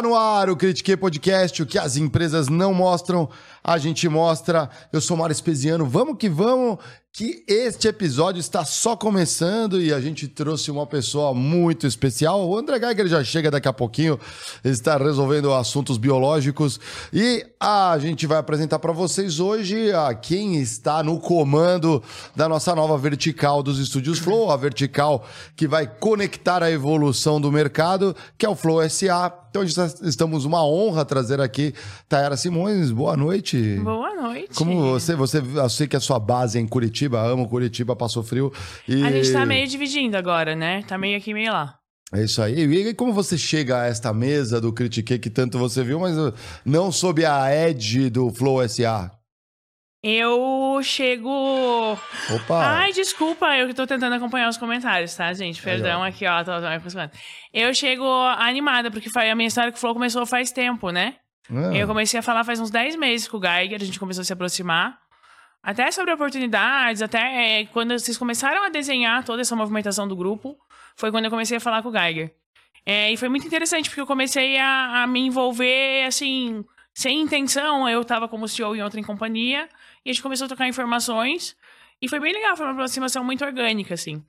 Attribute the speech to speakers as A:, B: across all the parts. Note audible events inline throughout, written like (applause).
A: Tá no ar o Critique Podcast, o que as empresas não mostram, a gente mostra. Eu sou Mário Espesiano, vamos que vamos, que este episódio está só começando e a gente trouxe uma pessoa muito especial. O André Geiger já chega daqui a pouquinho, está resolvendo assuntos biológicos e a gente vai apresentar para vocês hoje a quem está no comando da nossa nova vertical dos estúdios Flow, a vertical que vai conectar a evolução do mercado, que é o Flow SA. Então, estamos uma honra trazer aqui Tayara Simões. Boa noite.
B: Boa noite.
A: Como você, você, eu sei que a sua base é em Curitiba, amo Curitiba, passou frio.
B: E... A gente tá meio dividindo agora, né? Tá meio aqui, meio lá.
A: É isso aí. E como você chega a esta mesa do Critique que tanto você viu, mas uh, não sob a edge do Flow SA?
B: Eu chego.
A: Opa!
B: Ai, desculpa, eu que tô tentando acompanhar os comentários, tá, gente? Perdão aqui, ó. Tô, tô, eu chego animada, porque a minha história que o Flow começou faz tempo, né? Ah. Eu comecei a falar faz uns 10 meses com o Geiger, a gente começou a se aproximar. Até sobre oportunidades, até é, quando vocês começaram a desenhar toda essa movimentação do grupo, foi quando eu comecei a falar com o Geiger. É, e foi muito interessante, porque eu comecei a, a me envolver, assim, sem intenção. Eu tava como CEO em outra companhia. E a gente começou a trocar informações. E foi bem legal, foi uma aproximação muito orgânica, assim.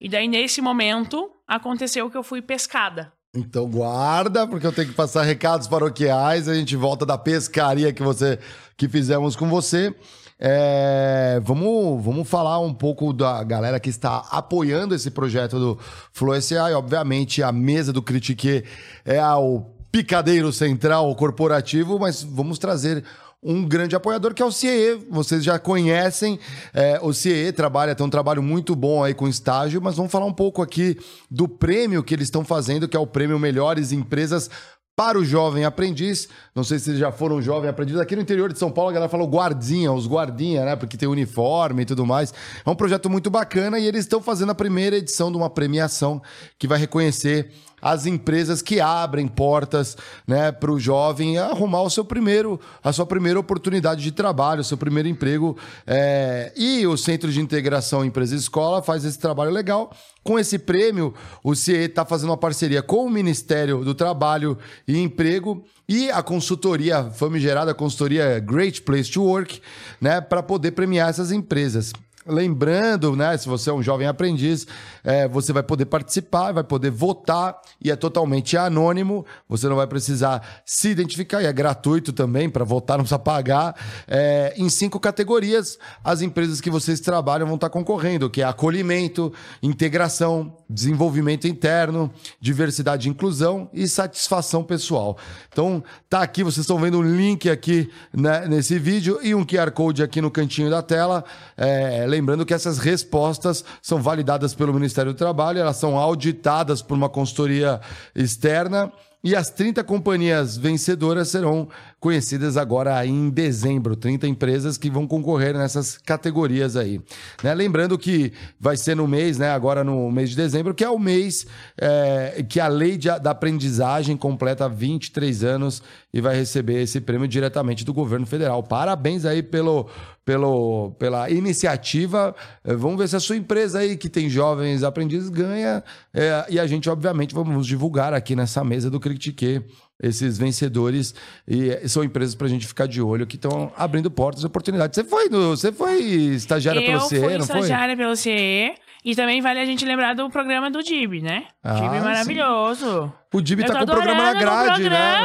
B: E daí, nesse momento, aconteceu que eu fui pescada.
A: Então guarda, porque eu tenho que passar recados paroquiais. A gente volta da pescaria que você que fizemos com você. É, vamos, vamos falar um pouco da galera que está apoiando esse projeto do Flow e, obviamente, a mesa do Critique é o picadeiro central corporativo, mas vamos trazer um grande apoiador que é o CIE. Vocês já conhecem é, o CIE, trabalha, tem um trabalho muito bom aí com estágio, mas vamos falar um pouco aqui do prêmio que eles estão fazendo, que é o prêmio Melhores Empresas para o jovem aprendiz. Não sei se vocês já foram jovem aprendiz. Aqui no interior de São Paulo, a galera falou guardinha, os guardinha, né? Porque tem uniforme e tudo mais. É um projeto muito bacana e eles estão fazendo a primeira edição de uma premiação que vai reconhecer as empresas que abrem portas né, para o jovem arrumar o seu primeiro, a sua primeira oportunidade de trabalho, o seu primeiro emprego. É... E o Centro de Integração Empresa Escola faz esse trabalho legal. Com esse prêmio, o CIE está fazendo uma parceria com o Ministério do Trabalho e Emprego e a consultoria famigerada, a consultoria Great Place to Work, né, para poder premiar essas empresas. Lembrando, né, se você é um jovem aprendiz, é, você vai poder participar, vai poder votar e é totalmente anônimo. Você não vai precisar se identificar e é gratuito também para votar, não precisa pagar. É, em cinco categorias, as empresas que vocês trabalham vão estar concorrendo, que é acolhimento, integração, desenvolvimento interno, diversidade e inclusão e satisfação pessoal. Então, tá aqui, vocês estão vendo um link aqui né, nesse vídeo e um QR Code aqui no cantinho da tela. É, lembrando que essas respostas são validadas pelo Ministério do Trabalho, elas são auditadas por uma consultoria externa e as 30 companhias vencedoras serão conhecidas agora em dezembro. 30 empresas que vão concorrer nessas categorias aí. Né? Lembrando que vai ser no mês, né? agora no mês de dezembro, que é o mês é, que a lei de, da aprendizagem completa 23 anos e vai receber esse prêmio diretamente do governo federal. Parabéns aí pelo, pelo, pela iniciativa. É, vamos ver se a sua empresa aí, que tem jovens aprendizes, ganha. É, e a gente, obviamente, vamos divulgar aqui nessa mesa do Critique esses vencedores e são empresas para a gente ficar de olho que estão abrindo portas e oportunidades. Você foi, no, você foi estagiária
B: eu
A: pelo CE,
B: não foi?
A: Eu
B: fui estagiária pelo CE e também vale a gente lembrar do programa do DIB, né?
A: Ah,
B: DIB maravilhoso.
A: O Dib tá com o programa na grade, né?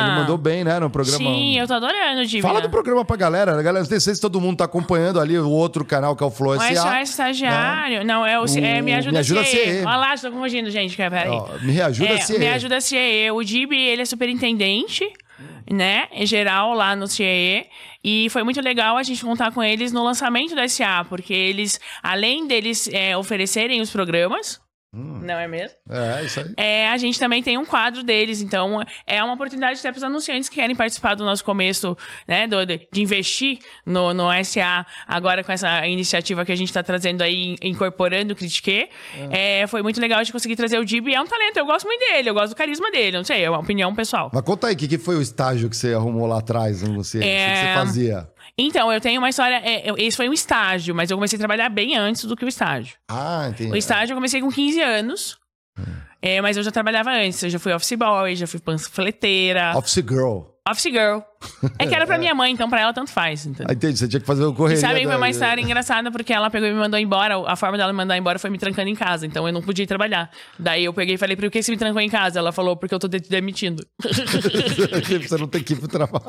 A: Ele mandou bem, né? No programa.
B: Sim, eu tô adorando o Dib.
A: Fala
B: né?
A: do programa pra galera. Galera, não sei se todo mundo tá acompanhando ali o outro canal que é o Flow SA.
B: Mas é estagiário. Não, é o, é Me Ajuda,
A: Me ajuda CE. CE.
B: Olha lá, estou confundindo, gente. Peraí.
A: Ó, me ajuda
B: é,
A: CE.
B: Me ajuda CE. O Dib, ele é superintendente, né? Em geral, lá no CE. E foi muito legal a gente contar com eles no lançamento do SA, porque eles, além deles é, oferecerem os programas, Hum. Não é mesmo?
A: É, isso aí.
B: É, a gente também tem um quadro deles, então é uma oportunidade até para os anunciantes que querem participar do nosso começo, né, do, de investir no, no SA, agora com essa iniciativa que a gente está trazendo aí, incorporando o Critique. É. É, foi muito legal a gente conseguir trazer o Dib, é um talento, eu gosto muito dele, eu gosto do carisma dele, não sei, é uma opinião pessoal.
A: Mas conta aí, o que, que foi o estágio que você arrumou lá atrás, não sei, é... o que você é, fazia?
B: Então, eu tenho uma história. É, esse foi um estágio, mas eu comecei a trabalhar bem antes do que o estágio.
A: Ah, entendi.
B: O estágio eu comecei com 15 anos. É, mas eu já trabalhava antes. Eu já fui office boy, já fui panfleteira.
A: Office girl.
B: Office Girl. É que era pra minha mãe, então pra ela tanto faz. Entendeu?
A: Ah, entendi, você tinha que fazer o correio.
B: E sabe, foi uma história engraçada, porque ela pegou e me mandou embora. A forma dela me mandar embora foi me trancando em casa, então eu não podia ir trabalhar. Daí eu peguei e falei, por que você me trancou em casa? Ela falou, porque eu tô te demitindo. (laughs)
A: você não tem que ir pro trabalho.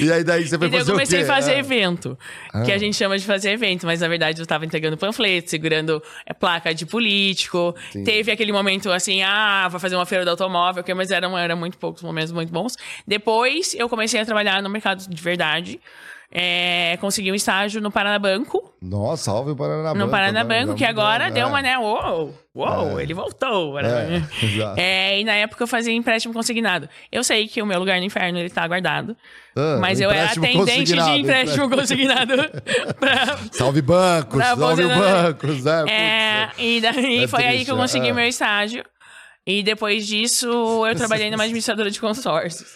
A: E aí daí você foi
B: e
A: fazer
B: eu comecei a fazer ah. evento. Ah. Que a gente chama de fazer evento, mas na verdade eu tava entregando panfleto, segurando é, placa de político. Sim. Teve aquele momento assim, ah, vai fazer uma feira do automóvel, mas eram era muito poucos momentos muito bons. Depois eu comecei a trabalhar no mercado de verdade. É, consegui um estágio no Paranabanco.
A: Nossa, salve o Paranabanco.
B: No Paranabanco, né? que agora deu uma, né? Uou, uou, é. ele voltou. É, é, e na época eu fazia empréstimo consignado. Eu sei que o meu lugar no inferno ele tá guardado. Ah, mas eu era atendente de empréstimo (laughs) consignado. (laughs) pra,
A: salve bancos, salve bancos.
B: É, é e daí foi triste, aí que eu consegui é. meu estágio. E depois disso, eu trabalhei numa (laughs) administradora de consórcios.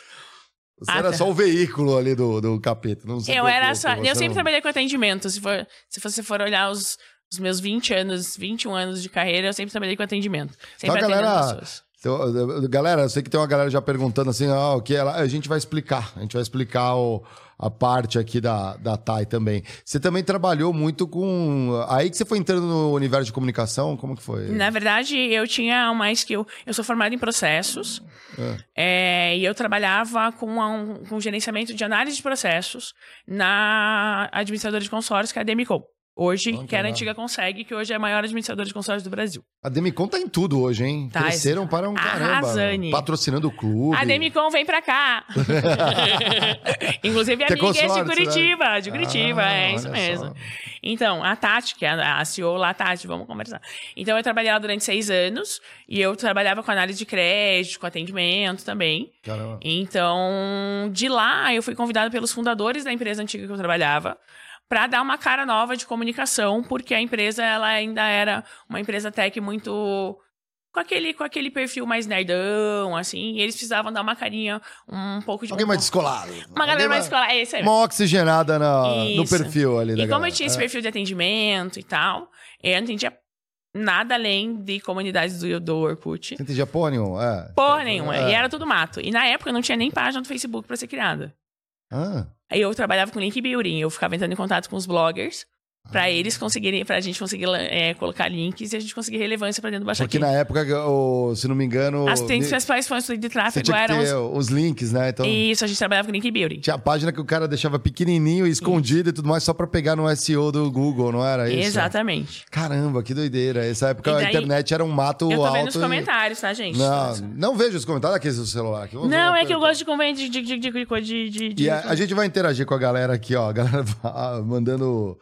A: Você ah, era tá. só o veículo ali do, do capeta. Não
B: eu era só. Eu sempre não... trabalhei com atendimento. Se, for, se você for olhar os, os meus 20 anos, 21 anos de carreira, eu sempre trabalhei com atendimento. Sempre
A: então, galera, pessoas. Então, galera, eu sei que tem uma galera já perguntando assim, ah, o que ela. A gente vai explicar. A gente vai explicar o, a parte aqui da, da TAI também. Você também trabalhou muito com. Aí que você foi entrando no universo de comunicação, como que foi?
B: Na verdade, eu tinha uma skill. Eu sou formada em processos. É. É, e eu trabalhava com, um, com gerenciamento de análise de processos na administradora de consórcios, que é a Demicon. Hoje, que era a antiga Consegue, que hoje é a maior administradora de consórcios do Brasil.
A: A Demicon tá em tudo hoje, hein? Tá, Cresceram para um caramba. Patrocinando o clube.
B: A Demicon vem pra cá. (laughs) (laughs) Inclusive, a minha é de Curitiba. Né? De Curitiba, ah, é isso mesmo. Só. Então, a Tati, que é a CEO lá, Tati, vamos conversar. Então, eu trabalhei lá durante seis anos. E eu trabalhava com análise de crédito, com atendimento também. Caramba. Então, de lá, eu fui convidada pelos fundadores da empresa antiga que eu trabalhava para dar uma cara nova de comunicação, porque a empresa ela ainda era uma empresa tech muito com aquele, com aquele perfil mais nerdão, assim, e eles precisavam dar uma carinha um pouco de...
A: Alguém mais descolado.
B: Uma galera mais descolada, é isso aí.
A: Uma oxigenada na, no perfil ali
B: e
A: da
B: E como eu tinha esse é. perfil de atendimento e tal, eu não entendia nada além de comunidades do, do Orkut.
A: Você entendia porra nenhuma?
B: É. Porra nenhuma, é. e era tudo mato. E na época não tinha nem página do Facebook para ser criada. Ah. Eu trabalhava com link building, eu ficava entrando em contato com os bloggers para eles conseguirem, para a gente conseguir é, colocar links e a gente conseguir relevância para dentro do Baixa
A: Porque na época, o, se não me engano.
B: As principais fontes de tráfego eram.
A: Os... os... links, né? Então,
B: Isso, a gente trabalhava com link building.
A: Tinha a página que o cara deixava pequenininho, escondido e tudo mais, só para pegar no SEO do Google, não era isso?
B: Exatamente.
A: Caramba, que doideira. Essa época daí, a internet era um mato alto. Eu tô
B: vendo os comentários, tá, gente?
A: Não, não vejo os comentários aqui no celular. Aqui.
B: Não, é que eu gosto de comentar de, de, de, de, de, de,
A: E a, a gente vai interagir com a galera aqui, ó. A galera (laughs) mandando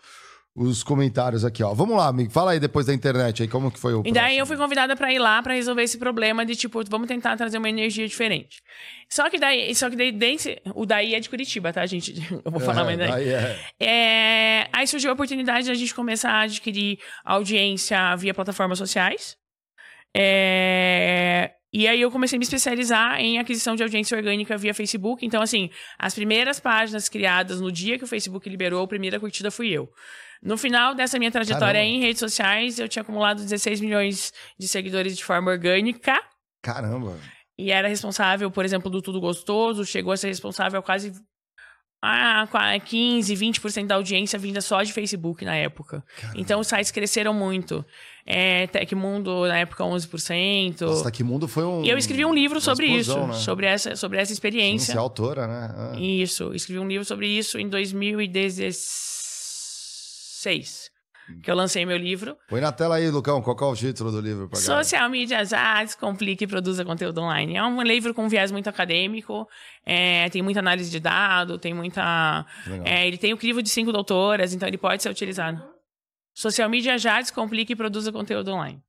A: os comentários aqui, ó. Vamos lá, me fala aí depois da internet aí, como que foi o
B: E daí eu fui convidada para ir lá para resolver esse problema de tipo, vamos tentar trazer uma energia diferente. Só que daí, só que daí, daí o daí é de Curitiba, tá, gente? (laughs) Eu vou falar é, mais daí. daí é. É, aí surgiu a oportunidade de a gente começar a adquirir audiência via plataformas sociais. É, e aí eu comecei a me especializar em aquisição de audiência orgânica via Facebook. Então, assim, as primeiras páginas criadas no dia que o Facebook liberou, a primeira curtida fui eu. No final dessa minha trajetória Caramba. em redes sociais, eu tinha acumulado 16 milhões de seguidores de forma orgânica.
A: Caramba!
B: E era responsável, por exemplo, do Tudo Gostoso, chegou a ser responsável quase ah, 15, 20% da audiência vinda só de Facebook na época. Caramba. Então os sites cresceram muito. É, Tecmundo, na época, 11%. Nossa,
A: Tecmundo foi um.
B: E eu escrevi um livro sobre explosão, isso, né? sobre, essa, sobre essa experiência. Sim,
A: você é autora, né?
B: Ah. Isso, escrevi um livro sobre isso em 2016. 6 que eu lancei meu livro.
A: Põe na tela aí, Lucão, qual é o título do livro?
B: Social Media Arts, Complique e Produza Conteúdo Online. É um livro com viés muito acadêmico, é, tem muita análise de dado, tem muita... É, ele tem o crivo de cinco doutoras, então ele pode ser utilizado. Social Media Arts, Complique e Produza Conteúdo Online.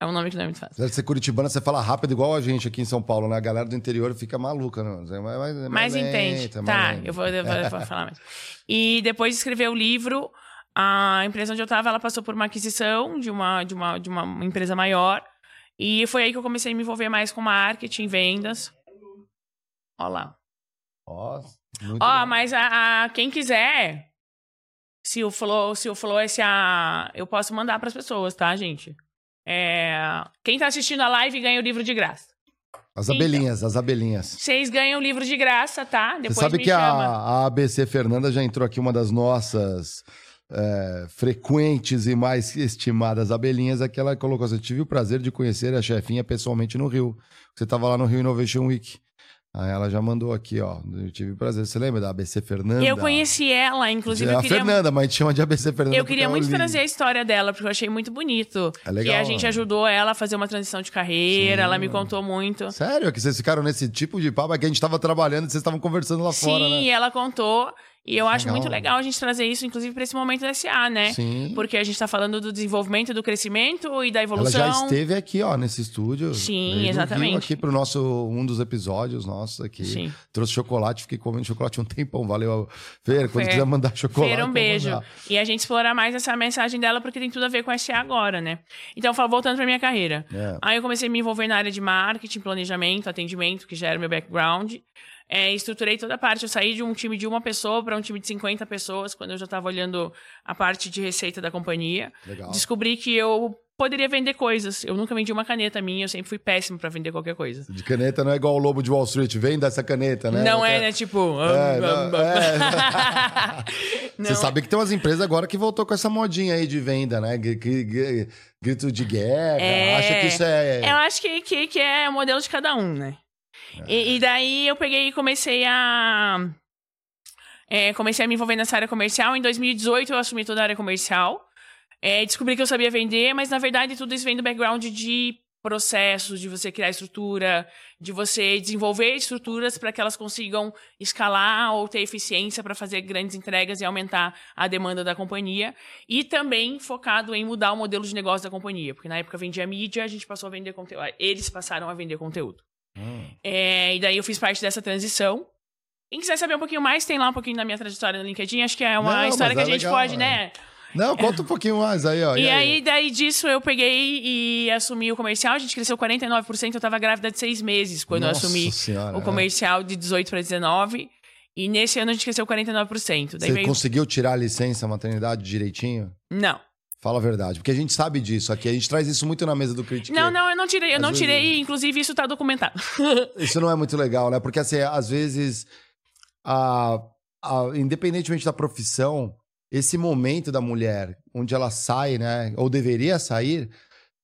B: É um nome que não é muito fácil.
A: Deve ser curitibana, você fala rápido igual a gente aqui em São Paulo, né? A galera do interior fica maluca, não? É mais, mais, mais
B: Mas entende. tá, eu vou, eu, vou, eu vou falar mais. (laughs) E depois de escrever o livro, a empresa onde eu estava, ela passou por uma aquisição de uma, de uma, de uma empresa maior. E foi aí que eu comecei a me envolver mais com marketing, vendas. Olha lá. Ó, Ó, mas a, a, quem quiser, se o Flow, se o Flow é se a, eu posso mandar para as pessoas, tá, gente? É, quem tá assistindo a live ganha o livro de graça.
A: As abelhinhas, então, as abelhinhas.
B: Vocês ganham o livro de graça, tá?
A: Depois Você sabe que a, a, ABC Fernanda já entrou aqui, uma das nossas é, frequentes e mais estimadas abelhinhas, é que ela colocou assim, tive o prazer de conhecer a chefinha pessoalmente no Rio. Você estava lá no Rio Innovation Week. Aí ela já mandou aqui, ó. Eu tive prazer. Você lembra da ABC Fernanda?
B: Eu conheci ela, inclusive.
A: É
B: a
A: queria... Fernanda, mas chama de ABC Fernanda.
B: Eu queria muito trazer a história dela, porque eu achei muito bonito. É legal. Que a gente ajudou ela a fazer uma transição de carreira, Sim. ela me contou muito.
A: Sério? Que vocês ficaram nesse tipo de papo? É que a gente tava trabalhando e vocês estavam conversando lá
B: Sim,
A: fora, né?
B: Sim, ela contou. E eu acho legal. muito legal a gente trazer isso, inclusive, para esse momento da SA, né? Sim. Porque a gente está falando do desenvolvimento, do crescimento e da evolução.
A: Ela já esteve aqui, ó, nesse estúdio.
B: Sim, exatamente.
A: aqui para nosso um dos episódios nossos aqui. Sim. Trouxe chocolate, fiquei comendo chocolate um tempão. Valeu, Fer. Quando Fer. quiser mandar chocolate.
B: Fer, um beijo. E a gente explorar mais essa mensagem dela, porque tem tudo a ver com a SA agora, né? Então, voltando para minha carreira. É. Aí eu comecei a me envolver na área de marketing, planejamento, atendimento, que já era meu background. É, estruturei toda a parte. Eu saí de um time de uma pessoa para um time de 50 pessoas, quando eu já estava olhando a parte de receita da companhia. Legal. Descobri que eu poderia vender coisas. Eu nunca vendi uma caneta minha, eu sempre fui péssimo para vender qualquer coisa.
A: De caneta não é igual o lobo de Wall Street, vem dessa caneta, né?
B: Não é, né? Tipo. É, não, é. (laughs)
A: Você sabe que tem umas empresas agora que voltou com essa modinha aí de venda, né? Grito de guerra. É... Acha que isso é.
B: Eu acho que, que, que é o modelo de cada um, né? E, e, daí eu peguei e comecei a. É, comecei a me envolver nessa área comercial. Em 2018 eu assumi toda a área comercial. É, descobri que eu sabia vender, mas na verdade tudo isso vem do background de processos, de você criar estrutura, de você desenvolver estruturas para que elas consigam escalar ou ter eficiência para fazer grandes entregas e aumentar a demanda da companhia. E também focado em mudar o modelo de negócio da companhia, porque na época vendia mídia, a gente passou a vender conteúdo. Eles passaram a vender conteúdo. Hum. É, e daí eu fiz parte dessa transição. Quem quiser saber um pouquinho mais, tem lá um pouquinho da minha trajetória no LinkedIn. Acho que é uma Não, história que é a gente legal, pode, né?
A: Não, conta um pouquinho mais aí, ó.
B: E, e aí? aí, daí disso, eu peguei e assumi o comercial. A gente cresceu 49%. Eu tava grávida de seis meses quando Nossa eu assumi senhora, o é. comercial é. de 18 para 19. E nesse ano a gente cresceu 49%.
A: Daí Você veio... conseguiu tirar a licença maternidade direitinho?
B: Não.
A: Fala a verdade, porque a gente sabe disso aqui, a gente traz isso muito na mesa do crítico.
B: Não, não, eu não tirei, eu às não vezes... tirei, inclusive isso tá documentado. (laughs)
A: isso não é muito legal, né? Porque assim, às vezes, a, a, independentemente da profissão, esse momento da mulher, onde ela sai, né, ou deveria sair,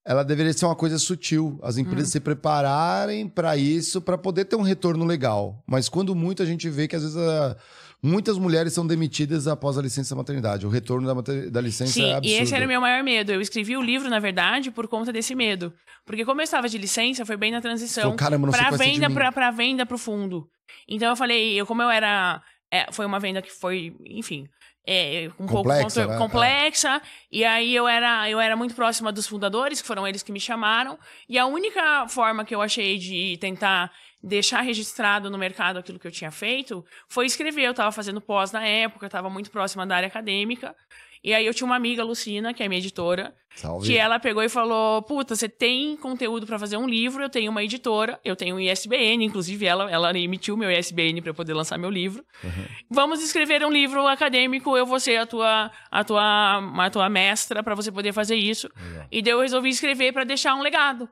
A: ela deveria ser uma coisa sutil. As empresas hum. se prepararem para isso, para poder ter um retorno legal. Mas quando muito a gente vê que às vezes a Muitas mulheres são demitidas após a licença maternidade. O retorno da, da licença
B: Sim,
A: é absurdo.
B: e esse era o meu maior medo. Eu escrevi o livro, na verdade, por conta desse medo. Porque como eu estava de licença, foi bem na transição para venda para venda para o fundo. Então eu falei, eu como eu era é, foi uma venda que foi, enfim, é, um complexa, pouco né? complexa. É. E aí eu era, eu era muito próxima dos fundadores, que foram eles que me chamaram. E a única forma que eu achei de tentar deixar registrado no mercado aquilo que eu tinha feito foi escrever. Eu estava fazendo pós na época, estava muito próxima da área acadêmica. E aí eu tinha uma amiga, Lucina, que é minha editora, Salve. que ela pegou e falou: Puta, você tem conteúdo para fazer um livro, eu tenho uma editora, eu tenho um ISBN, inclusive ela, ela emitiu meu ISBN para poder lançar meu livro. Uhum. Vamos escrever um livro acadêmico, eu vou ser a tua, a tua, a tua mestra para você poder fazer isso. E daí eu resolvi escrever para deixar um legado.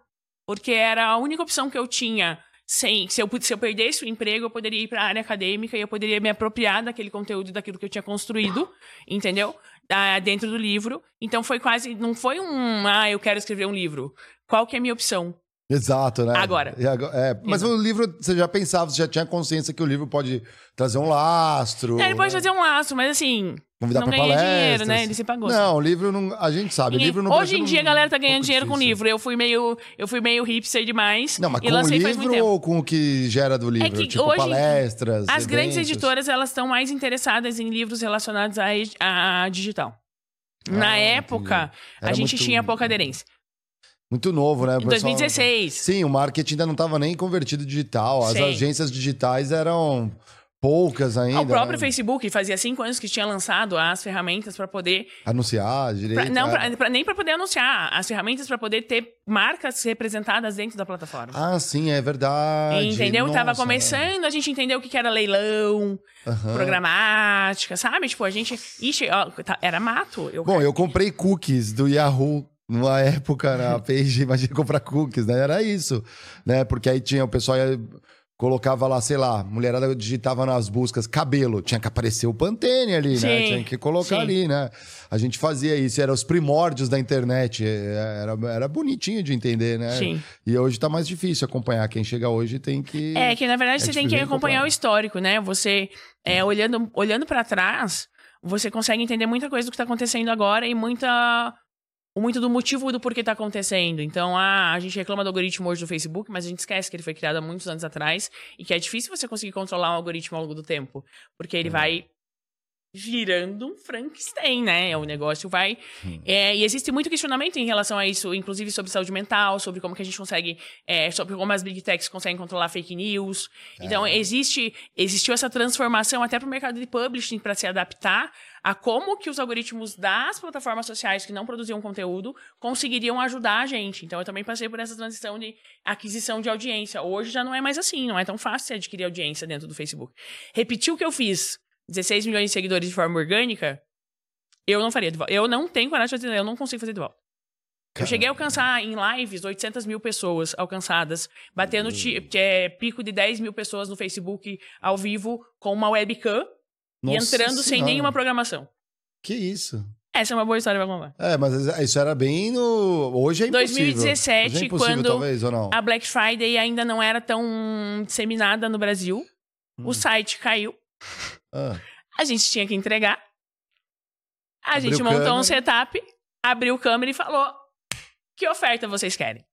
B: Porque era a única opção que eu tinha sem, se eu, se eu perdesse o emprego, eu poderia ir para a área acadêmica e eu poderia me apropriar daquele conteúdo daquilo que eu tinha construído, entendeu? Da, dentro do livro. Então foi quase, não foi um, ah, eu quero escrever um livro. Qual que é a minha opção?
A: Exato, né?
B: Agora.
A: É, mas Exato. o livro, você já pensava, você já tinha consciência que o livro pode trazer um lastro.
B: É, ele pode trazer um lastro, mas assim. Convidar não ganha dinheiro, né? Ele se pagou.
A: Não, o livro não. A gente sabe.
B: E,
A: livro no
B: hoje em dia a galera tá ganhando dinheiro difícil. com livro. Eu fui meio, eu fui meio hipster demais.
A: Não, mas com o livro ou com o que gera do livro? É que tipo, hoje, palestras.
B: As eventos. grandes editoras, elas estão mais interessadas em livros relacionados à, à digital. Na ah, época, a gente muito... tinha pouca aderência.
A: Muito novo, né?
B: Em 2016.
A: Sim, o marketing ainda não estava nem convertido digital. As Sim. agências digitais eram poucas ainda.
B: O próprio né? Facebook fazia cinco anos que tinha lançado as ferramentas para poder
A: anunciar direito.
B: Pra, não, é. pra, pra, nem para poder anunciar, as ferramentas para poder ter marcas representadas dentro da plataforma.
A: Ah, sim, é verdade.
B: Entendeu? Nossa, Tava começando, a gente entendeu o que era leilão, uhum. programática, sabe? Tipo, a gente, ixi, ó, tá, era mato.
A: Eu... Bom, eu comprei cookies do Yahoo numa época na page, imagina comprar cookies, né? Era isso, né? Porque aí tinha o pessoal ia, colocava lá, sei lá, mulherada digitava nas buscas cabelo, tinha que aparecer o Pantene ali, né? sim, né? Tinha que colocar sim. ali, né? A gente fazia isso, eram os primórdios da internet, é, era, era bonitinho de entender, né? Sim. E hoje tá mais difícil acompanhar. Quem chega hoje tem que.
B: É, que na verdade é você tem que acompanhar o histórico, né? Você, é, olhando, olhando para trás, você consegue entender muita coisa do que tá acontecendo agora e muita muito do motivo do porquê está acontecendo. Então, ah, a gente reclama do algoritmo hoje do Facebook, mas a gente esquece que ele foi criado há muitos anos atrás e que é difícil você conseguir controlar um algoritmo ao longo do tempo, porque ele uhum. vai virando um Frankenstein, né? O negócio vai. Hum. É, e existe muito questionamento em relação a isso, inclusive sobre saúde mental, sobre como que a gente consegue. É, sobre como as big techs conseguem controlar fake news. É. Então, existe, existiu essa transformação até para o mercado de publishing para se adaptar a como que os algoritmos das plataformas sociais que não produziam conteúdo conseguiriam ajudar a gente. Então, eu também passei por essa transição de aquisição de audiência. Hoje já não é mais assim, não é tão fácil adquirir audiência dentro do Facebook. Repetir o que eu fiz 16 milhões de seguidores de forma orgânica, eu não faria de volta. Eu não tenho coragem de fazer, eu não consigo fazer de volta. Caramba. Eu cheguei a alcançar em lives 800 mil pessoas alcançadas, batendo uhum. é, pico de 10 mil pessoas no Facebook ao vivo com uma webcam Nossa e entrando senhora. sem nenhuma programação.
A: Que isso?
B: Essa é uma boa história pra contar.
A: É, mas isso era bem no. Hoje é impossível.
B: 2017, Hoje é quando talvez, a Black Friday ainda não era tão disseminada no Brasil, hum. o site caiu. Ah. A gente tinha que entregar. A abriu gente montou câmera. um setup, abriu câmera e falou: que oferta vocês querem?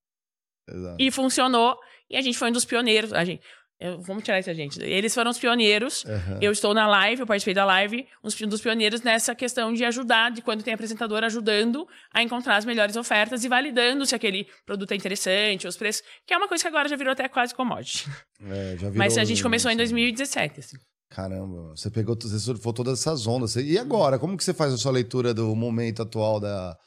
B: Exato. E funcionou. E a gente foi um dos pioneiros. A gente, eu, vamos tirar isso, gente. Eles foram os pioneiros. Uhum. Eu estou na live, eu participei da live, um dos pioneiros nessa questão de ajudar, de quando tem apresentador ajudando a encontrar as melhores ofertas e validando se aquele produto é interessante, os preços, que é uma coisa que agora já virou até quase commodity. É, virou, Mas a gente começou em 2017. Assim.
A: Caramba, você pegou, você surfou todas essas ondas. E agora, como que você faz a sua leitura do momento atual da,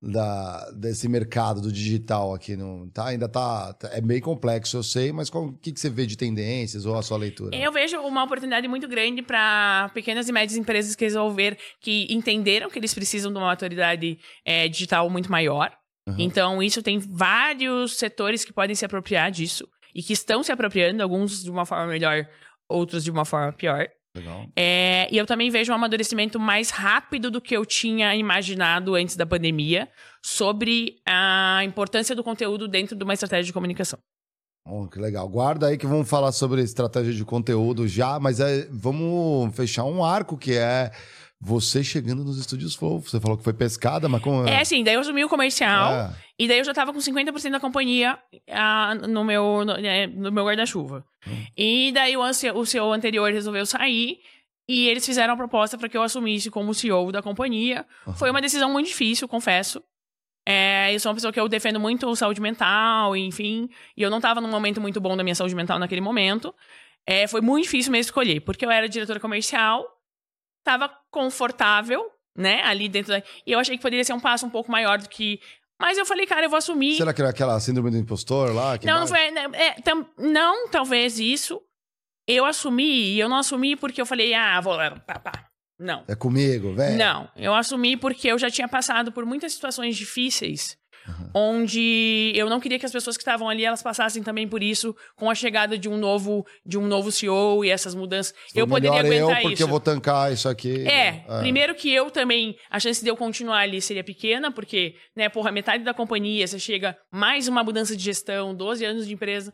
A: da, desse mercado do digital aqui? No, tá, ainda tá, é meio complexo, eu sei, mas o que, que você vê de tendências ou a sua leitura?
B: Eu vejo uma oportunidade muito grande para pequenas e médias empresas que resolver, que entenderam que eles precisam de uma maturidade é, digital muito maior. Uhum. Então, isso tem vários setores que podem se apropriar disso e que estão se apropriando, alguns de uma forma melhor, outros de uma forma pior. Legal. É, e eu também vejo um amadurecimento mais rápido do que eu tinha imaginado antes da pandemia sobre a importância do conteúdo dentro de uma estratégia de comunicação.
A: Oh, que legal. Guarda aí que vamos falar sobre estratégia de conteúdo já, mas é, vamos fechar um arco que é você chegando nos estúdios Flow. Você falou que foi pescada, mas como.
B: É, sim, daí eu assumi o comercial. É. E daí eu já tava com 50% da companhia uh, no meu, no, né, no meu guarda-chuva. Hum. E daí o, o CEO anterior resolveu sair. E eles fizeram a proposta para que eu assumisse como CEO da companhia. Uhum. Foi uma decisão muito difícil, confesso. É, eu sou uma pessoa que eu defendo muito saúde mental, enfim. E eu não estava num momento muito bom da minha saúde mental naquele momento. É, foi muito difícil mesmo escolher, porque eu era diretora comercial estava confortável, né, ali dentro da... E eu achei que poderia ser um passo um pouco maior do que... Mas eu falei, cara, eu vou assumir.
A: Será que era aquela síndrome do impostor lá?
B: não, não foi... Né, é, tam, não, talvez isso. Eu assumi, e eu não assumi porque eu falei, ah, vou... Pá, pá. Não.
A: É comigo, velho?
B: Não, eu assumi porque eu já tinha passado por muitas situações difíceis Uhum. Onde eu não queria que as pessoas que estavam ali elas passassem também por isso com a chegada de um novo de um novo CEO e essas mudanças. eu poderia aguentar
A: eu porque
B: isso.
A: eu vou tancar isso aqui.
B: É, é, primeiro que eu também a chance de eu continuar ali seria pequena, porque, né, porra, metade da companhia, você chega mais uma mudança de gestão, 12 anos de empresa.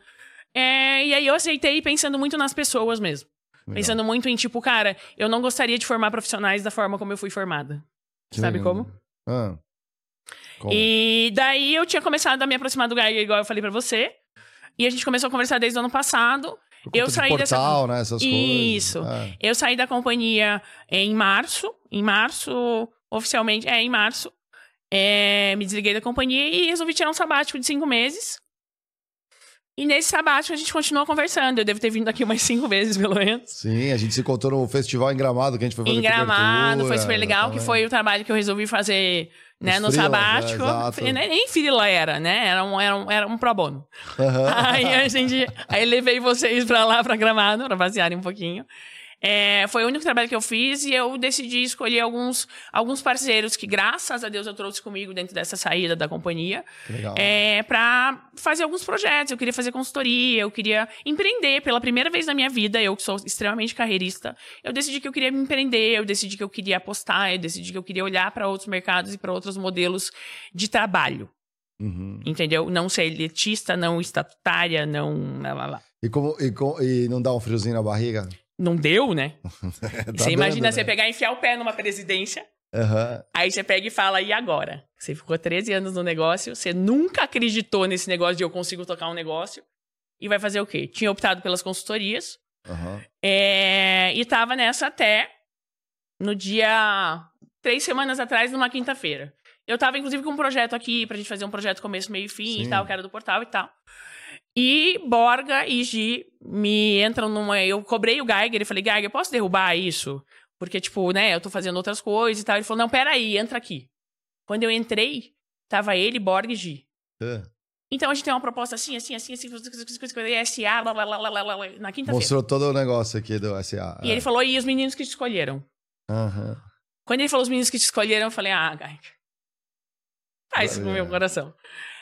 B: É, e aí eu aceitei pensando muito nas pessoas mesmo. Legal. Pensando muito em, tipo, cara, eu não gostaria de formar profissionais da forma como eu fui formada. Que Sabe legal. como? Ah. Como? E daí eu tinha começado a me aproximar do Geiger, igual eu falei para você. E a gente começou a conversar desde o ano passado. Eu saí
A: de
B: portal,
A: dessa... né? Essas
B: Isso.
A: coisas. É.
B: Eu saí da companhia em março. Em março, oficialmente, é, em março. É, me desliguei da companhia e resolvi tirar um sabático de cinco meses. E nesse sabático a gente continuou conversando. Eu devo ter vindo aqui umas (laughs) cinco vezes, pelo menos.
A: Sim, a gente se encontrou no festival em Gramado, que a gente foi fazer
B: Em Gramado, foi super legal, que foi o trabalho que eu resolvi fazer né, no sabático. É, nem fila era, né? Era um, era um, era um pro bono. Uhum. (laughs) Aí a gente. Aí levei vocês pra lá, pra Gramado, pra passearem um pouquinho. É, foi o único trabalho que eu fiz e eu decidi escolher alguns, alguns parceiros que, graças a Deus, eu trouxe comigo dentro dessa saída da companhia. É, para fazer alguns projetos. Eu queria fazer consultoria, eu queria empreender pela primeira vez na minha vida. Eu que sou extremamente carreirista, eu decidi que eu queria me empreender, eu decidi que eu queria apostar, eu decidi que eu queria olhar para outros mercados e para outros modelos de trabalho. Uhum. Entendeu? Não ser elitista, não estatutária, não. Lá, lá, lá.
A: E, como, e, e não dá um friozinho na barriga?
B: Não deu, né? (laughs) tá você imagina dando, você né? pegar e enfiar o pé numa presidência. Uhum. Aí você pega e fala, e agora? Você ficou 13 anos no negócio, você nunca acreditou nesse negócio de eu consigo tocar um negócio. E vai fazer o quê? Tinha optado pelas consultorias. Uhum. É, e tava nessa até no dia. Três semanas atrás, numa quinta-feira. Eu tava, inclusive, com um projeto aqui, pra gente fazer um projeto começo, meio e fim Sim. e tal, que era do portal e tal. E Borga e Gi me entram numa. Eu cobrei o Geiger e falei, Geiger, posso derrubar isso? Porque, tipo, né, eu tô fazendo outras coisas e tal. Ele falou, não, peraí, entra aqui. Quando eu entrei, tava ele, Borg e Gi. É. Então a gente tem uma proposta assim, assim, assim, assim, SA, blá, blá, blá, blá, blá, na quinta-feira.
A: Mostrou todo o negócio aqui do SA.
B: E é. ele falou, e os meninos que te escolheram? Uhum. Quando ele falou os meninos que te escolheram, eu falei, ah, Geiger. Faz isso com o meu coração.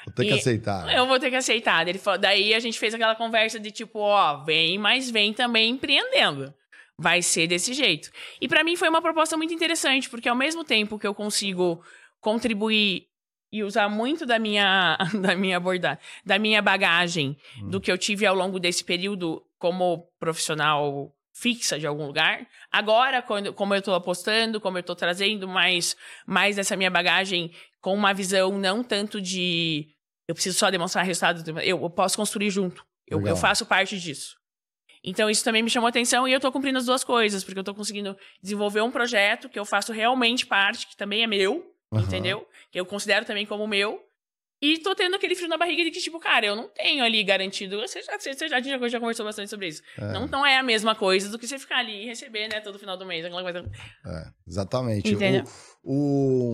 A: Vou ter e que aceitar.
B: Eu vou ter que aceitar. Ele falou, daí a gente fez aquela conversa de tipo, ó, vem, mas vem também empreendendo. Vai ser desse jeito. E para mim foi uma proposta muito interessante, porque ao mesmo tempo que eu consigo contribuir e usar muito da minha (laughs) da minha abordagem, da minha bagagem, hum. do que eu tive ao longo desse período como profissional fixa de algum lugar. Agora, quando, como eu estou apostando, como eu estou trazendo mais, mais dessa minha bagagem com uma visão não tanto de eu preciso só demonstrar resultado, eu, eu posso construir junto. Eu, eu, faço parte disso. Então, isso também me chamou atenção e eu estou cumprindo as duas coisas, porque eu estou conseguindo desenvolver um projeto que eu faço realmente parte, que também é meu, uhum. entendeu? Que eu considero também como meu. E tô tendo aquele frio na barriga de que, tipo, cara, eu não tenho ali garantido. Você já, você já, a gente já, já conversou bastante sobre isso. É. Não, não é a mesma coisa do que você ficar ali e receber, né, todo final do mês. Aquela coisa.
A: É, exatamente. Entendeu? O, o,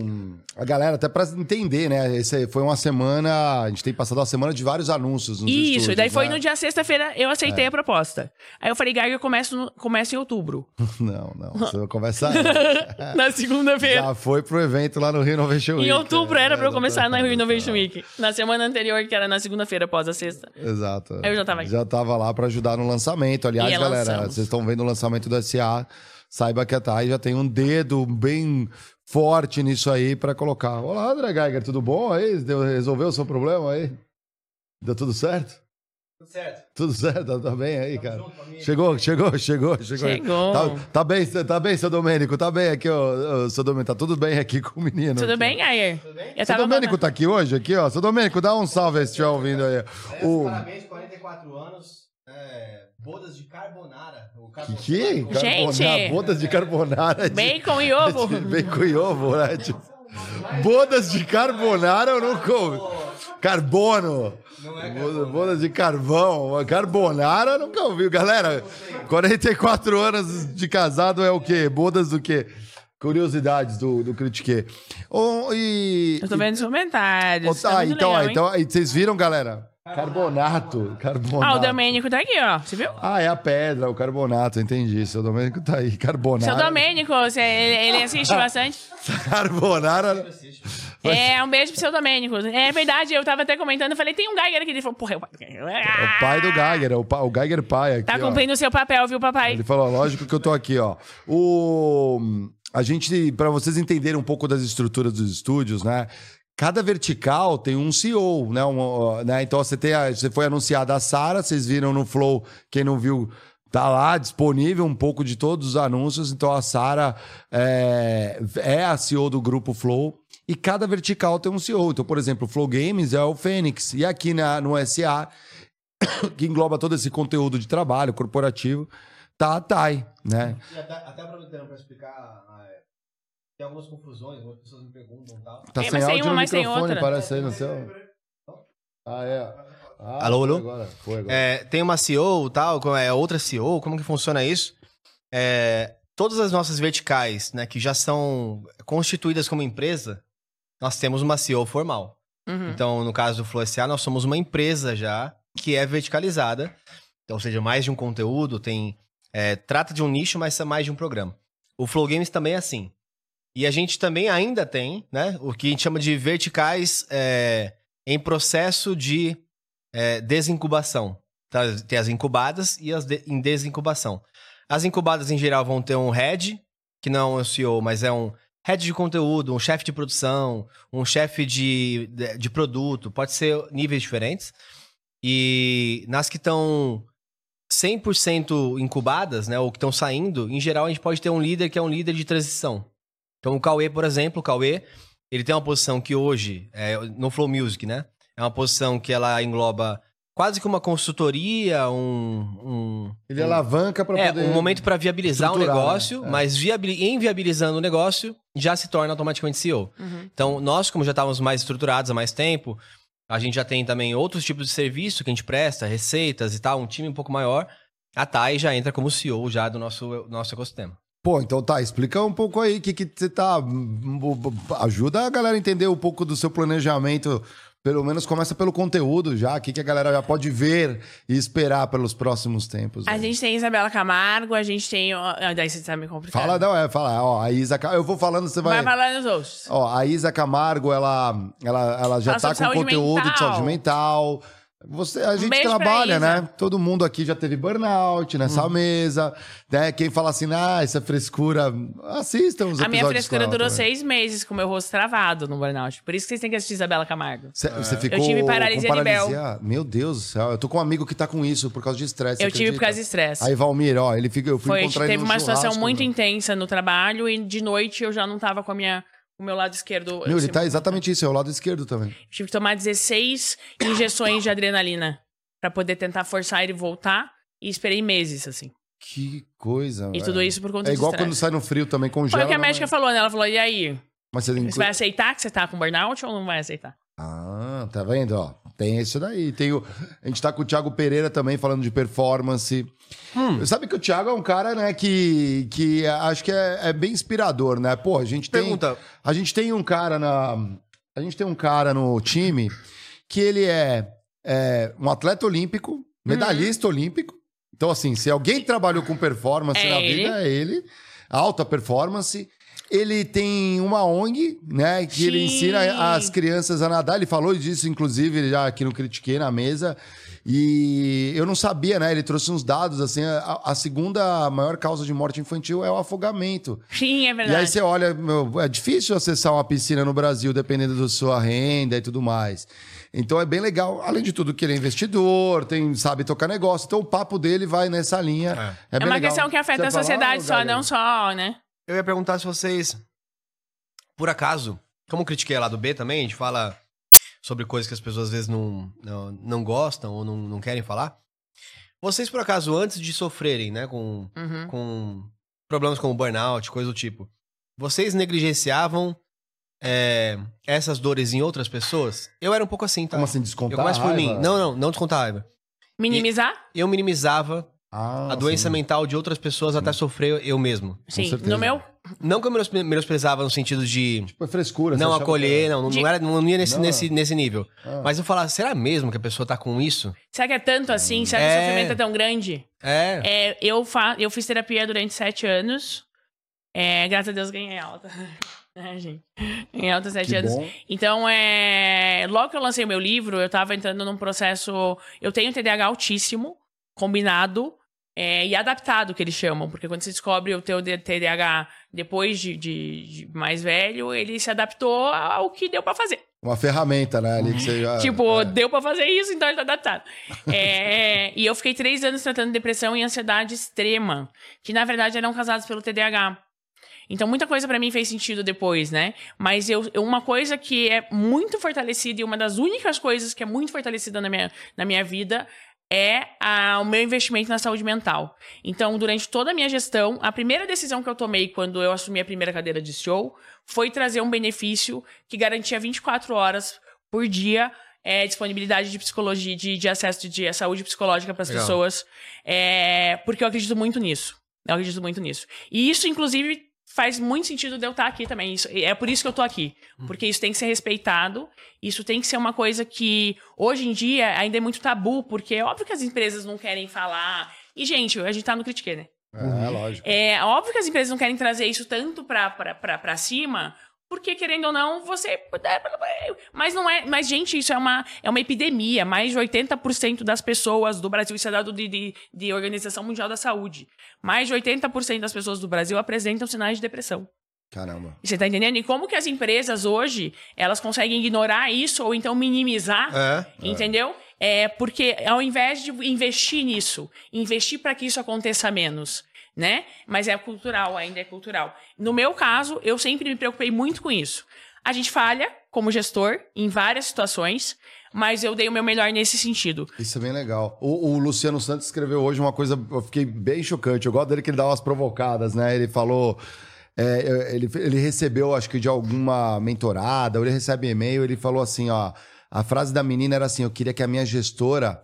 A: a galera, até pra entender, né? Esse foi uma semana. A gente tem passado uma semana de vários anúncios. Nos
B: isso,
A: estúdios,
B: e daí né? foi no dia sexta-feira eu aceitei é. a proposta. Aí eu falei, Gaga, eu começo, começo em outubro. (laughs)
A: não, não. Você vai começar (laughs)
B: Na segunda-feira.
A: Já foi pro evento lá no Rio Innovation Week.
B: Em outubro era pra eu começar na Rio Innovation Week. Na semana anterior, que era na segunda-feira, após a sexta.
A: Exato.
B: Aí eu já tava aqui.
A: Já tava lá pra ajudar no lançamento. Aliás, galera, vocês estão vendo o lançamento do SA. Saiba que a Thay já tem um dedo bem forte nisso aí para colocar. Olá, André Geiger, tudo bom aí? Deu, resolveu o seu problema aí? Deu tudo certo?
C: Tudo certo.
A: Tudo certo, tá, tá bem aí, cara. Junto, chegou, chegou, chegou, chegou.
B: Chegou.
A: Tá, tá, bem, tá bem, seu Domênico, tá bem aqui, ó, seu Domênico, tá tudo bem aqui (laughs) com o menino.
B: Tudo
A: aqui.
B: bem, Geiger?
C: Tudo bem?
A: Eu seu Domênico tá aqui hoje, aqui, ó. Seu Domênico, dá um salve aí se estiver ouvindo aí.
C: É, o... Parabéns, 44 anos. Bodas de carbonara. O
A: carbonara. Que que?
B: Gente!
A: Bodas de carbonara. De,
B: bacon e ovo.
A: De, (laughs) bacon e ovo, né? Tipo, bodas de carbonara eu nunca ouvi. Carbono. Não é carbono. Bodas de carvão. Carbonara eu nunca ouvi. Galera, 44 anos de casado é o quê? Bodas do quê? Curiosidades do, do Critique. Oh, e,
B: eu tô vendo os comentários.
A: Oh, tá, então, legal, então, aí, vocês viram, galera? Carbonato. Carbonato.
B: Ah, o Domênico tá aqui, ó. Você viu?
A: Ah, é a pedra, o carbonato, entendi. Seu Domênico tá aí. Carbonato.
B: Seu Domênico, você, ele, ele assiste (laughs) bastante.
A: Carbonara.
B: É, um beijo pro seu Domênico. É verdade, eu tava até comentando, eu falei, tem um Geiger aqui. Ele falou, porra, é o pai.
A: É o pai do Geiger, é o, pa, o Geiger pai aqui.
B: Tá cumprindo o seu papel, viu, papai?
A: Ele falou, lógico que eu tô aqui, ó. O. A gente, para vocês entenderem um pouco das estruturas dos estúdios, né? Cada vertical tem um CEO, né? Um, né? Então você, tem a, você foi anunciada a Sara, vocês viram no Flow, quem não viu, tá lá disponível um pouco de todos os anúncios. Então a Sara é, é a CEO do grupo Flow. E cada vertical tem um CEO. Então, por exemplo, o Flow Games é o Fênix. E aqui na, no SA, (coughs) que engloba todo esse conteúdo de trabalho corporativo, tá a TAI, né?
C: E até, até aproveitando para explicar tem algumas confusões, algumas pessoas me perguntam e tal.
A: Tá
C: é,
A: sem áudio
B: uma,
A: no microfone, parece aí no seu. Ah, é. Ah,
D: alô, alô? Foi agora, foi agora. É, tem uma CEO tal, é outra CEO, como que funciona isso? É, todas as nossas verticais, né, que já são constituídas como empresa, nós temos uma CEO formal. Uhum. Então, no caso do Flow SA, nós somos uma empresa já que é verticalizada. Então, ou seja, mais de um conteúdo, tem É, trata de um nicho, mas é mais de um programa. O Flow Games também é assim. E a gente também ainda tem, né? O que a gente chama de verticais é, em processo de é, desincubação. Tá? Tem as incubadas e as de, em desincubação. As incubadas, em geral, vão ter um head, que não é um CEO, mas é um head de conteúdo, um chefe de produção, um chefe de, de, de, produto, pode ser níveis diferentes. E nas que estão 100% incubadas, né, ou que estão saindo, em geral a gente pode ter um líder que é um líder de transição. Então o Cauê, por exemplo, o Cauê, ele tem uma posição que hoje, é, no Flow Music, né, é uma posição que ela engloba quase que uma consultoria, um. um
A: Ele alavanca para
D: é,
A: poder.
D: um momento para viabilizar o
A: estruturar,
D: negócio,
A: né? É.
D: mas viabili em viabilizando o negócio, já se torna automaticamente CEO.
B: Uhum.
D: Então, nós, como já estávamos mais estruturados há mais tempo, a gente já tem também outros tipos de serviço que a gente presta, receitas e tal, um time um pouco maior. A Thay já entra como CEO já do nosso, nosso ecossistema.
A: Pô, então tá, explica um pouco aí o que, que você tá. Ajuda a galera a entender um pouco do seu planejamento. Pelo menos começa pelo conteúdo já, o que, que a galera já pode ver e esperar pelos próximos tempos.
B: A gente tem Isabela Camargo, a gente tem. ó, ah, Daí você tá me complicando.
A: Fala, não, é, fala. Ó, a Isa. Eu vou falando, você vai.
B: Vai falando os outros.
A: Ó, a Isa Camargo, ela, ela, ela já
B: Fala
A: tá com conteúdo de
B: mental.
A: saúde mental. Você, a gente
B: beijo pra
A: trabalha, né? Todo mundo aqui já teve burnout nessa
B: Uhum.
A: mesa. Né? Quem fala assim, ah, essa frescura, assistam os
B: A minha
A: episódios
B: frescura durou
A: também.
B: seis meses com o meu rosto travado no burnout. Por isso que vocês têm que assistir Isabela Camargo.
A: Cê- Você ficou
B: Eu tive paralisia
A: com paralisia? Meu Deus do céu. Eu tô com um amigo que tá com isso por causa de estresse.
B: Eu tive por causa de estresse.
A: Aí, Valmir, ó, ele fica, eu fui
B: Foi,
A: encontrar ele
B: teve uma situação muito
A: meu.
B: intensa no trabalho e de noite eu já não tava com a minha, o meu lado esquerdo.
A: Meu,
B: eu
A: ele tá exatamente isso, é o lado esquerdo também.
B: Tive que tomar 16 injeções de adrenalina pra poder tentar forçar ele voltar e esperei meses, assim.
A: Que coisa,
B: E
A: velho.
B: tudo isso por conta
A: É igual quando sai no frio também, congela.
B: Foi o que a
A: não
B: médica falou, né? Ela falou, e aí?
A: Mas você tem
B: Você vai aceitar que você tá com burnout ou não vai aceitar?
A: Ah, tá vendo? Ó, tem isso daí. Tem o... A gente tá com o Thiago Pereira também falando de performance.
B: Hum.
A: Sabe que o Thiago é um cara, né, que, que acho que é, é bem inspirador, né? Pô, a gente tem.
D: Pergunta.
A: A gente tem um cara na. A gente tem um cara no time que ele é, é um atleta olímpico, medalhista olímpico. Então, assim, se alguém trabalhou com performance
B: É
A: na
B: ele.
A: vida, é ele. Alta performance. Ele tem uma ONG, né? Que ele
B: Sim.
A: ensina as crianças a nadar. Ele falou disso, inclusive, já aqui no Critiquei na mesa. E eu não sabia, né? Ele trouxe uns dados, assim, a, a segunda maior causa de morte infantil é o afogamento.
B: Sim, é
A: E aí
B: verdade.
A: você olha, meu, é difícil acessar uma piscina no Brasil, dependendo da sua renda e tudo mais. Então é bem legal. Além de tudo, que ele é investidor, tem, sabe tocar negócio. Então o papo dele vai nessa linha. É,
B: É
A: bem
B: uma
A: legal.
B: questão que afeta
A: Você
B: a sociedade
A: ô,
B: só,
A: Gabriel?
B: não só, né?
D: Eu ia perguntar se vocês, por acaso, como eu critiquei lá do B também, a gente fala sobre coisas que as pessoas às vezes não, não, não gostam ou não, não querem falar. Vocês, por acaso, antes de sofrerem, né, com,
B: Uhum.
D: com problemas como burnout, coisa do tipo, vocês negligenciavam é, essas dores em outras pessoas? Eu era um pouco assim, tá?
A: Como assim,
D: Eu
A: descontar
D: começo
A: a
D: por mim. Não, não, não descontar a raiva.
B: Minimizar?
D: Eu minimizava
A: Ah,
D: a doença
A: sim.
D: mental de outras pessoas até sofrer eu mesmo.
B: Sim. No meu,
D: Não que eu menosprezava no sentido de
A: Foi frescura. você
D: não acolher,
A: que
D: não, não,
B: De-
D: não era, não ia nesse,
A: Não.
D: nesse, nesse nível.
A: Ah.
D: Mas eu falava, será mesmo que a pessoa tá com isso?
B: será que é tanto assim? Será que
D: É.
B: o sofrimento é tão grande?
D: É.
B: É, eu, fa eu fiz terapia durante sete anos. É, graças a Deus ganhei alta. (laughs) É, gente. Ganhei alta sete
A: Que
B: anos.
A: bom.
B: Então, é... logo que eu lancei o meu livro, eu tava entrando num processo. Eu tenho TDAH altíssimo, combinado é, e adaptado, que eles chamam. Porque quando você descobre o teu TDAH depois de, de- de mais velho, ele se adaptou ao que deu pra fazer.
A: Uma ferramenta, né? Ali que você já... (laughs)
B: Tipo,
A: é.
B: deu pra fazer isso, então ele tá adaptado. (laughs) É, e eu fiquei três anos tratando depressão e ansiedade extrema, que na verdade eram causados pelo TDAH. Então, muita coisa pra mim fez sentido depois, né? Mas eu- uma coisa que é muito fortalecida e uma das únicas coisas que é muito fortalecida na minha, na minha vida é a- o meu investimento na saúde mental. Então, durante toda a minha gestão, a primeira decisão que eu tomei quando eu assumi a primeira cadeira de show foi trazer um benefício que garantia 24 horas por dia é, disponibilidade de psicologia, de, de acesso de, de saúde psicológica para as pessoas, é, porque eu acredito muito nisso. Eu acredito muito nisso. E isso, inclusive, faz muito sentido de eu estar aqui também. Isso- é por isso que eu tô aqui. Porque isso tem que ser respeitado. Isso tem que ser uma coisa que, hoje em dia, ainda é muito tabu, porque é óbvio que as empresas não querem falar. E, gente, a gente tá no Critique, né?
A: É, lógico.
B: É óbvio que as empresas não querem trazer isso tanto pra, pra, pra, pra cima, porque, querendo ou não, você. Mas não é. Mas, gente, isso é uma, é uma epidemia. Mais de 80% das pessoas do Brasil, isso é dado de, de, de Organização Mundial da Saúde. Mais de 80% das pessoas do Brasil apresentam sinais de depressão.
A: Caramba.
B: Você tá entendendo? E como que as empresas hoje, elas conseguem ignorar isso ou então minimizar,
D: É.
B: entendeu? É porque ao invés de investir nisso, investir para que isso aconteça menos, né? Mas é cultural, ainda é cultural. No meu caso, eu sempre me preocupei muito com isso. A gente falha como gestor em várias situações, mas eu dei o meu melhor nesse sentido.
A: Isso é bem legal. O, o Luciano Santos escreveu hoje uma coisa, eu fiquei bem chocante. Eu gosto dele que ele dá umas provocadas, né? Ele falou. é, ele, ele recebeu, acho que de alguma mentorada, ou ele recebe e-mail, ele falou assim: ó. A frase da menina era assim: eu queria que a minha gestora.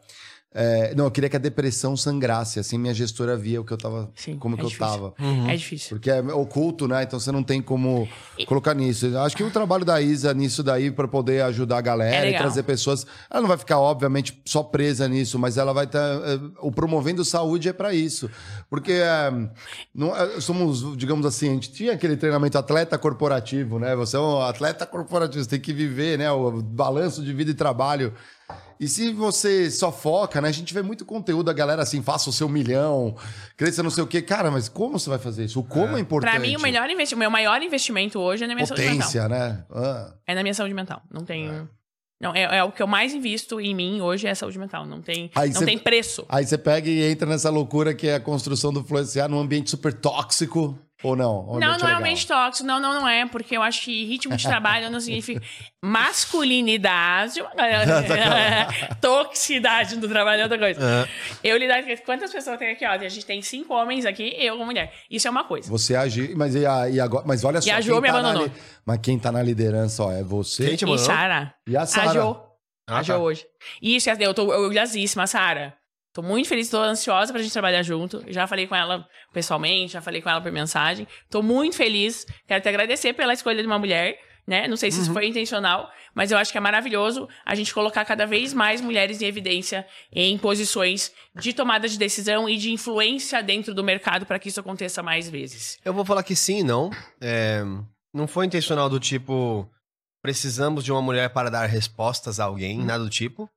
A: É, não, eu queria que a depressão sangrasse. Assim, minha gestora via o que eu tava.
B: Sim,
A: como
B: é
A: que eu
B: difícil.
A: tava.
D: Uhum.
B: É difícil.
A: Porque é oculto, né? Então você não tem como colocar nisso. Eu Acho que o trabalho da Isa nisso daí pra poder ajudar a
B: É
A: galera e
B: legal.
A: trazer pessoas. Ela não vai ficar, obviamente, só presa nisso, mas ela vai estar. o promovendo saúde é pra isso. Porque é, não, é, somos, digamos assim, a gente tinha aquele treinamento atleta corporativo, né? Você é um atleta corporativo, você tem que viver, né? O balanço de vida e trabalho. E se você só foca, né? A gente vê muito conteúdo, a galera assim, faça o seu milhão, cresça não sei o quê. Cara, mas como você vai fazer isso? O como é, importante.
B: Pra mim, o melhor investi- o meu maior investimento hoje é na minha saúde mental.
A: Potência, né? Ah,
B: É na minha saúde mental. Não tenho. Não, é, é o que eu mais invisto em mim hoje é saúde mental. Não tem,
A: Aí
B: não
A: você-
B: tem preço.
A: Aí você pega e entra nessa loucura que é a construção do SA num ambiente super tóxico. Ou não? Um
B: Não,
A: ambiente
B: não é um ambiente tóxico. Não, não, não é. Porque eu acho que ritmo de trabalho não significa (laughs) masculinidade. (laughs) (laughs) Toxicidade do trabalho é outra coisa. Eu lidar com quantas pessoas tem aqui, ó? A gente tem cinco homens aqui, eu uma mulher. Isso é uma coisa.
A: Você agir, mas, e a- e agora, mas olha só.
B: a Jo
A: quem
B: me
A: tá na
B: abandonou.
A: li- Mas quem tá na liderança, ó, é você
D: Quem te
B: E? Sara.
A: e a
B: A
A: Sara.
B: Jo.
D: Ah,
B: a Jo
D: tá.
B: hoje. Isso, eu tô orgulhosíssima, Sara. Tô muito feliz, tô ansiosa pra gente trabalhar junto. Já falei com ela pessoalmente, já falei com ela por mensagem. Tô muito feliz. Quero te agradecer pela escolha de uma mulher, né? Não sei se isso foi intencional, mas eu acho que é maravilhoso a gente colocar cada vez mais mulheres em evidência em posições de tomada de decisão e de influência dentro do mercado para que isso aconteça mais vezes.
D: Eu vou falar que sim e não. É, não foi intencional do tipo, precisamos de uma mulher para dar respostas a alguém, nada do tipo.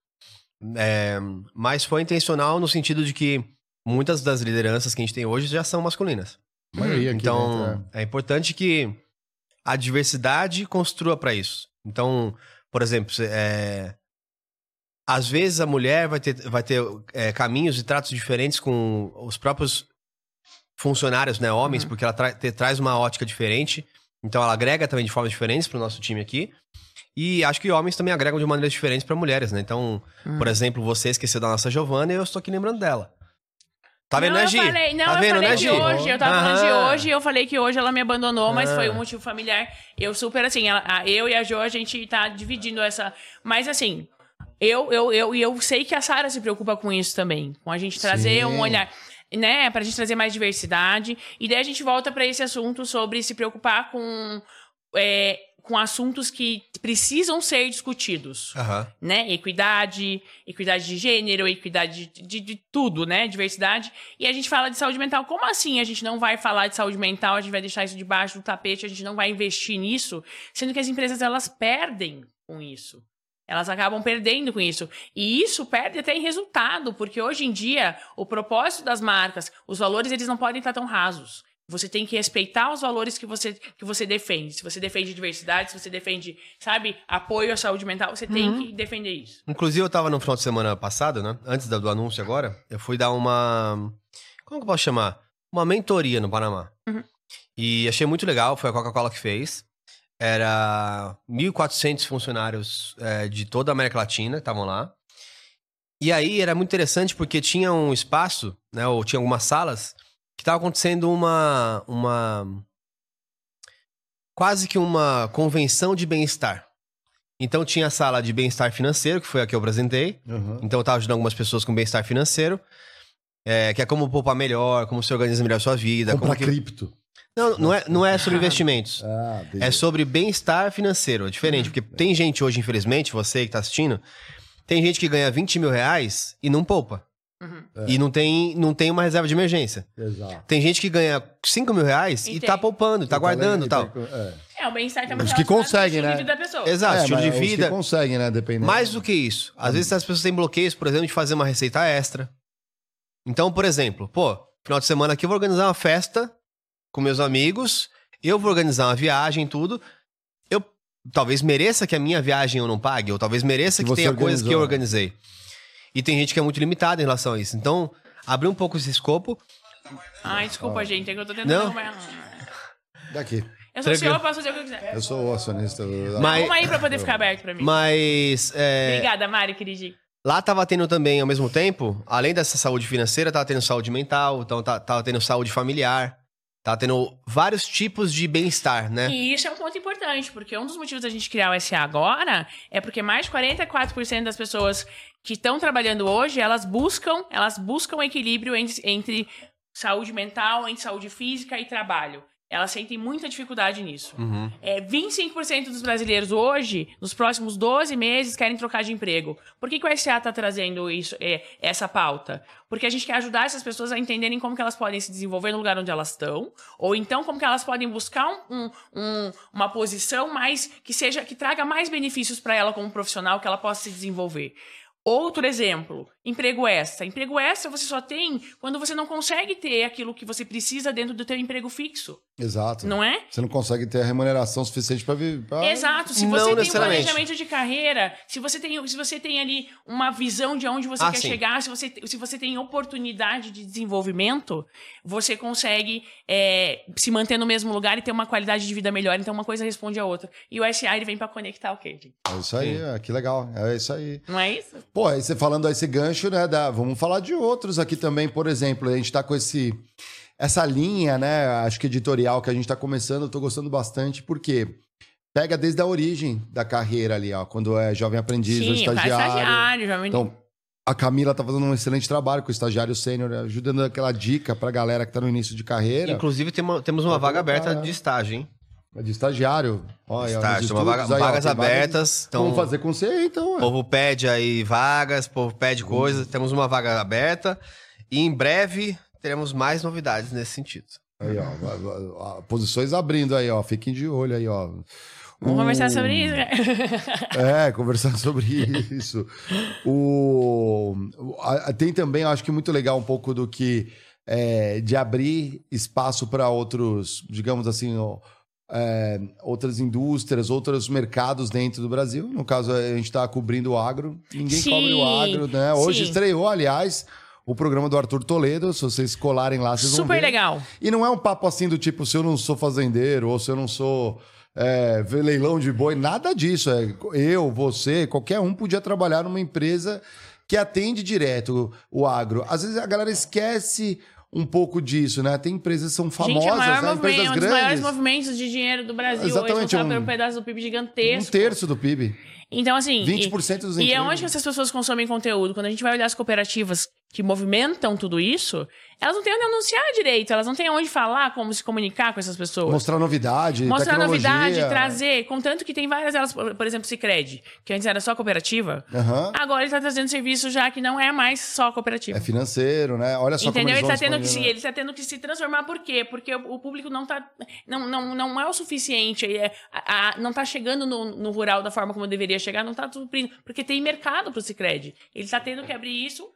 D: É, mas foi intencional no sentido de que muitas das lideranças que a gente tem hoje já são masculinas.
A: Maioria
D: então,
A: dentro,
D: é importante que a diversidade construa para isso. Então, por exemplo, é, às vezes a mulher vai ter, vai ter é, caminhos e tratos diferentes com os próprios funcionários, né, homens, porque ela tra- te- traz uma ótica diferente. Então, ela agrega também de formas diferentes para o nosso time aqui. E acho que homens também agregam de maneiras diferentes para mulheres, né? Então, por exemplo, você esqueceu da nossa Giovana e eu estou aqui lembrando dela. Tá vendo,
B: não,
D: né,
B: eu
D: Gi?
B: falei, não,
D: tá
B: eu
D: vendo,
B: falei
D: né, Gi?
B: hoje, eu tava falando de
D: Aham.
B: hoje, eu falei que hoje ela me abandonou, mas
D: Ah.
B: foi um motivo familiar. Eu super, assim, ela- a- eu e a Jo, a gente tá dividindo essa. Mas assim, eu, eu, eu, e eu sei que a Sara se preocupa com isso também. Com a gente trazer
A: Sim.
B: um olhar. Né, pra gente trazer mais diversidade. E daí a gente volta pra esse assunto sobre se preocupar com, é, com assuntos que precisam ser discutidos
D: Aham.
B: né? Equidade, equidade de gênero, equidade de, de, de tudo, né? Diversidade. E a gente fala de saúde mental. Como assim a gente não vai falar de saúde mental, a gente vai deixar isso debaixo do tapete, a gente não vai investir nisso, sendo que as empresas elas perdem com isso. Elas acabam perdendo com isso. E isso perde até em resultado, porque hoje em dia, o propósito das marcas, os valores, eles não podem estar tão rasos. Você tem que respeitar os valores que você, que você defende. Se você defende diversidade, se você defende, sabe, apoio à saúde mental, você tem que defender isso.
D: Inclusive, eu tava no final de semana passado, né? Antes do anúncio agora, eu fui dar uma. Como que eu posso chamar? Uma mentoria no Panamá.
B: Uhum.
D: E achei muito legal, foi a Coca-Cola que fez. Era 1.400 funcionários é, de toda a América Latina que estavam lá. E aí era muito interessante porque tinha um espaço, né? Ou tinha algumas salas que estava acontecendo uma. uma quase que uma convenção de bem-estar. Então tinha a sala de bem-estar financeiro, que foi a que eu apresentei.
A: Uhum.
D: Então eu tava ajudando algumas pessoas com bem-estar financeiro. é, que é como poupar melhor, como se organiza melhor a sua vida.
A: Comprar
D: Como que...
A: cripto.
D: Não, não é, não é sobre investimentos. (laughs)
A: Ah,
D: É sobre bem-estar financeiro. É diferente, porque tem gente hoje, infelizmente, você que tá assistindo, tem gente que ganha 20 mil reais e não poupa.
B: Uhum.
D: E não tem, não tem uma reserva de emergência.
A: Exato.
D: Tem gente que ganha 5 mil reais e,
B: E
D: tá poupando, tá guardando e tal.
A: É.
B: É, o bem-estar tá
A: Os
B: muito
A: que conseguem,
B: estilo
A: né?
B: de vida da pessoa.
D: Exato,
A: É,
D: estilo de
A: os
D: vida.
A: que conseguem, né? Dependendo.
D: Mais do que isso. Às vezes as pessoas têm bloqueios, por exemplo, de fazer uma receita extra. Então, por exemplo, pô, final de semana aqui eu vou organizar uma festa com meus amigos, eu vou organizar uma viagem, tudo. Eu talvez mereça que a minha viagem eu não pague, ou talvez mereça
A: Que
D: que tenha coisas que eu organizei. E tem gente que é muito limitada em relação a isso. Então, abrir um pouco esse escopo.
B: Ai, desculpa, gente, é que eu tô tentando
D: Não?
B: acompanhar.
A: Daqui.
B: Eu sou
D: Tranquilo.
B: senhor, eu posso fazer o que eu quiser.
A: Eu sou o acionista. do-
D: Mas-
B: Vamos aí pra poder ficar aberto pra mim.
D: Mas. é,
B: Obrigada, Mari, queridinho.
D: Lá tava tendo também, ao mesmo tempo, além dessa saúde financeira, tava tendo saúde mental, então tava tendo saúde familiar, tava tendo vários tipos de bem-estar, né?
B: E isso é um ponto importante, porque um dos motivos da gente criar o SA agora é porque mais de 44% das pessoas que estão trabalhando hoje, elas buscam, elas buscam equilíbrio entre, entre saúde mental, entre saúde física e trabalho. Elas sentem muita dificuldade nisso.
D: Uhum.
B: É, 25% dos brasileiros hoje, nos próximos 12 meses, querem trocar de emprego. Por que, que o SA está trazendo isso, é, essa pauta? Porque a gente quer ajudar essas pessoas a entenderem como que elas podem se desenvolver no lugar onde elas estão, ou então como que elas podem buscar um- um- um- uma posição mais que seja que traga mais benefícios para ela como profissional, que ela possa se desenvolver. Outro exemplo, emprego extra. Emprego extra você só tem quando você não consegue ter aquilo que você precisa dentro do teu emprego fixo,
A: Exato.
B: não é?
A: Você não consegue ter a remuneração suficiente pra viver. pra-
B: Exato. Se
D: Não
B: você tem um planejamento de carreira, se você tem, se você tem ali uma visão de onde você
D: Ah,
B: quer
D: sim.
B: chegar, se você, se você tem oportunidade de desenvolvimento, você consegue é, se manter no mesmo lugar e ter uma qualidade de vida melhor. Então, uma coisa responde a outra. E o SA ele vem pra conectar o quê?
A: É isso aí, é, que legal. É isso aí.
B: Não é isso?
A: Pô, aí você falando a esse gancho, né? da- vamos falar de outros aqui também, por exemplo. A gente tá com esse. Essa linha, né? Acho que editorial que a gente tá começando, eu tô gostando bastante, porque pega desde a origem da carreira ali, ó. Quando é jovem aprendiz ou
B: Sim, o cara é
A: estagiário.
B: estagiário, já
A: Então, a Camila tá fazendo um excelente trabalho com o estagiário sênior, ajudando aquela dica pra galera que tá no início de carreira.
D: Inclusive, tem uma- temos uma vaga aberta
A: é.
D: de estágio, hein?
A: De estagiário. Olha,
D: Estágio, uma vaga-
A: estudos aí, ó,
D: vagas
A: tem
D: abertas. Então,
A: Vamos fazer com você, então.
D: o povo pede aí vagas, o povo pede coisas. Temos uma vaga aberta. E em breve teremos mais novidades nesse sentido.
A: Aí, ó, posições abrindo aí, ó. Fiquem de olho aí, ó.
B: Vamos
A: O-
B: conversar sobre isso, né? (laughs)
A: É, conversar sobre isso. O, tem também, eu acho que muito legal um pouco do que é, de abrir espaço para outros, digamos assim, ó, é, outras indústrias, outros mercados dentro do Brasil. No caso, a gente está cobrindo o agro. Ninguém
B: Sim,
A: cobre o agro, né? Hoje
B: sim.
A: estreou, aliás, o programa do Arthur Toledo. Se vocês colarem lá, vocês vão
B: Super
A: ver.
B: legal.
A: E não é um papo assim do tipo, se eu não sou fazendeiro ou se eu não sou é, leilão de boi, nada disso. É, eu, você, qualquer um podia trabalhar numa empresa que atende direto o agro. Às vezes a galera esquece um pouco disso, né? Tem empresas que são famosas,
B: gente, é maior
A: né? Empresas
B: um dos maiores
A: grandes.
B: movimentos de dinheiro do Brasil
A: Exatamente,
B: hoje, responsável
A: um-
B: um pedaço do PIB
A: Um
B: gigantesco.
A: terço do PIB.
B: Então, assim.
A: 20% dos
B: E, e é onde que essas pessoas consomem conteúdo? Quando a gente vai olhar as cooperativas que movimentam tudo isso, elas não têm onde anunciar direito, elas não têm onde falar, como se comunicar com essas pessoas.
A: Mostrar novidade,
B: Mostrar
A: tecnologia.
B: novidade, trazer. Contanto que tem várias delas, por exemplo, Cicred, que antes era só cooperativa.
A: Aham.
B: Agora ele tá trazendo serviço já que não é mais só cooperativa.
A: É financeiro, né? Olha só
B: Entendeu?
A: como
B: Ele tá,
A: vão
B: tendo que se,
A: expandindo.
B: ele tá tendo que se transformar, por quê? Porque o, o público não tá. Não, não, não é o suficiente. É, a- a- não tá chegando no, no rural da forma como deveria chegar, não tá suprindo. Porque tem mercado pro Cicred. Ele tá tendo que abrir isso.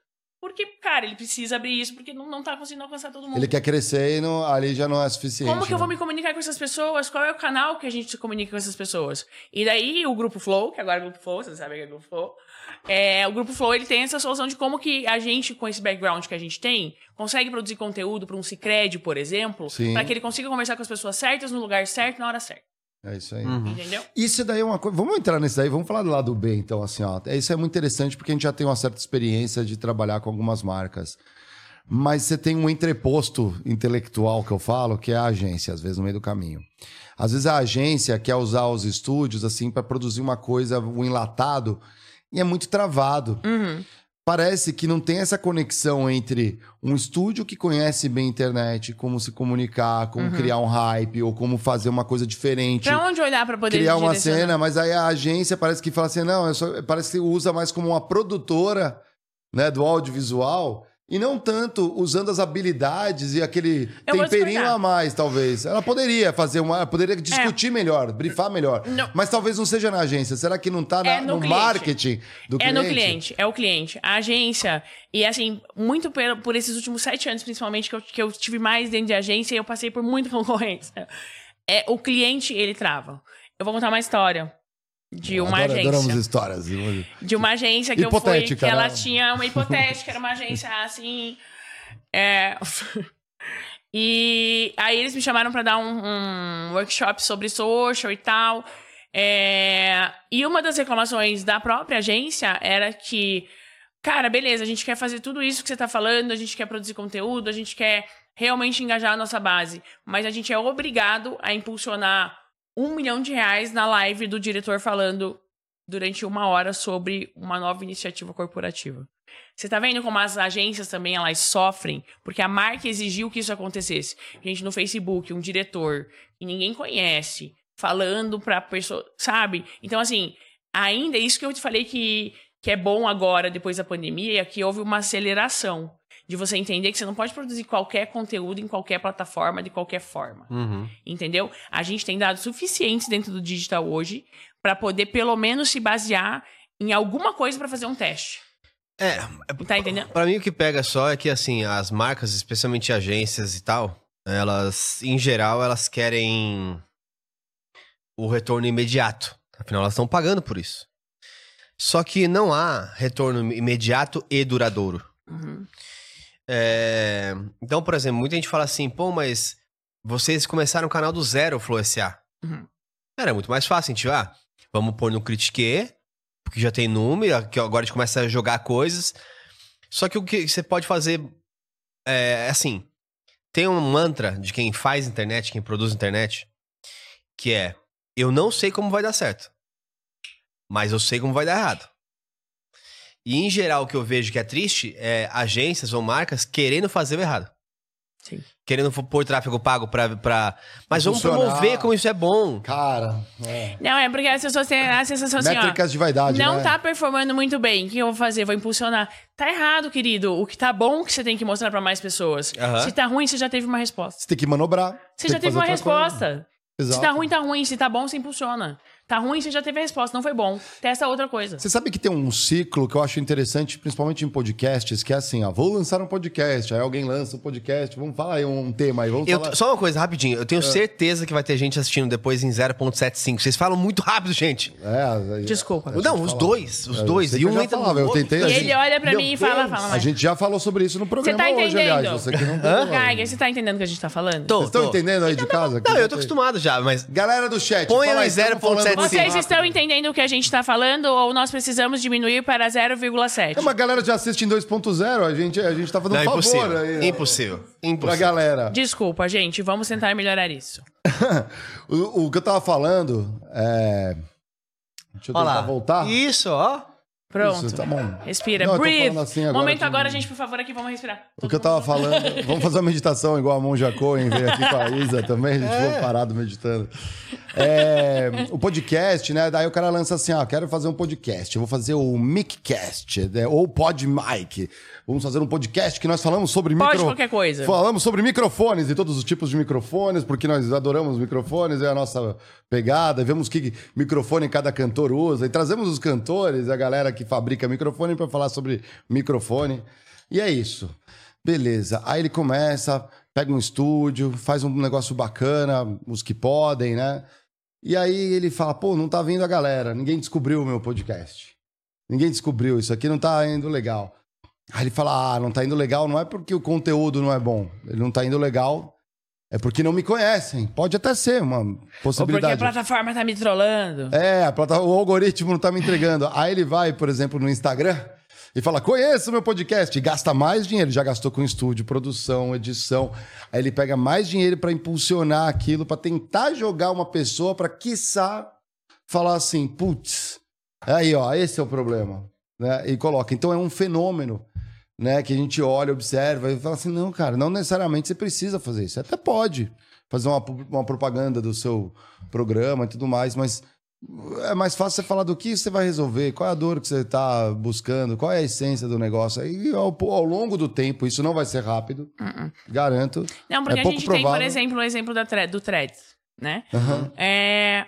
B: Porque, cara, ele precisa abrir isso porque não, não tá conseguindo alcançar todo mundo.
A: Ele quer crescer e não- ali já não é suficiente.
B: Como que eu vou
A: né?
B: me comunicar com essas pessoas? Qual é o canal que a gente se comunica com essas pessoas? E daí o Grupo Flow, que agora é o Grupo Flow, vocês sabem que é o Grupo Flow. É, o Grupo Flow ele tem essa solução de como que a gente, com esse background que a gente tem, consegue produzir conteúdo para um Cicred, por exemplo, para que ele consiga conversar com as pessoas certas, no lugar certo, na hora certa.
A: É isso aí.
D: Uhum.
B: Entendeu?
A: Isso daí é uma coisa. Vamos entrar nisso daí, vamos falar do lado B, então, assim, ó. Isso é muito interessante porque a gente já tem uma certa experiência de trabalhar com algumas marcas. Mas você tem um entreposto intelectual que eu falo, que é a agência, às vezes no meio do caminho. Às vezes a agência quer usar os estúdios, assim, para produzir uma coisa, um enlatado, e é muito travado.
B: Uhum.
A: Parece que não tem essa conexão entre um estúdio que conhece bem a internet, como se comunicar, como criar um hype, ou como fazer uma coisa diferente.
B: Pra onde olhar pra poder
A: criar uma cena, mas aí a agência parece que fala assim, não, só- parece que usa mais como uma produtora, né, do audiovisual, e não tanto usando as habilidades e aquele
B: Eu vou
A: temperinho a mais, talvez. Ela poderia fazer uma. Poderia discutir melhor, brifar melhor.
B: Não.
A: Mas talvez não seja na agência. Será que não tá na-
B: É no
A: no, marketing do
B: É
A: cliente?
B: no cliente, é o cliente. A agência, e assim, muito por, por esses últimos sete anos, principalmente, que eu, que eu tive mais dentro de agência, eu passei por muita (laughs) concorrência. É, o cliente, ele trava. Eu vou contar uma história de uma
A: Adora-
B: agência.
A: Adoramos histórias.
B: De uma agência que eu fui,
A: Hipotética,
B: que ela
A: né?
B: tinha uma (laughs) hipotética, era uma agência assim. é, (laughs) e aí eles me chamaram pra dar um, um workshop sobre social e tal. É, e uma das reclamações da própria agência era que, cara, beleza, a gente quer fazer tudo isso que você tá falando, a gente quer produzir conteúdo, a gente quer realmente engajar a nossa base, mas a gente é obrigado a impulsionar um milhão de reais na live do diretor falando durante uma hora sobre uma nova iniciativa corporativa. Você tá vendo como as agências também elas sofrem? Porque a marca exigiu que isso acontecesse. Gente, no Facebook, um diretor que ninguém conhece, falando pra pessoa, sabe? Então, assim, ainda isso que eu te falei que, que é bom agora, depois da pandemia, é que houve uma aceleração de você entender que você não pode produzir qualquer conteúdo em qualquer plataforma, de qualquer forma.
D: Uhum.
B: Entendeu? A gente tem dados suficientes dentro do digital hoje para poder pelo menos se basear em alguma coisa para fazer um teste.
D: É,
B: Tá entendendo?
D: Pra mim, o que pega só é que, assim, as marcas, especialmente agências e tal, elas, em geral, elas querem o retorno imediato. Afinal, elas estão pagando por isso. Só que não há retorno imediato e duradouro.
B: Uhum.
D: É, Então, por exemplo, muita gente fala assim, pô, mas vocês começaram o canal do zero, Flow SA.
B: Uhum.
D: Cara, é muito mais fácil, a gente, ah, vamos pôr no Critique, porque já tem número, que agora a gente começa a jogar coisas. Só que o que você pode fazer é assim, tem um mantra de quem faz internet, quem produz internet, que é, eu não sei como vai dar certo, mas eu sei como vai dar errado. E em geral o que eu vejo que é triste é agências ou marcas querendo fazer o errado.
B: Sim.
D: Querendo pôr tráfego pago pra. pra... Mas vamos promover como isso é bom.
A: Cara, é.
B: Não, é porque as pessoas têm a sensação assim, ó.
A: métricas de vaidade,
B: Não
A: né?
B: tá performando muito bem. O que eu vou fazer? Vou impulsionar. Tá errado, querido. O que tá bom que você tem que mostrar pra mais pessoas. Se tá ruim, você já teve uma resposta.
A: Você tem que manobrar.
B: Você já teve uma
A: coisa.
B: resposta.
A: Exato.
B: Se tá ruim, tá ruim. Se tá bom, você impulsiona. Tá ruim, você já teve a resposta. Não foi bom. Testa outra coisa.
A: Você sabe que tem um ciclo que eu acho interessante, principalmente em podcasts, que é assim, ó, vou lançar um podcast, aí alguém lança um podcast, vamos falar aí um tema aí, vamos
D: Eu-
A: falar...
D: só uma coisa, rapidinho. Eu tenho certeza que vai ter gente assistindo depois em 0.75. Vocês falam muito rápido, gente.
A: É, aí-
B: Desculpa.
A: a
D: Não, os dois. Os
A: É,
D: dois. E um entra no
A: falava, eu tentei-
B: E
A: a
B: ele olha pra
D: Meu
B: mim e fala, fala.
A: A
B: mas-
A: gente já falou sobre isso no programa
B: tá
A: hoje, aliás.
B: entendendo?
A: Você que não
B: Hã?
A: pegou.
B: Geiger, você tá entendendo o que a gente tá falando?
D: Tô,
A: Vocês estão entendendo aí de casa?
D: Não, eu tô acostumado já, mas.
A: Galera do chat,
D: Põe em
A: estamos falando
D: 0.75.
B: Vocês
A: rápido.
B: estão entendendo o que a gente tá falando ou nós precisamos diminuir para 0,7?
A: É, mas a galera já assiste em 2.0, a gente, a gente tá fazendo
D: Não,
A: um favor
D: impossível.
A: aí.
D: Impossível.
A: Pra
D: Impossível.
A: galera.
B: Desculpa, gente. Vamos tentar melhorar isso. (laughs)
A: o, o que eu tava falando é... Deixa eu
D: Olha
A: tentar voltar.
D: Isso, ó.
B: Pronto.
A: Isso, tá bom.
B: Respira.
A: Não,
B: Breathe.
A: assim agora
B: Momento
A: que-
B: agora, gente, por favor, aqui, vamos respirar.
A: O que eu tava falando, vamos fazer uma meditação igual a Monja Cohen veio aqui com a Isa também, a gente ficou parado meditando. É, o podcast, né? Daí o cara lança assim: ah, quero fazer um podcast, eu vou fazer o Miccast, né, ou Pod Mic. Vamos fazer um podcast que nós falamos sobre
B: Pode
A: micro...
B: qualquer coisa.
A: Falamos sobre microfones e todos os tipos de microfones, porque nós adoramos microfones, é a nossa pegada. Vemos que microfone cada cantor usa. E trazemos os cantores, a galera que fabrica microfone, para falar sobre microfone. E é isso. Beleza. Aí ele começa, pega um estúdio, faz um negócio bacana, os que podem, né? E aí ele fala: pô, não tá vindo a galera, ninguém descobriu o meu podcast. Ninguém descobriu, isso aqui não tá indo legal. Aí ele fala: ah, não tá indo legal, não é porque o conteúdo não é bom. Ele não tá indo legal, é porque não me conhecem. Pode até ser uma
B: Ou porque a
A: possibilidade.
B: plataforma tá me trollando.
A: É, a plata- o algoritmo não tá me entregando. Aí ele vai, por exemplo, no Instagram e fala: conheço o meu podcast. E gasta mais dinheiro. Já gastou com estúdio, produção, edição. Aí ele pega mais dinheiro para impulsionar aquilo, para tentar jogar uma pessoa para, quiçá, falar assim: putz, aí, ó, esse é o problema. Né? E coloca. Então é um fenômeno. Né, que a gente olha, observa e fala assim: não, cara, não necessariamente você precisa fazer isso. Você até pode fazer uma, uma propaganda do seu programa e tudo mais, mas é mais fácil você falar do que você vai resolver, qual é a dor que você está buscando, qual é a essência do negócio. Aí, ao, ao longo do tempo, isso não vai ser rápido, garanto.
B: Não, porque
A: É
B: a gente tem, por
A: provável.
B: exemplo, o exemplo da thread, do Threads, né? É,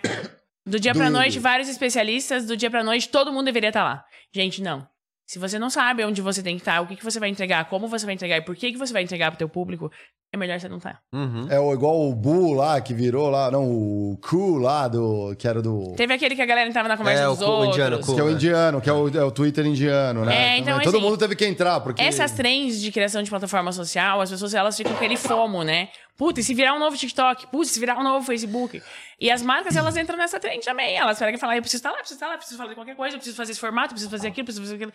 B: do dia
A: Do-
B: pra noite, vários especialistas, do dia pra noite, todo mundo deveria estar lá. Gente, não. Se você não sabe onde você tem que estar, o que, que você vai entregar, como você vai entregar e por que, que você vai entregar pro teu público, é melhor você não estar.
D: Uhum.
A: É o- igual o Bu lá, que virou lá, não, o Ku lá, do, que era do...
B: Teve aquele que a galera entrava na conversa
D: É, o
B: dos
D: cu-
B: outros.
D: indiano, cu-
A: Que é o
D: né?
A: indiano, que é o, é o Twitter indiano, né?
B: É, então,
A: Todo
B: assim,
A: mundo teve que entrar, porque...
B: Essas trends de criação de plataforma social, as pessoas elas ficam com aquele fomo, né? Puta, e se virar um novo TikTok? Putz, se virar um novo Facebook? E as marcas, elas entram nessa trend também. Elas pegam e falam, eu preciso estar lá, preciso estar lá, preciso fazer qualquer coisa, eu preciso fazer esse formato, eu preciso fazer aquilo, preciso fazer aquilo.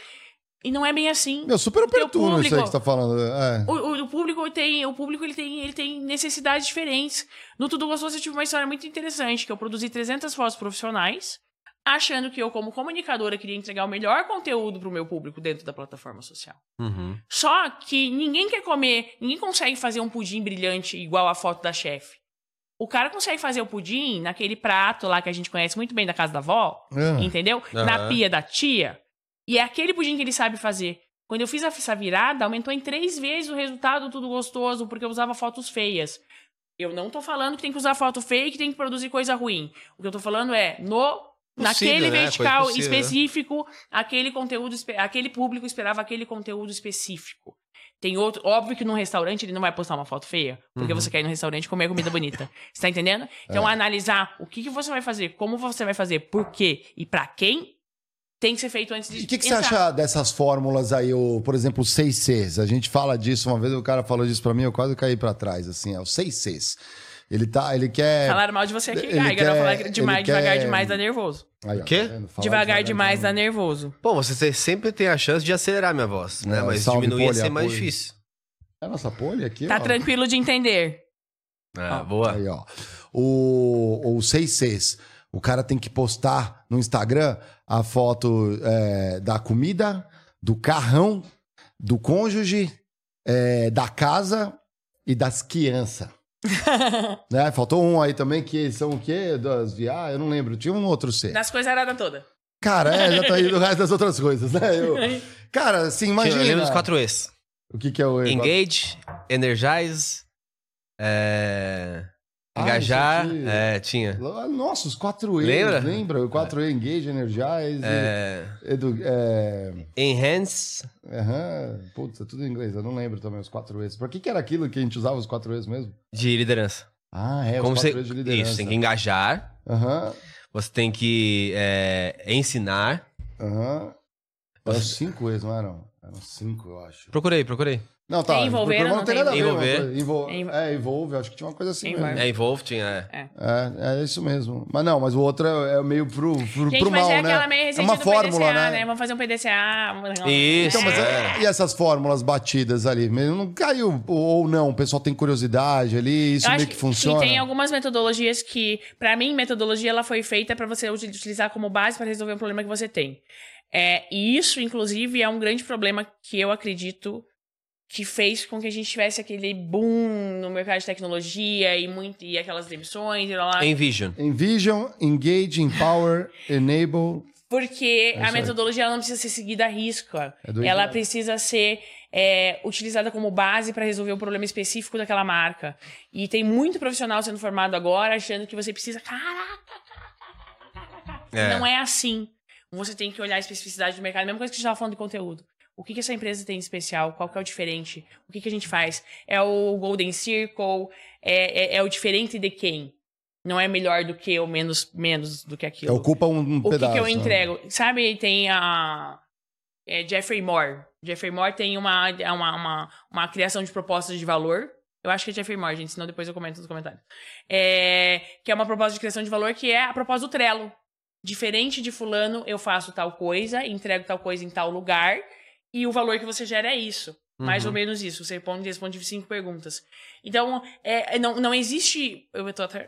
B: E não é bem assim.
A: Meu, super oportuno isso aí
B: público-
A: que você tá falando. É.
B: O, o- o público tem, o público ele tem, ele tem necessidades diferentes. No Tudo Gostoso eu tive uma história muito interessante, que eu produzi 300 fotos profissionais, achando que eu como comunicadora queria entregar o melhor conteúdo pro meu público dentro da plataforma social.
D: Uhum.
B: Só que ninguém quer comer, ninguém consegue fazer um pudim brilhante igual a foto da chefe. O cara consegue fazer o pudim naquele prato lá que a gente conhece muito bem da casa da avó,
A: Ah.
B: entendeu?
D: Aham.
B: Na pia da tia. E é aquele pudim que ele sabe fazer. Quando eu fiz essa virada, aumentou em três vezes o resultado tudo gostoso, porque eu usava fotos feias. Eu não tô falando que tem que usar foto feia e que tem que produzir coisa ruim. O que eu tô falando é, no naquele
D: né?
B: vertical
D: possível, né?
B: específico, aquele conteúdo, aquele público esperava aquele conteúdo específico. Tem outro, óbvio que num restaurante ele não vai postar uma foto feia, porque
D: Uhum.
B: você quer ir no restaurante comer comida bonita. Você tá entendendo? (laughs) Então
A: É.
B: analisar o que, que você vai fazer, como você vai fazer, por quê e pra quem, tem que ser feito antes de
A: E o que, que você acha dessas fórmulas aí, o, por exemplo, os 6 Cs? A gente fala disso, uma vez o cara falou disso pra mim, eu quase caí pra trás, assim, é os 6 Cs. Ele tá, ele quer...
B: Falaram mal de você aqui,
A: Ele.
B: Não
A: quer-
B: falar que demais,
A: ele
B: devagar
A: quer-
B: demais dá nervoso.
A: Aí, ó,
D: O quê?
A: tá? Falar
B: Devagar demais dá nervoso.
D: Bom, você sempre tem a chance de acelerar minha voz, né?
A: É,
D: Mas diminuir ia ser mais difícil.
A: É a nossa pole aqui,
B: Tá
A: ó.
B: tranquilo de entender.
D: Ah, boa.
A: Aí, ó. O, o 6 Cs. O cara tem que postar no Instagram a foto é, da comida, do carrão, do cônjuge, é, da casa e das crianças. (laughs) né? Faltou um aí também, que são o quê? Das viagens? Eu não lembro. Tinha um outro C.
B: Das coisas aradas toda.
A: Cara, é, já tá aí (laughs) do resto das outras coisas, né? Eu- Cara, assim, imagina.
D: Lembra dos quatro E's.
A: O que, que é o
D: Engage, Energize, é...
A: Ah,
D: engajar.
A: aqui.
D: é, tinha.
A: Nossa, os 4E.
D: Lembra?
A: Lembra? O 4E, Engage, Energize.
D: É...
A: Edu, é...
D: Enhance.
A: Aham. Putz, é tudo em inglês. Eu não lembro também os 4Es. Pra que, que era aquilo que a gente usava os 4Es mesmo?
D: De lidença.
A: Ah, é,
D: Como
A: os
D: você...
A: 4Es de liderança.
D: Isso, tem que engajar.
A: Aham,
D: Você tem que é, ensinar.
A: aham. Eram 5Es, não eram? Eram 5, eu acho.
D: Procurei, procurei.
A: Não, tá.
B: É envolver,
A: procura,
B: não
A: tem
B: tem
A: nada a ver.
D: envolver.
A: coisa. Envol...
B: Envo-
A: É, envolve. Acho que tinha uma coisa assim
B: Envolve.
A: mesmo.
D: É, Involve tinha. É.
A: É, é isso mesmo. Mas não, mas o outro é, é meio pro, pro,
B: Gente,
A: pro
B: mas
A: mal,
B: é
A: né?
B: aquela meio
A: é uma fórmula,
B: PDCA,
A: né?
B: Vamos fazer um PDCA.
D: Isso.
A: Então, mas
D: É.
A: é- e essas fórmulas batidas ali? Não caiu ou não? O pessoal tem curiosidade ali, isso
B: Eu
A: meio
B: acho
A: que funciona?
B: tem algumas metodologias que, pra mim, metodologia ela foi feita pra você uti- utilizar como base pra resolver um problema que você tem. É, e isso, inclusive, é um grande problema que eu acredito que fez com que a gente tivesse aquele boom no mercado de tecnologia e, muito, e aquelas demissões e lá, lá.
D: Envision.
A: Envision, Engage, Empower, Enable.
B: Porque
A: isso
B: a metodologia ela não precisa ser seguida à risca.
A: É
B: ela precisa ser é, utilizada como base para resolver o problema específico daquela marca. E tem muito profissional sendo formado agora achando que você precisa. Caraca,
D: É.
B: Não é assim. Você tem que olhar a especificidade do mercado. Mesma coisa que a gente estava falando de conteúdo. O que, que essa empresa tem de especial? Qual que é o diferente? O que, que a gente faz? É o Golden Circle? É, é, é o diferente de quem? Não é melhor do que ou menos, menos do que aquilo.
A: Ocupa um, um
B: O que,
A: pedaço.
B: que eu
A: né?
B: entrego? Sabe, tem a. é, Jeffrey Moore. Jeffrey Moore tem uma, é uma, uma, uma criação de propostas de valor. Eu acho que é Jeffrey Moore, gente, senão depois eu comento nos comentários. É, que é uma proposta de criação de valor que é a proposta do Trello. Diferente de fulano, eu faço tal coisa, entrego tal coisa em tal lugar, e o valor que você gera é isso. Mais
D: Uhum.
B: ou menos isso. Você responde, responde cinco perguntas. Então, é, não, não existe. Eu tô até.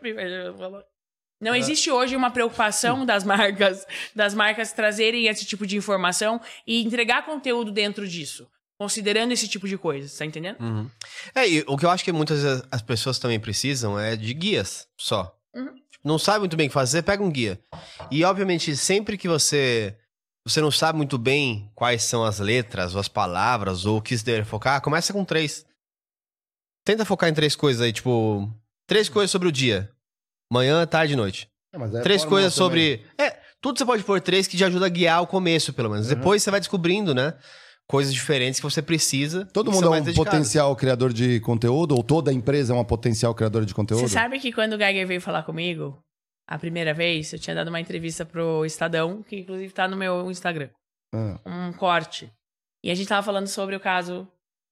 B: Não existe hoje uma preocupação (laughs) das marcas, das marcas trazerem esse tipo de informação e entregar conteúdo dentro disso, considerando esse tipo de coisa, tá entendendo?
D: Uhum. É, e o que eu acho que muitas vezes as pessoas também precisam é de guias só.
B: Uhum.
D: não sabe muito bem o que fazer, pega um guia. E, obviamente, sempre que você você não sabe muito bem quais são as letras, ou as palavras, ou o que você deve focar, começa com três. Tenta focar em três coisas aí, tipo. Três coisas sobre o dia. Manhã, tarde e noite.
A: É, mas é
D: três coisas
A: também.
D: sobre. É, tudo você pode pôr três que te ajuda a guiar o começo, pelo menos.
A: Uhum.
D: Depois você vai descobrindo, né? Coisas diferentes que você precisa.
A: Todo mundo é um
D: dedicadas.
A: potencial criador de conteúdo? Ou toda empresa é uma potencial criadora de conteúdo?
B: Você sabe que quando o Geiger veio falar comigo, a primeira vez, eu tinha dado uma entrevista pro Estadão, que inclusive tá no meu Instagram.
A: Ah,
B: um corte. E a gente tava falando sobre o caso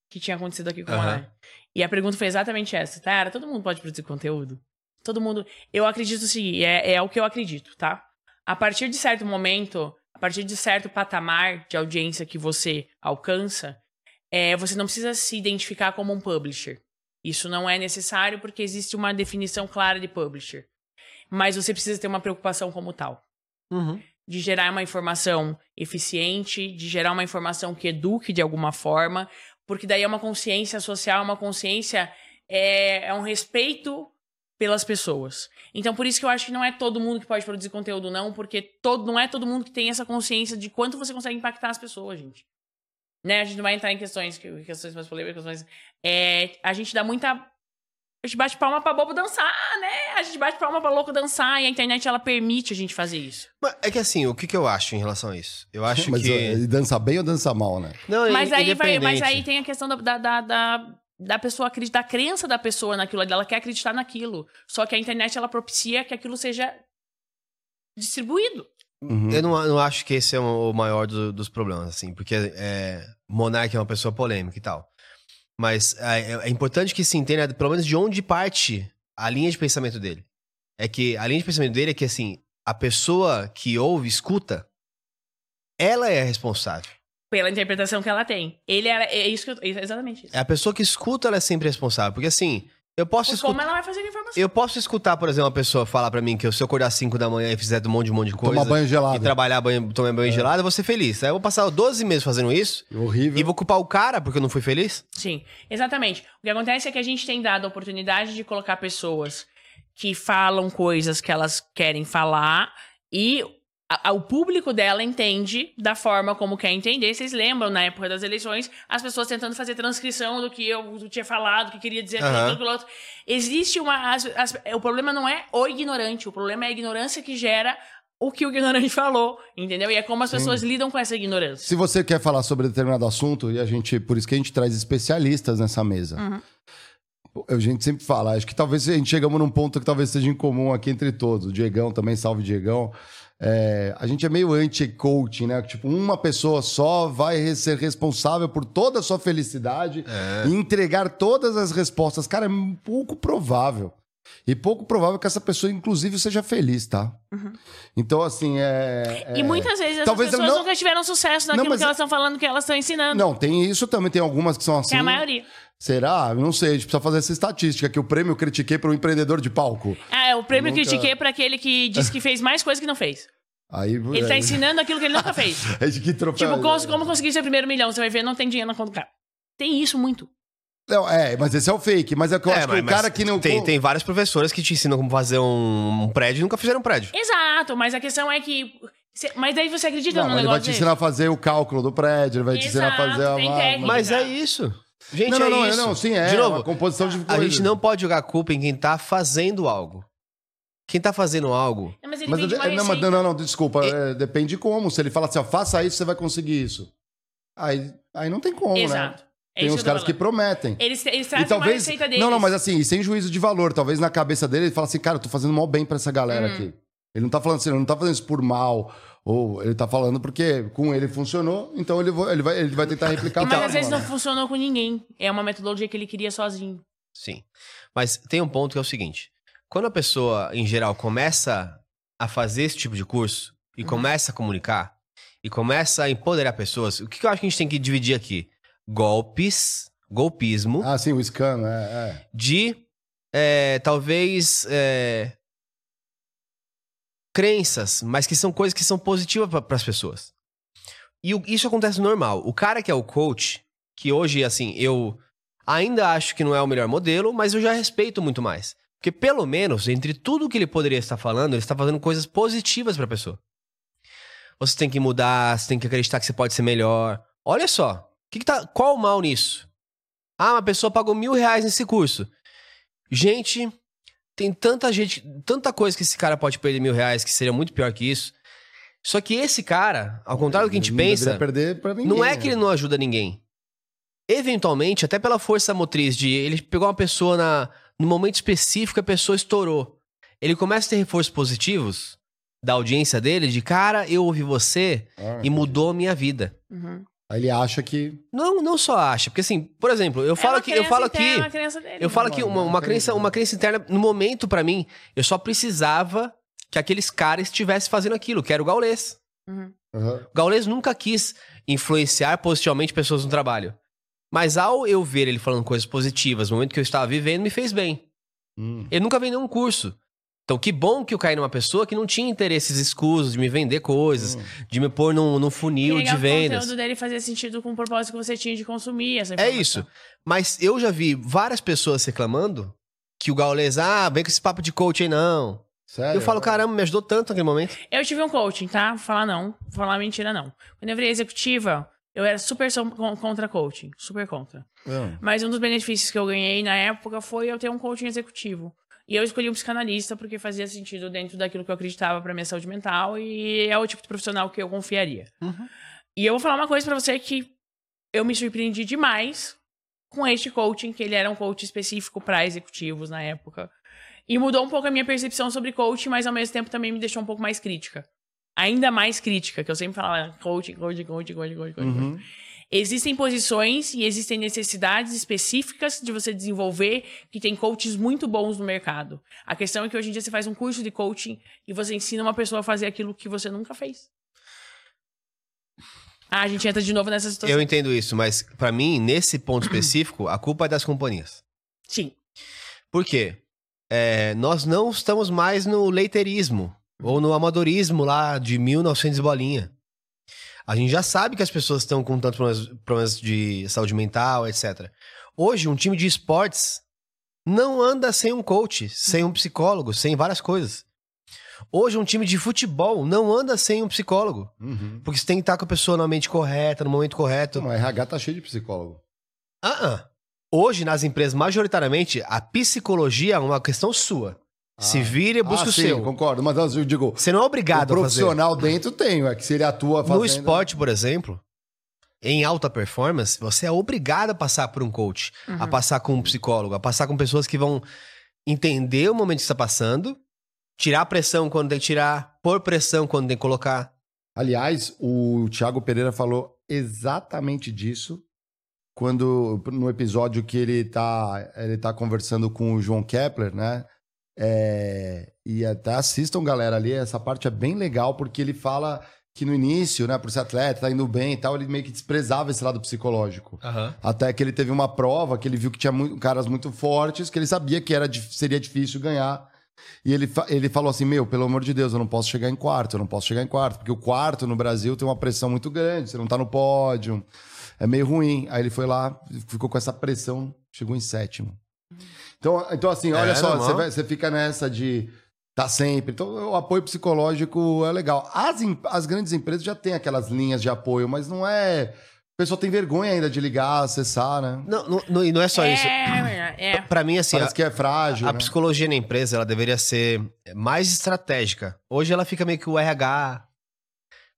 B: que tinha acontecido aqui com o
D: Aham.
B: Monark. E a pergunta foi exatamente essa. Tá, todo mundo pode produzir conteúdo? Todo mundo. Eu acredito o seguinte, é, é o que eu acredito, tá? A partir de certo momento, a partir de certo patamar de audiência que você alcança, é, você não precisa se identificar como um publisher. Isso não é necessário porque existe uma definição clara de publisher. Mas você precisa ter uma preocupação como tal
D: Uhum.
B: de gerar uma informação eficiente, de gerar uma informação que eduque de alguma forma, porque daí é uma consciência social, uma consciência, é, é um respeito pelas pessoas. Então, por isso que eu acho que não é todo mundo que pode produzir conteúdo, não, porque todo, não é todo mundo que tem essa consciência de quanto você consegue impactar as pessoas, gente. Né? A gente não vai entrar em questões, que- questões mais polêmicas, mas é, a gente dá muita. A gente bate palma pra bobo dançar, né? A gente bate palma pra louco dançar e a internet ela permite a gente fazer isso.
D: Mas é que assim, o que, que eu acho em relação a isso? Eu acho (laughs)
A: Mas
D: que.
A: ele dança bem ou dança mal, né?
D: Não,
B: Mas
D: in-
B: aí, vai, mas aí tem a questão da, da, da, da, da pessoa acreditar, da crença da pessoa naquilo, ela quer acreditar naquilo. Só que a internet ela propicia que aquilo seja distribuído.
A: Uhum.
D: Eu não, não acho que esse é o maior do- dos problemas, assim, porque é, Monark é uma pessoa polêmica e tal. Mas é, é importante que se entenda, pelo menos, de onde parte a linha de pensamento dele. É que a linha de pensamento dele é que, assim, a pessoa que ouve, escuta, ela é a responsável.
B: Pela interpretação que ela tem. Ele era. É isso que eu. é Exatamente isso.
D: É a pessoa que escuta, ela é sempre responsável. Porque, assim, eu posso escutar.
B: como ela vai fazer a informação.
D: Eu posso escutar, por exemplo, uma pessoa falar pra mim que se eu acordar às 5 da manhã e fizer um monte de um monte de coisa.
A: Tomar banho
D: e
A: gelado. É.
D: trabalhar banho, tomar banho gelado, eu vou ser feliz. Aí eu vou passar 12 meses fazendo isso
A: Horrível.
D: e vou culpar o cara porque eu não fui feliz?
B: Sim, exatamente. O que acontece é que a gente tem dado a oportunidade de colocar pessoas que falam coisas que elas querem falar e a- a- o público dela entende da forma como quer entender. Vocês lembram, na época das eleições, as pessoas tentando fazer transcrição do que eu tinha falado, do que queria dizer,
D: Aham.
B: aquilo, aquilo outro. Existe uma. as- as- o problema não é o ignorante, o problema é a ignorância que gera o que o ignorante (laughs) falou, entendeu? E é como as pessoas lidam com essa ignorância.
A: Se você quer falar sobre determinado assunto, e a gente, por isso que a gente traz especialistas nessa mesa.
B: Uhum.
A: A gente sempre fala, acho que talvez a gente chegamos num ponto que talvez seja em comum aqui entre todos. O Diegão também, salve Diegão. É, a gente é meio anti-coaching, né? Tipo, uma pessoa só vai ser responsável por toda a sua felicidade e entregar todas as respostas. Cara, é pouco provável. E pouco provável que essa pessoa, inclusive, seja feliz, tá? Então, assim, é.
B: Uhum. E
A: é-
B: muitas vezes essas
A: Talvez
B: pessoas
A: não-
B: nunca tiveram sucesso naquilo
A: mas
B: que elas estão falando que elas estão ensinando.
A: Não, tem isso também. Tem algumas que são assim.
B: Que é a maioria.
A: Será? Não sei. A gente precisa fazer essa estatística que o prêmio eu critiquei para um empreendedor de palco.
B: É, o prêmio
A: Nunca-
B: critiquei pra aquele que disse que fez mais coisa que não fez.
A: Aí,
B: Ele tá ensinando aquilo que ele nunca fez. (laughs)
A: É de que troféu.
B: tipo, como, como conseguir seu primeiro milhão? Você vai ver, não tem dinheiro na conta do cara. Tem isso muito.
A: Não, é, mas esse é o fake. Mas é que eu acho que o
D: mas
A: cara que não.
D: Tem, tem várias professoras que te ensinam como fazer um, um prédio e nunca fizeram um prédio.
B: Exato, mas a questão é que. mas daí você acredita
A: Não,
B: no
A: ele vai
B: negócio
A: te ensinar a fazer o cálculo do prédio, ele vai te ensinar a
B: Exato,
A: fazer a.
B: tem
A: uma-
B: técnica.
D: Mas é isso. Gente,
A: Não, não,
D: é
A: não,
D: isso.
A: não, sim, é.
D: De novo,
A: uma composição de
D: a
A: coisas.
D: gente não pode jogar a culpa em quem tá fazendo algo. Quem tá fazendo algo
B: Não, mas ele
A: Mas,
B: vende uma
A: é, não, mas
B: receita.
A: não, não, desculpa. é, depende como. Se ele fala assim, ó, faça isso, você vai conseguir isso. Aí, aí não tem como, né?
B: Exato. É
A: Tem uns caras que prometem.
B: Eles, eles
A: E
B: trazem
A: talvez.
B: uma receita deles.
A: Não, não, mas assim, sem juízo de valor. Talvez na cabeça dele ele fala assim, cara, eu tô fazendo mal bem pra essa galera
B: Hum.
A: aqui. Ele não tá falando assim, ele não tá fazendo isso por mal. Ou ele tá falando porque com ele funcionou, então ele, vo- ele, vai, ele vai tentar replicar
B: Mas às vezes
A: mano.
B: não funcionou com ninguém. É uma metodologia que ele queria sozinho.
D: Sim. Mas tem um ponto que é o seguinte: quando a pessoa, em geral, começa a fazer esse tipo de curso e começa a comunicar e começa a empoderar pessoas, o que eu acho que a gente tem que dividir aqui? Golpes, golpismo,
A: Ah, sim, o scan, é, é.
D: de é, talvez é, crenças, mas que são coisas que são positivas para as pessoas. E o- isso acontece normal. O cara que é o coach, que hoje, assim, eu ainda acho que não é o melhor modelo, mas eu já respeito muito mais. Porque pelo menos, entre tudo que ele poderia estar falando, ele está fazendo coisas positivas para a pessoa. Você tem que mudar, você tem que acreditar que você pode ser melhor. Olha só, que que tá, qual o mal nisso? Ah, uma pessoa pagou mil reais nesse curso. Gente, tem tanta gente, tanta coisa que esse cara pode perder mil reais, que seria muito pior que isso. Só que esse cara, ao contrário do que a gente
A: Não
D: pensa,
A: deveria perder pra ninguém,
D: não é
A: né?
D: que ele não ajuda ninguém. Eventualmente, até pela força motriz de ele pegou uma pessoa na, no momento específico, a pessoa estourou. Ele começa a ter reforços positivos da audiência dele, de cara, eu ouvi você
A: Ah,
D: e mudou a minha vida.
B: Uhum.
A: Aí ele acha que.
D: Não, não só acha, porque assim, por exemplo, eu
B: É
D: falo
B: uma
D: aqui, eu falo
B: interna,
D: aqui,
B: uma crença dele.
D: eu falo
A: Não, não,
D: uma, uma
A: tem
D: crença, uma crença interna no momento pra mim, eu só precisava que aqueles caras estivessem fazendo aquilo, que era o Gaulês.
B: Uhum.
A: Aham.
D: O Gaules nunca quis influenciar positivamente pessoas no trabalho. Mas ao eu ver ele falando coisas positivas no momento que eu estava vivendo, me fez bem.
A: Hum.
D: Ele nunca vendeu um curso. Então, que bom que eu caí numa pessoa que não tinha interesses escusos de me vender coisas,
A: Hum.
D: de me pôr num, num funil de
B: que O
D: vendas.
B: conteúdo dele fazia sentido com o propósito que você tinha de consumir essa
D: É
B: informação.
D: isso. Mas eu já vi várias pessoas reclamando que o Gaules, ah, vem com esse papo de coach aí não.
A: Sério?
D: Eu falo, caramba, me ajudou tanto naquele momento.
B: Eu tive um coaching, tá? Vou falar não. Vou falar mentira, não. Quando eu virei executiva, eu era super contra coaching. Super contra.
A: Ah,
B: Mas um dos benefícios que eu ganhei na época foi eu ter um coaching executivo. E eu escolhi um psicanalista porque fazia sentido dentro daquilo que eu acreditava pra minha saúde mental e é o tipo de profissional que eu confiaria.
D: Uhum.
B: E eu vou falar uma coisa pra você que eu me surpreendi demais com este coaching, que ele era um coach específico pra executivos na época. E mudou um pouco a minha percepção sobre coaching, mas ao mesmo tempo também me deixou um pouco mais crítica. Ainda mais crítica, que eu sempre falava coaching, coaching, coaching, coaching, coaching, coaching. Existem posições e existem necessidades específicas de você desenvolver que tem coaches muito bons no mercado. A questão é que hoje em dia você faz um curso de coaching e você ensina uma pessoa a fazer aquilo que você nunca fez. Ah, a gente entra de novo nessa situação.
D: Eu entendo isso, mas pra mim, nesse ponto (clears throat) específico, a culpa é das companhias.
B: Sim.
D: Por quê? É, nós não estamos mais no leiteirismo ou no amadorismo lá de 1900 e bolinha. A gente já sabe que as pessoas estão com tantos problemas, problemas de saúde mental, etc. Hoje, um time de esportes não anda sem um coach, sem um psicólogo, sem várias coisas. Hoje, um time de futebol não anda sem um psicólogo.
A: Uhum.
D: Porque você tem que estar com a pessoa na mente correta, no momento correto.
A: Então, o RH tá cheio de psicólogo.
D: Ah, ah. Hoje, nas empresas, majoritariamente, a psicologia é uma questão sua. Se vire e busca
A: ah,
D: o
A: sim,
D: seu.
A: concordo. Mas eu digo,
D: Você não é
A: o
D: obrigado a fazer.
A: profissional dentro tem, é que se ele atua fazendo...
D: No esporte, por exemplo, em alta performance, você é obrigado a passar por um coach, a passar com um psicólogo, a passar com pessoas que vão entender o momento que está passando, tirar pressão quando tem que tirar, pôr pressão quando tem que colocar.
A: Aliás, o Thiago Pereira falou exatamente disso quando no episódio que ele tá, ele tá conversando com o João Kepler, né? É, e até assistam, galera, ali. Essa parte é bem legal porque ele fala que no início, né, por ser atleta, tá indo bem e tal, ele meio que desprezava esse lado psicológico. Até que ele teve uma prova que ele viu que tinha mu- caras muito fortes, que ele sabia que era, seria difícil ganhar. E ele, ele falou assim: Meu, pelo amor de Deus, eu não posso chegar em quarto, eu não posso chegar em quarto, porque o quarto no Brasil tem uma pressão muito grande, você não tá no pódio, é meio ruim. Aí ele foi lá, ficou com essa pressão, chegou em sétimo. Então, então assim, olha
D: É,
A: só, você, vai- você fica nessa de tá sempre. Então, o apoio psicológico é legal. As, as grandes empresas já têm aquelas linhas de apoio, mas não é. O pessoal tem vergonha ainda de ligar, acessar, né?
D: Não, não, não- e não é só isso.
B: É, é.
D: Pra mim, assim,
A: Parece
D: a,
A: que é frágil.
D: a
A: né?
D: psicologia na empresa ela deveria ser mais estratégica. Hoje ela fica meio que o RH.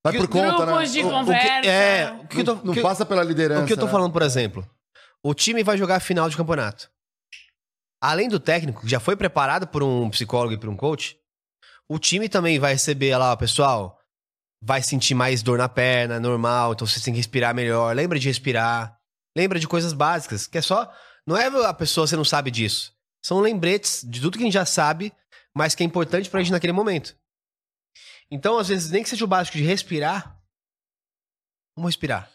A: Vai por conta, né?
B: De
D: O- o que-
B: conversa.
D: é, o que eu tô-
A: não não
D: que-
A: passa pela liderança.
D: O que eu tô
A: né?
D: falando, por exemplo, o time vai jogar a final de campeonato. Além do técnico, que já foi preparado por um psicólogo e por um coach, o time também vai receber lá, pessoal, vai sentir mais dor na perna, normal, então vocês têm que respirar melhor. Lembra de respirar. Lembra de coisas básicas, que é só. Não é a pessoa, você não sabe disso. São lembretes de tudo que a gente já sabe, mas que é importante pra gente naquele momento. Então, às vezes, nem que seja o básico de respirar, vamos respirar.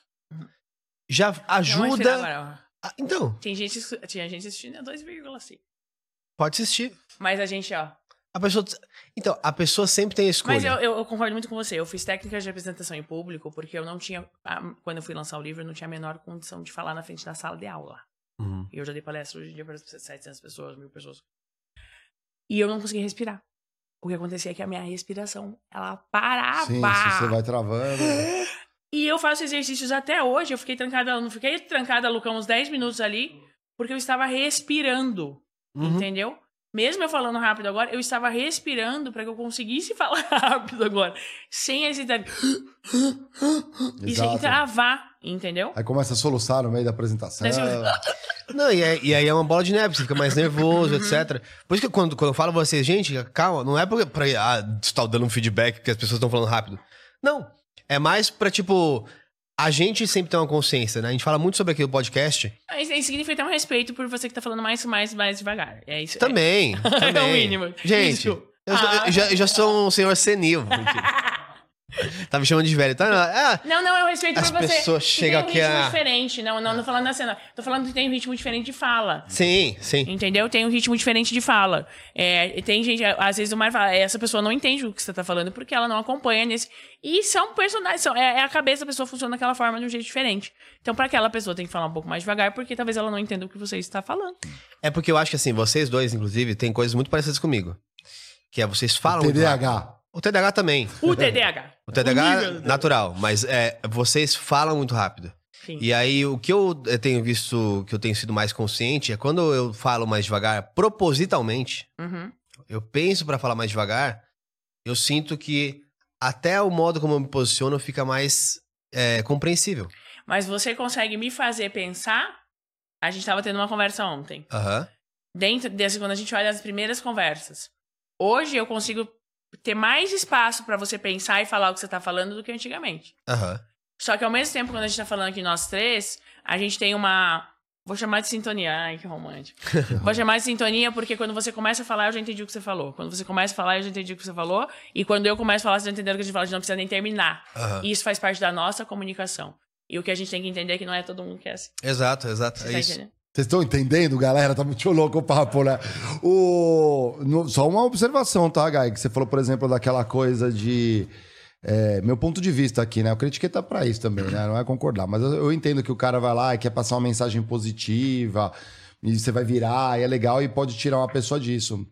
D: Já
B: mas tirar
D: ajuda. Ah, então,
B: Tem gente, tinha gente assistindo a 2,5.
D: pode assistir.
B: Mas a gente, ó.
D: A pessoa. Então, a pessoa sempre tem a escolha.
B: Mas eu, eu, eu concordo muito com você. Eu fiz técnicas de apresentação em público porque eu não tinha. ah, Quando eu fui lançar o livro, eu não tinha a menor condição de falar na frente da sala de aula.
D: Uhum.
B: E eu já dei palestra hoje em dia para 700 pessoas, mil pessoas. E eu não conseguia respirar. O que acontecia é que a minha respiração, ela parava.
A: Sim, você vai travando. (laughs)
B: E eu faço exercícios até hoje. Eu fiquei trancada, não fiquei trancada, Lucão, uns 10 minutos ali, porque eu estava respirando.
D: Uhum.
B: Entendeu? Mesmo eu falando rápido agora, eu estava respirando para que eu conseguisse (laughs) falar rápido agora. Sem hesitar. e sem travar, entendeu?
A: Aí começa a soluçar no meio da apresentação. (laughs)
D: Não, e, é- e aí é uma bola de neve, você fica mais nervoso, etc. Por isso que quando, quando eu falo pra vocês, gente, calma, não é pra, pra ah, você tá dando um feedback que as pessoas estão falando rápido. Não. É mais pra, tipo, a gente sempre tem uma consciência, né? A gente fala muito sobre aqui no podcast.
B: Mas isso significa ter um respeito por você que tá falando mais, mais, mais devagar. É isso.
D: Também. também. (laughs)
B: É o mínimo.
D: Gente,
B: Isso.
D: eu,
B: Ah.
D: já, eu já sou um senhor senil. (laughs) Tá me chamando de velho, tá? Ah,
B: Não, não, eu respeito
D: As
B: por você.
D: pessoas
B: que
D: chegam
B: tem um
D: aqui
B: ritmo
D: a-
B: diferente. Não, não, não falando da cena. Tô falando que tem um ritmo diferente de fala.
D: sim, sim.
B: Entendeu? Tem um ritmo diferente de fala. É, tem gente, às vezes o Mário fala, essa pessoa não entende o que você tá falando porque ela não acompanha nesse. E são personagens, são, é, é a cabeça da pessoa funciona daquela forma de um jeito diferente. Então, para aquela pessoa tem que falar um pouco mais devagar, porque talvez ela não entenda o que você está falando.
D: É porque eu acho que assim, vocês dois, inclusive, têm coisas muito parecidas comigo. Que é vocês falam.
A: TDAH.
D: O TDAH também.
B: O TDAH.
D: O TDAH é
B: nível-
D: natural, mas é, vocês falam muito rápido.
B: Sim.
D: E aí, o que eu eh, tenho visto, que eu tenho sido mais consciente, é quando eu falo mais devagar, propositalmente,
B: Uhum.
D: eu penso pra falar mais devagar, eu sinto que até o modo como eu me posiciono fica mais eh, compreensível.
B: Mas você consegue me fazer pensar. A gente tava tendo uma conversa ontem.
D: Aham.
B: dentro desse quando a gente olha as primeiras conversas. Hoje eu consigo ter mais espaço pra você pensar e falar o que você tá falando do que antigamente.
D: Aham.
B: Só que ao mesmo tempo, quando a gente tá falando aqui nós três, a gente tem uma. Vou chamar de sintonia. Ai, que romântico. (laughs) Vou chamar de sintonia porque quando você começa a falar, eu já entendi o que você falou. Quando você começa a falar, eu já entendi o que você falou. E quando eu começo a falar, você já entendeu o que a gente fala, a gente não precisa nem terminar.
D: Aham.
B: E isso faz parte da nossa comunicação. E o que a gente tem que entender é que não é todo mundo que é assim.
D: Exato, exato.
B: Você
D: É
B: tá
D: isso.
B: entendendo?
A: Vocês estão entendendo, galera? Tá muito louco o papo, né? O... no- Só uma observação, tá, Gai? Que você falou, por exemplo, daquela coisa de. é, meu ponto de vista aqui, né? Eu critiquei tá pra isso também, né? Não é concordar. Mas eu, entendo que o cara vai lá e quer passar uma mensagem positiva, e você vai virar, e é legal, e pode tirar uma pessoa disso.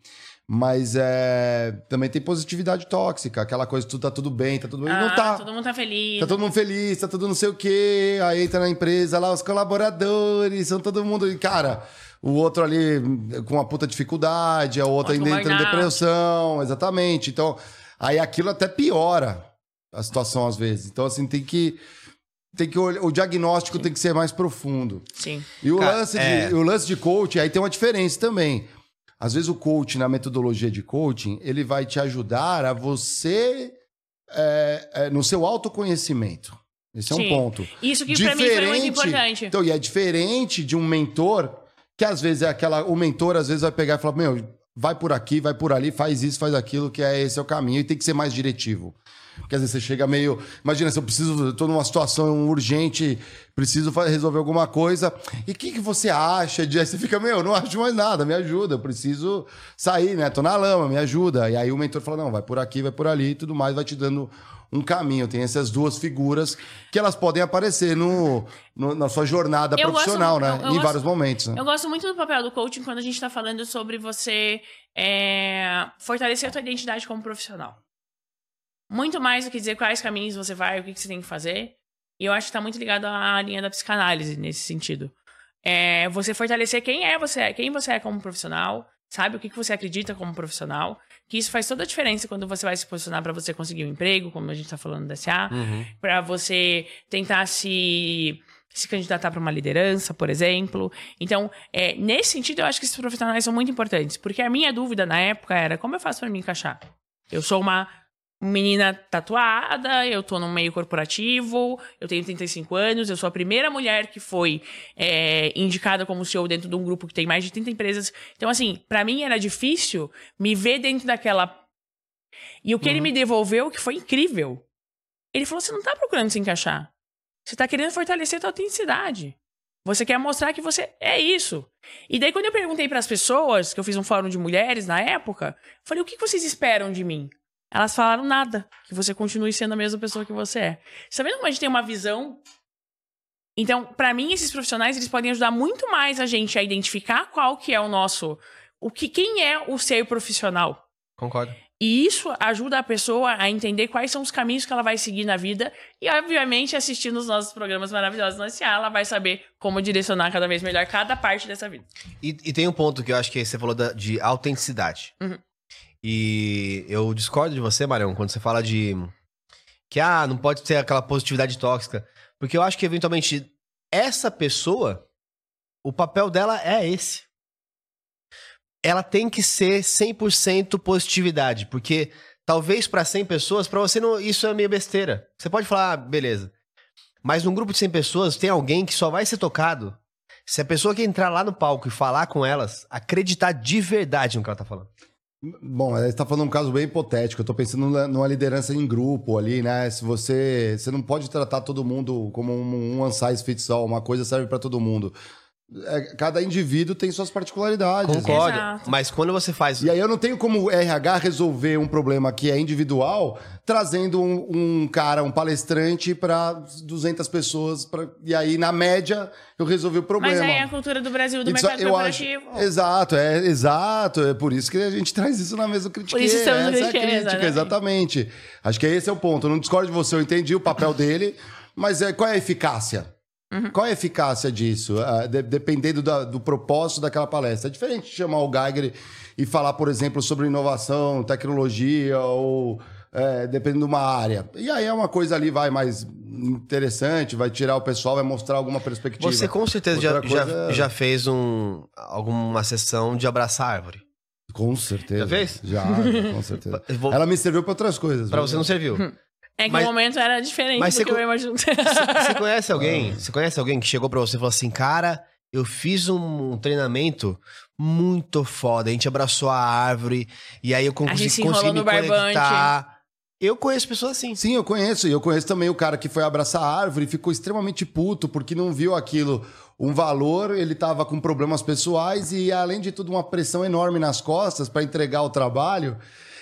A: Mas é, também tem positividade tóxica, aquela coisa, tudo tá tudo bem, tá tudo bem. e não
B: Ah,
A: tá.
B: Todo mundo tá feliz.
A: Tá todo mundo feliz, tá tudo não sei o quê. Aí entra na empresa lá, os colaboradores, são todo mundo. E, cara, o outro ali com uma puta dificuldade, a outra
B: Outro
A: ainda entra em depressão, exatamente. Então, aí aquilo até piora a situação às vezes. Então, assim, tem que. Tem que olhar, o diagnóstico tem que ser mais profundo.
B: Sim.
A: E o,
D: Cara,
A: lance
D: é.
A: de, o lance de coaching, aí tem uma diferença também. Às vezes o coaching, na metodologia de coaching, ele vai te ajudar a você é, é, no seu autoconhecimento. Esse é um
B: Sim.
A: ponto.
B: Isso que pra mim foi muito importante.
A: Então, e é diferente de um mentor, que às vezes é aquela. O mentor às vezes vai pegar e falar: Meu, vai por aqui, vai por ali, faz isso, faz aquilo, que é esse é o caminho, e tem que ser mais diretivo. Porque às vezes você chega meio. Imagina, se eu preciso, tô numa situação urgente, preciso resolver alguma coisa. E o que, que você acha de. Aí você fica, meu, não acho mais nada, me ajuda, eu preciso sair, né? Tô na lama, me ajuda. E aí o mentor fala: não, vai por aqui, vai por ali e tudo mais, vai te dando um caminho. Tem essas duas figuras que elas podem aparecer no, no- na sua jornada
B: Eu
A: profissional,
B: gosto-
A: né?
B: eu- eu
A: em
B: gosto-
A: vários momentos. Né?
B: Eu gosto muito do papel do coaching quando a gente tá falando sobre você é, fortalecer a tua identidade como profissional. Muito mais do que dizer quais caminhos você vai, o que, que você tem que fazer. E eu acho que tá muito ligado à linha da psicanálise nesse sentido. É você fortalecer quem é você, quem você é como profissional, sabe o que, que você acredita como profissional. Que isso faz toda a diferença quando você vai se posicionar para você conseguir um emprego, como a gente tá falando da SA
D: Uhum.
B: para você tentar se se candidatar para uma liderança, por exemplo. Então, é, nesse sentido, eu acho que esses profissionais são muito importantes, porque a minha dúvida na época era como eu faço para me encaixar. Eu sou uma menina tatuada, eu tô no meio corporativo, eu tenho 35 anos, eu sou a primeira mulher que foi é, indicada como CEO dentro de um grupo que tem mais de 30 empresas. Então, assim, para mim era difícil me ver dentro daquela. E o que ele me devolveu, que foi incrível, ele falou: você não tá procurando se encaixar. Você tá querendo fortalecer a tua autenticidade. Você quer mostrar que você é isso. E daí, quando eu perguntei para as pessoas, que eu fiz um fórum de mulheres na época, falei: o que vocês esperam de mim? Elas falaram nada. Que você continue sendo a mesma pessoa que você é. Você vendo como a gente tem uma visão? Então, para mim, esses profissionais, eles podem ajudar muito mais a gente a identificar qual que é o nosso o que, quem é o ser profissional.
D: Concordo.
B: E isso ajuda a pessoa a entender quais são os caminhos que ela vai seguir na vida. E, obviamente, assistindo os nossos programas maravilhosos no SA, ela vai saber como direcionar cada vez melhor cada parte dessa vida.
D: E, e tem um ponto que eu acho que você falou da- de autenticidade.
B: Uhum.
D: E eu discordo de você, Marião, quando você fala de que ah, não pode ter aquela positividade tóxica. Porque eu acho que, eventualmente, essa pessoa, o papel dela é esse. Ela tem que ser 100% positividade, porque talvez para 100 pessoas, para você não, isso é meio besteira. Você pode falar, ah, beleza. Mas num grupo de 100 pessoas, tem alguém que só vai ser tocado se a pessoa que entrar lá no palco e falar com elas, acreditar de verdade no que ela tá falando.
A: Bom, você está falando um caso bem hipotético. Eu estou pensando numa liderança em grupo ali, né? Se você. Você não pode tratar todo mundo como um one size fits all, uma coisa serve para todo mundo. É, cada indivíduo tem suas particularidades.
D: Concordo.
B: Exato.
D: Mas quando você faz.
A: E aí eu não tenho como RH resolver um problema que é individual trazendo um, um cara, um palestrante para 200 pessoas. Pra, e aí, na média, eu resolvi o problema.
B: Mas aí é a cultura do Brasil do
A: Isso,
B: mercado
A: eu acho,
B: corporativo.
A: exato, é exato. É por isso que a gente (laughs) traz isso na mesa crítica.
B: Por isso estamos
A: Essa é a crítica,
B: exatamente.
A: exatamente. Acho que esse é o ponto. Eu não discordo de você, eu entendi o papel dele, mas é, qual é a eficácia?
B: Uhum.
A: Qual é a eficácia disso? Ah, de- dependendo da- do propósito daquela palestra. É diferente de chamar o Geiger e falar, por exemplo, sobre inovação, tecnologia ou é, dependendo de uma área. E aí é uma coisa ali, vai mais interessante, vai tirar o pessoal, vai mostrar alguma perspectiva.
D: Você com certeza já, já,
A: é-
D: já fez um, alguma sessão de abraçar árvore.
A: Com certeza.
D: Já fez?
A: Já, já, com certeza. (laughs)
D: Vou-
A: Ela me serviu para outras coisas.
D: Pra
A: viu?
D: você não serviu.
B: É que
D: Mas-
B: o momento era diferente
D: mas
B: do
D: você
B: que eu imagino. (laughs)
D: Você conhece alguém? Você conhece alguém que chegou pra você e falou assim, cara, eu fiz um treinamento muito foda. A gente abraçou a árvore e aí eu
B: A gente
D: consegui, consegui me
B: no barbante.
D: conectar. Eu conheço pessoas assim.
A: Sim, eu conheço. E eu conheço também o cara que foi abraçar a árvore e ficou extremamente puto porque não viu aquilo um valor, ele tava com problemas pessoais e, além de tudo, uma pressão enorme nas costas para entregar o trabalho.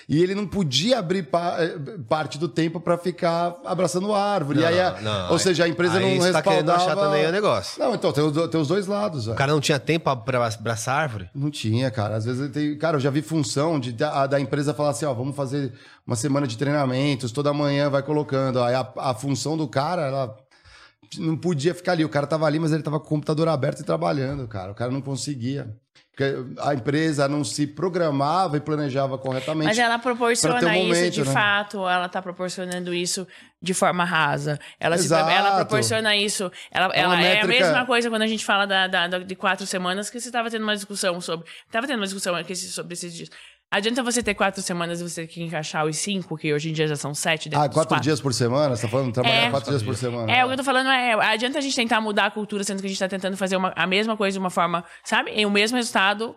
A: E ele não podia abrir pa- eh, parte do tempo para ficar abraçando árvore. e aí, a-
D: não,
A: ou seja, a empresa não
D: você tá querendo
A: respaldava...
D: achar também o negócio.
A: Não, então, tem tem os dois lados.
D: O
A: velho.
D: cara não tinha tempo pra- pra abraçar a árvore?
A: Não tinha, cara. Às vezes tem. Cara, eu já vi função de, da, da empresa falar assim: ó, vamos fazer uma semana de treinamentos, toda manhã vai colocando. Aí a, a função do cara, ela não podia ficar ali. O cara tava ali, mas ele tava com o computador aberto e trabalhando, cara. O cara não conseguia. A empresa não se programava e planejava corretamente.
B: Mas ela proporciona
A: um
B: isso
A: momento,
B: de
A: né?
B: fato, ela tá proporcionando isso de forma rasa. Ela, se- ela proporciona isso. Ela,
A: É
B: ela é a
A: métrica-
B: mesma coisa quando a gente fala da, da- da- de quatro semanas, que você estava tendo uma discussão sobre. Tava tendo uma discussão sobre esses dias. Adianta você ter quatro semanas e você ter que encaixar os cinco, que hoje em dia já são sete
A: Ah, quatro
B: quatro.
A: dias por semana? Você tá falando trabalhar
B: É.
A: quatro dias por semana?
B: É, o que eu tô falando é, adianta a gente tentar mudar a cultura, sendo que a gente tá tentando fazer uma- a mesma coisa de uma forma, sabe? E o mesmo resultado.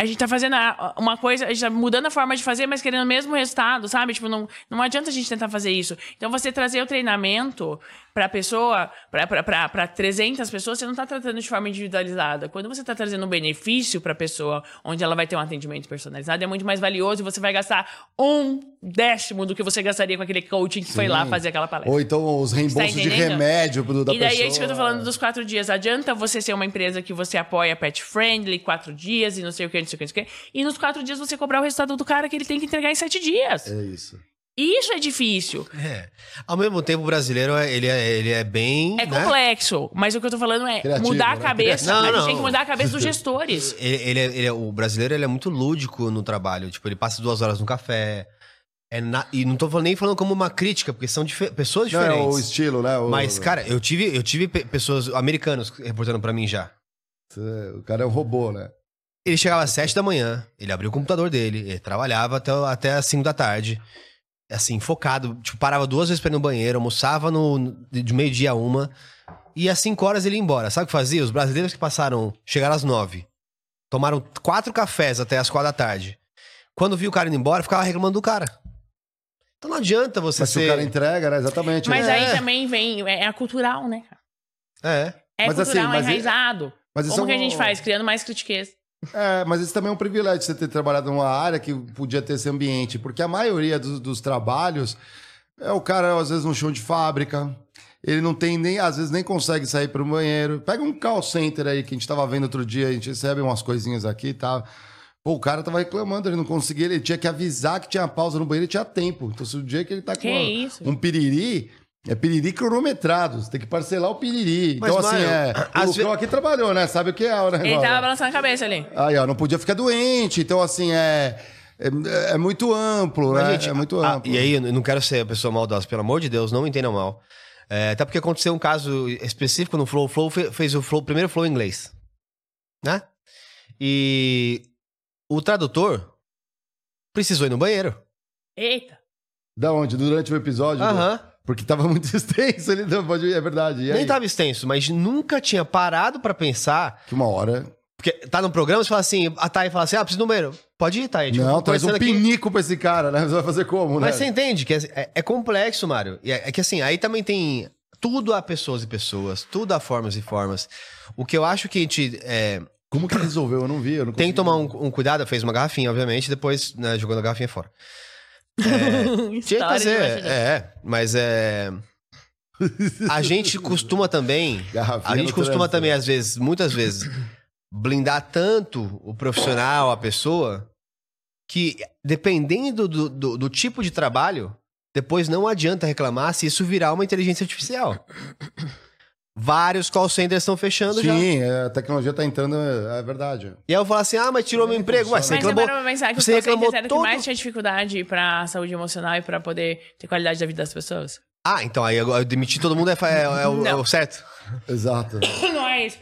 B: A gente tá fazendo uma coisa, a gente tá mudando a forma de fazer, mas querendo o mesmo resultado, sabe? Tipo, não, não adianta a gente tentar fazer isso. Então, você trazer o treinamento pra pessoa, pra 300 pessoas, você não tá tratando de forma individualizada. Quando você tá trazendo um benefício pra pessoa, onde ela vai ter um atendimento personalizado, é muito mais valioso e você vai gastar um décimo do que você gastaria com aquele coaching que foi lá
A: Sim.
B: fazer aquela palestra.
A: Ou então os reembolsos de remédio do, da
B: e daí
A: pessoa.
B: é isso que eu tô falando dos quatro dias. Adianta você ser uma empresa que você apoia pet friendly, quatro dias e não sei o que, não sei o que, não sei o que. E nos quatro dias você cobrar o resultado do cara que ele tem que entregar em sete dias.
A: É isso.
B: Isso é difícil.
D: É. Ao mesmo tempo, o brasileiro, é- ele é, ele é bem...
B: É
D: né?
B: complexo. Mas o que eu tô falando é
A: Criativo,
B: mudar a
A: né?
B: cabeça.
D: Não,
B: a gente
D: não.
B: tem que mudar a cabeça dos gestores. (laughs)
D: Ele, ele é- ele é- o brasileiro ele é muito lúdico no trabalho. Tipo, ele passa duas horas no café. É na- e não tô nem falando como uma crítica, porque são dife- pessoas
A: Não, é
D: diferentes.
A: o estilo, né? O-
D: Mas, cara, eu tive, eu tive pe- pessoas americanos reportando pra mim já.
A: O cara é um robô, né?
D: Ele chegava às sete da manhã, ele abria o computador dele, ele trabalhava até, até às cinco da tarde. Assim, focado. Tipo, parava duas vezes pra ir no banheiro, almoçava no, de meio-dia a uma. E às cinco horas ele ia embora. Sabe o que fazia? Os brasileiros que passaram, chegaram às nove. Tomaram quatro cafés até às quatro da tarde. Quando viu o cara indo embora, ficava reclamando do cara. Então não adianta você
A: Mas se
D: ser.
A: o cara entrega, né? Exatamente.
B: Mas
A: né?
B: aí também vem. É, é a cultural, né?
D: É.
B: É
A: Mas assim,
B: cultural,
A: mas
B: é
A: é-
B: enraizado.
A: Mas isso
B: Como
A: é
B: que a
A: um-
B: gente faz? Criando mais critiquez.
A: É, mas isso também é um privilégio você ter trabalhado numa área que podia ter esse ambiente, porque a maioria dos, dos trabalhos é o cara, às vezes, no chão de fábrica. ele não tem nem, às vezes nem consegue sair para o banheiro. Pega um call center aí que a gente tava vendo outro dia, a gente recebe umas coisinhas aqui e tá? tal. Pô, o cara tava reclamando, ele não conseguia, ele tinha que avisar que tinha pausa no banheiro e tinha tempo. Então, se o dia que ele tá com uma- um piriri, é piriri cronometrado. Você tem que parcelar o piriri.
D: Mas,
A: então, assim, é. O Lucão aqui trabalhou, né? Sabe o que é o negócio.
B: Ele tava balançando a cabeça ali.
A: Aí, ó, não podia ficar doente. Então, assim, é. É, é muito amplo,
D: Mas,
A: né?
D: gente,
A: é muito
D: ah,
A: amplo.
D: e aí, eu não quero ser a pessoa maldosa, pelo amor de Deus, não me entendam mal. É, até porque aconteceu um caso específico no Flow. O Flow fe- fez o flow, primeiro Flow em inglês. Né? E o tradutor precisou ir no banheiro.
B: Eita.
A: Da onde? Durante o episódio?
D: Aham.
A: Porque tava muito (laughs) extenso, ele não pode. É verdade.
D: Nem tava extenso, mas nunca tinha parado pra pensar.
A: Que uma hora.
D: Porque tá no programa, você fala assim, a Thay fala assim: ah, preciso número. Pode ir, Thay. tipo,
A: não, traz um
D: aqui.
A: pinico pra esse cara, né? Você vai fazer como, né?
D: Mas você entende que é, é- é complexo, Mário. E É, é que assim, aí também tem. Tudo há pessoas e pessoas, tudo há formas e formas. O que eu acho que a gente é,
A: Como que resolveu? Eu não vi. Eu não
D: tem que tomar um, um cuidado, fez uma garrafinha, obviamente, depois né, jogando a garrafinha fora. (laughs) Tinha que fazer, é, mas é. A gente costuma também.
A: Garrafinha
D: A gente costuma
A: trânsito.
D: também, às vezes, muitas vezes, blindar tanto o profissional, a pessoa, que dependendo do, do, do tipo de trabalho, depois não adianta reclamar se isso virar uma inteligência artificial. Vários call centers estão fechando já.
A: Sim, é, a tecnologia tá entrando, é é verdade.
D: E aí eu falo assim: ah, mas tirou meu emprego. Ué, você
B: Mas você
D: reclamou.
B: pra pensar que os
D: você reclamou
B: eram que
D: todo-
B: mais tinha dificuldade pra saúde emocional e pra poder ter qualidade da vida das pessoas?
D: Ah, então aí eu, eu demitir todo mundo é, é- é o, é o certo.
A: Exato. (coughs)
B: Não é isso.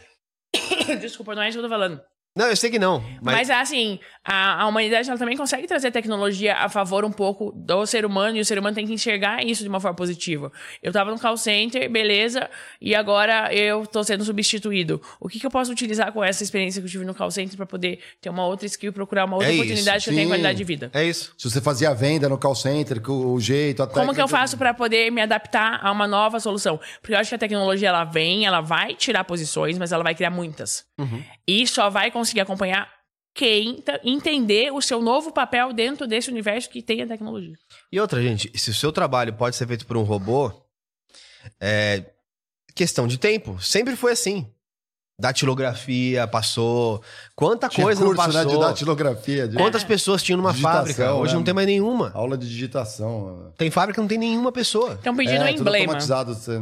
B: (coughs) Desculpa, não é isso que eu tô falando.
D: Não, eu sei que não. Mas,
B: Mas, assim, a, a humanidade ela também consegue trazer tecnologia a favor um pouco do ser humano e o ser humano tem que enxergar isso de uma forma positiva. Eu tava no call center, beleza, e agora eu tô sendo substituído. O que, que eu posso utilizar com essa experiência que eu tive no call center pra poder ter uma outra skill e procurar uma outra
D: É isso,
B: oportunidade que eu
A: sim.
B: tenha qualidade de vida?
D: é isso.
A: Se você fazia venda no call center, com o jeito, a
B: Como que eu faço pra poder me adaptar a uma nova solução? Porque eu acho que a tecnologia ela vem, ela vai tirar posições, mas ela vai criar muitas. E só vai conseguir acompanhar quem tá- entender o seu novo papel dentro desse universo que tem a tecnologia.
D: E outra, gente, se o seu trabalho pode ser feito por um robô, é questão de tempo. Sempre foi assim. Datilografia passou. Quanta
A: Tinha
D: coisa
A: curso,
D: não
A: né, de
D: passou.
A: datilografia. De...
D: Quantas pessoas tinham numa
A: Digitação,
D: fábrica? Hoje
A: né?
D: não tem mais nenhuma.
A: Aula de digitação.
D: Tem fábrica que não tem nenhuma pessoa.
B: Estão pedindo
A: é,
B: um
A: tudo
B: emblema.
A: automatizado. Você...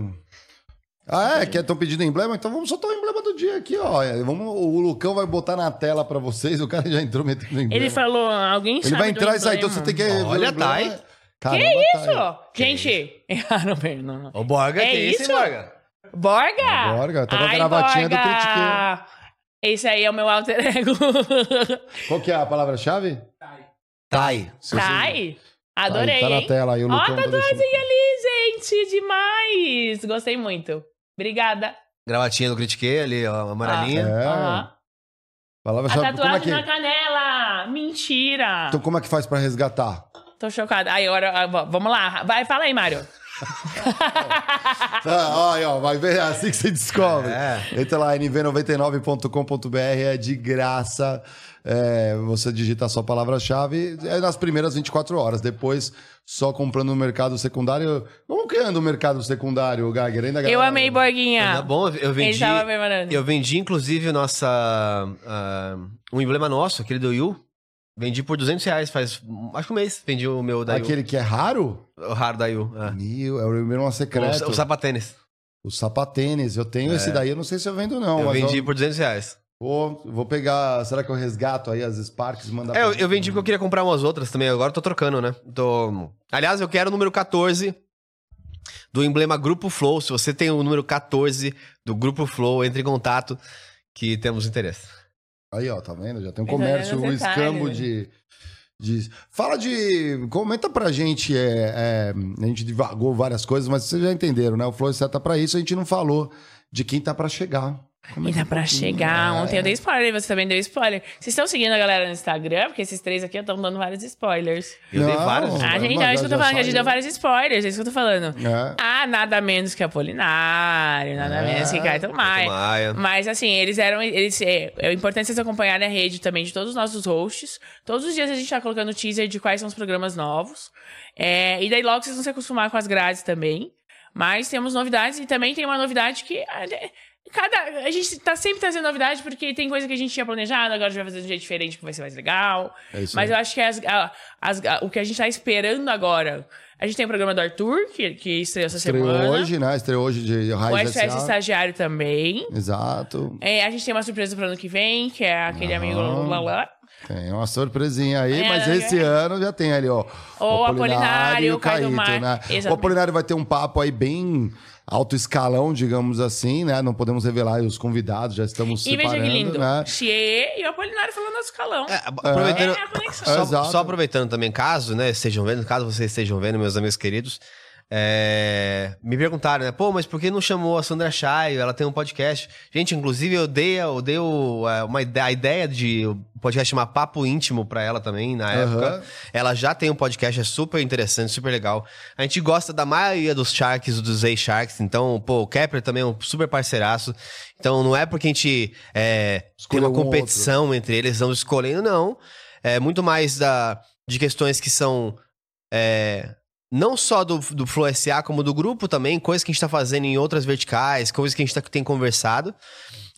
A: Ah, é? Que estão pedindo emblema? Então vamos soltar o emblema do dia aqui, ó. Vamos, o Lucão vai botar na tela pra vocês. O cara já entrou metendo emblema.
B: Ele falou, alguém
A: Ele
B: sabe
A: vai
B: do
A: entrar e sair, então você tem que. o
D: Olha,
A: emblema.
D: Thay.
A: Caramba,
B: Isso!
A: Thay.
B: Gente, (laughs) erraram bem, não, não.
D: Ô, Borga,
B: É
D: que
B: isso?
D: esse, Borga?
B: Borga!
A: Borga, tá com a
B: Ai,
A: gravatinha do
B: Borga!
A: Critiquei.
B: Esse aí é o meu alter ego. (laughs)
A: Qual que é a palavra-chave?
D: Tai.
A: Se você-
B: Thay? Adorei,
A: tá na
B: hein?
A: tela aí, o
B: Ó,
A: Lucão
B: tá
A: tá
B: doidinho ali, gente. Demais. Gostei muito. Obrigada.
D: Gravatinha do Critiquei ali, ó, amarelinha.
A: É.
B: Aham. A
A: Palavra-chave. Como é
B: tatuagem
A: que...
B: na canela. Mentira.
A: Então como é que faz pra resgatar?
B: Tô chocada. Aí, agora, ah, vamos lá. Vai, fala aí, Mário. (laughs)
A: Ó, aí, ó, vai ver, é assim que você descobre.
D: É.
A: Entra lá, nv99.com.br, é de graça. É, você digita a sua palavra-chave é nas primeiras 24 horas. Depois, só comprando no mercado secundário. Como que anda o mercado secundário, Geiger? Ainda
B: Eu amei, Borguinha.
D: Tá bom, eu vendi. Eu vendi, inclusive, nossa. ah, um emblema nosso, aquele do Yu. Vendi por 200 reais, faz acho que um mês. Vendi o meu da Yu.
A: Aquele que é raro?
D: O raro da Yu. é.
A: Meu, é o meu secreto.
D: O, o sapatênis.
A: O sapatênis. Eu tenho esse daí, eu não sei se eu vendo, não.
D: eu vendi
A: eu
D: por 200 reais.
A: vou, vou pegar. Será que eu resgato aí as Sparks e mandar
D: É, eu, eu vendi porque eu queria comprar umas outras também. Agora eu tô trocando, né? Tô... Aliás, eu quero o número 14 do emblema Grupo Flow. Se você tem o número 14 do Grupo Flow, entre em contato que temos interesse.
A: Aí, ó, tá vendo? Já tem um
B: Mas
A: comércio,
B: olha
A: um escambo
B: né?
A: de, de. Fala de. Comenta pra gente. É, é, a gente divagou várias coisas, mas vocês já entenderam, né? O Flow está pra isso, a gente não falou de quem tá pra chegar. Comenta
B: Ainda
A: um
B: pra
A: pouquinho.
B: chegar.
A: É.
B: Ontem eu dei spoiler, você também deu spoiler. Vocês estão seguindo a galera no Instagram? Porque esses três aqui estão dando vários spoilers.
D: Eu dei
A: Não.
D: vários.
A: Mas
B: A gente,
A: já-
B: é isso que eu tô falando, que a gente deu vários spoilers, é isso que eu tô falando.
A: É.
B: Ah, nada menos que Apolinário, nada
A: É.
B: menos que Caetano Maia.
D: Maia.
B: Mas assim, eles eram. Eles, é, é importante vocês acompanharem a rede também de todos os nossos hosts. Todos os dias a gente tá colocando teaser de quais são os programas novos. É, e daí logo vocês vão se acostumar com as grades também. Mas temos novidades e também tem uma novidade que. Cada, a gente tá sempre trazendo novidade porque tem coisa que a gente tinha planejado, agora a gente vai fazer de um jeito diferente que vai ser mais legal.
A: É
B: Mas eu acho que as, as- o que a gente tá esperando agora. A gente tem o programa do Arthur, que, que estreou essa
A: Estreou
B: semana.
A: hoje, né? Estreou hoje de
B: O
A: Raiz
B: SOS
A: S.A.
B: Estagiário também.
A: Exato.
B: É, a gente tem uma surpresa pro ano que vem, que é aquele
A: Aham.
B: amigo Lala.
A: Tem uma surpresinha aí,
B: É,
A: mas
B: é.
A: esse ano já tem ali, ó.
B: O Apolinário,
A: e
B: o Caio Mar.
A: né? O. Apolinário vai ter um papo aí bem alto escalão, digamos assim, né? Não podemos revelar os convidados, já estamos
B: E veja
A: separando,
B: que lindo.
A: né?
B: Xie e o Apolinário falando no escalão.
D: É, aproveitando,
B: É a conexão.
D: Só, só aproveitando também, caso, né, estejam vendo, caso vocês estejam vendo, meus amigos queridos, é, me perguntaram, né, pô, mas por que não chamou a Sandra Chayo? Ela tem um podcast. Gente, inclusive eu dei, eu dei é, uma ide- a ideia de o podcast chamar Papo Íntimo pra ela também, na
A: Aham.
D: época. Ela já tem um podcast, é super interessante, super legal. A gente gosta da maioria dos Sharks, dos ex-Sharks, então, pô, o Kepler também é um super parceiraço. Então, não é porque a gente é, tem uma
A: um
D: competição entre eles, não escolhendo, não. É muito mais da, de questões que são. é, não só do, do Flow SA, como do grupo também, coisas que a gente tá fazendo em outras verticais, coisas que a gente tá, tem conversado.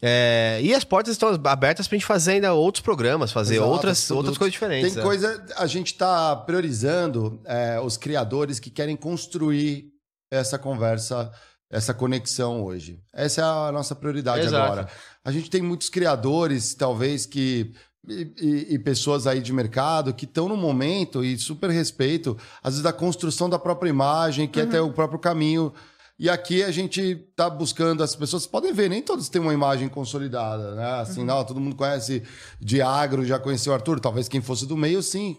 D: É, e as portas estão abertas pra gente fazer ainda outros programas, fazer
A: Exato,
D: outras, outras coisas diferentes.
A: Tem
D: né?
A: coisa, a gente tá priorizando é, os criadores que querem construir essa conversa, essa conexão hoje. Essa é a nossa prioridade
D: Exato.
A: agora. A gente tem muitos criadores, talvez, que. E, e- e pessoas aí de mercado que estão no momento, e super respeito, às vezes da construção da própria imagem, que é até o próprio caminho. E aqui a gente tá buscando, as pessoas podem ver, nem todos têm uma imagem consolidada, né? Assim, não, todo mundo conhece de agro, já conheceu o Arthur, talvez quem fosse do meio, sim.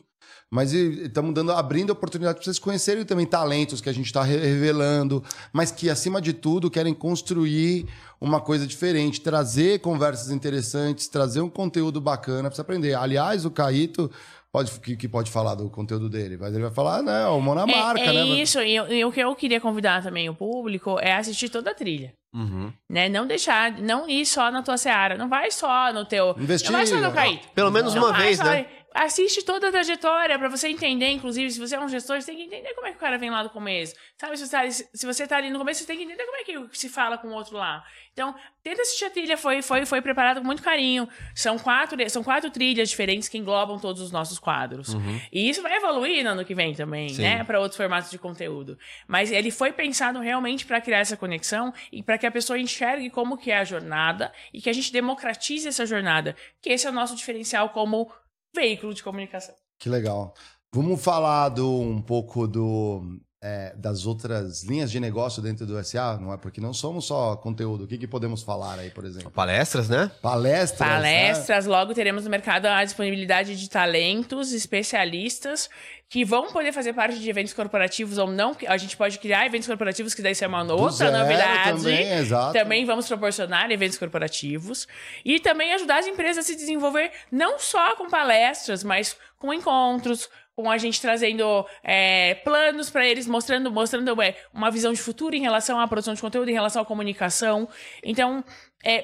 A: Mas estamos dando, abrindo oportunidade para vocês conhecerem também talentos que a gente está revelando, mas que, acima de tudo, querem construir uma coisa diferente, trazer conversas interessantes, trazer um conteúdo bacana para você aprender. Aliás, o Caíto pode, que, que pode falar do conteúdo dele, mas ele vai falar, né? O mão na marca,
B: é, é
A: né?
B: isso, e, eu- e o que eu queria convidar também o público é assistir toda a trilha.
D: Uhum.
B: Né? Não deixar, não ir só na tua seara, não vai só no teu.
A: Investir,
B: não vai só no Caíto.
D: Pelo menos
B: Não
D: uma vez,
B: só-
D: né?
B: Assiste toda a trajetória pra você entender, inclusive, se você é um gestor, você tem que entender como é que o cara vem lá do começo. Sabe, se você, tá, se você tá ali no começo, você tem que entender como é que se fala com o outro lá. Então, tenta assistir a trilha, foi, foi, foi preparado com muito carinho. São quatro, são quatro trilhas diferentes que englobam todos os nossos quadros. E isso vai evoluir no ano que vem também,
D: Sim.
B: né? Para outros formatos de conteúdo. Mas ele foi pensado realmente para criar essa conexão e para que a pessoa enxergue como que é a jornada e que a gente democratize essa jornada. Que esse é o nosso diferencial como veículo de comunicação.
A: Que legal. Vamos falar do, um pouco do, é, das outras linhas de negócio dentro do SA, não é? Porque não somos só conteúdo. O que, que podemos falar aí, por exemplo?
D: Palestras, né?
A: Palestras. né?
B: Palestras, logo teremos no mercado a disponibilidade de talentos, especialistas, que vão poder fazer parte de eventos corporativos ou não. A gente pode criar eventos corporativos, que daí isso é uma outra novidade.
A: Também, exato.
B: Também vamos proporcionar eventos corporativos e também ajudar as empresas a se desenvolver não só com palestras, mas com encontros, com a gente trazendo é, planos para eles, mostrando, mostrando é, uma visão de futuro em relação à produção de conteúdo, em relação à comunicação. Então, é,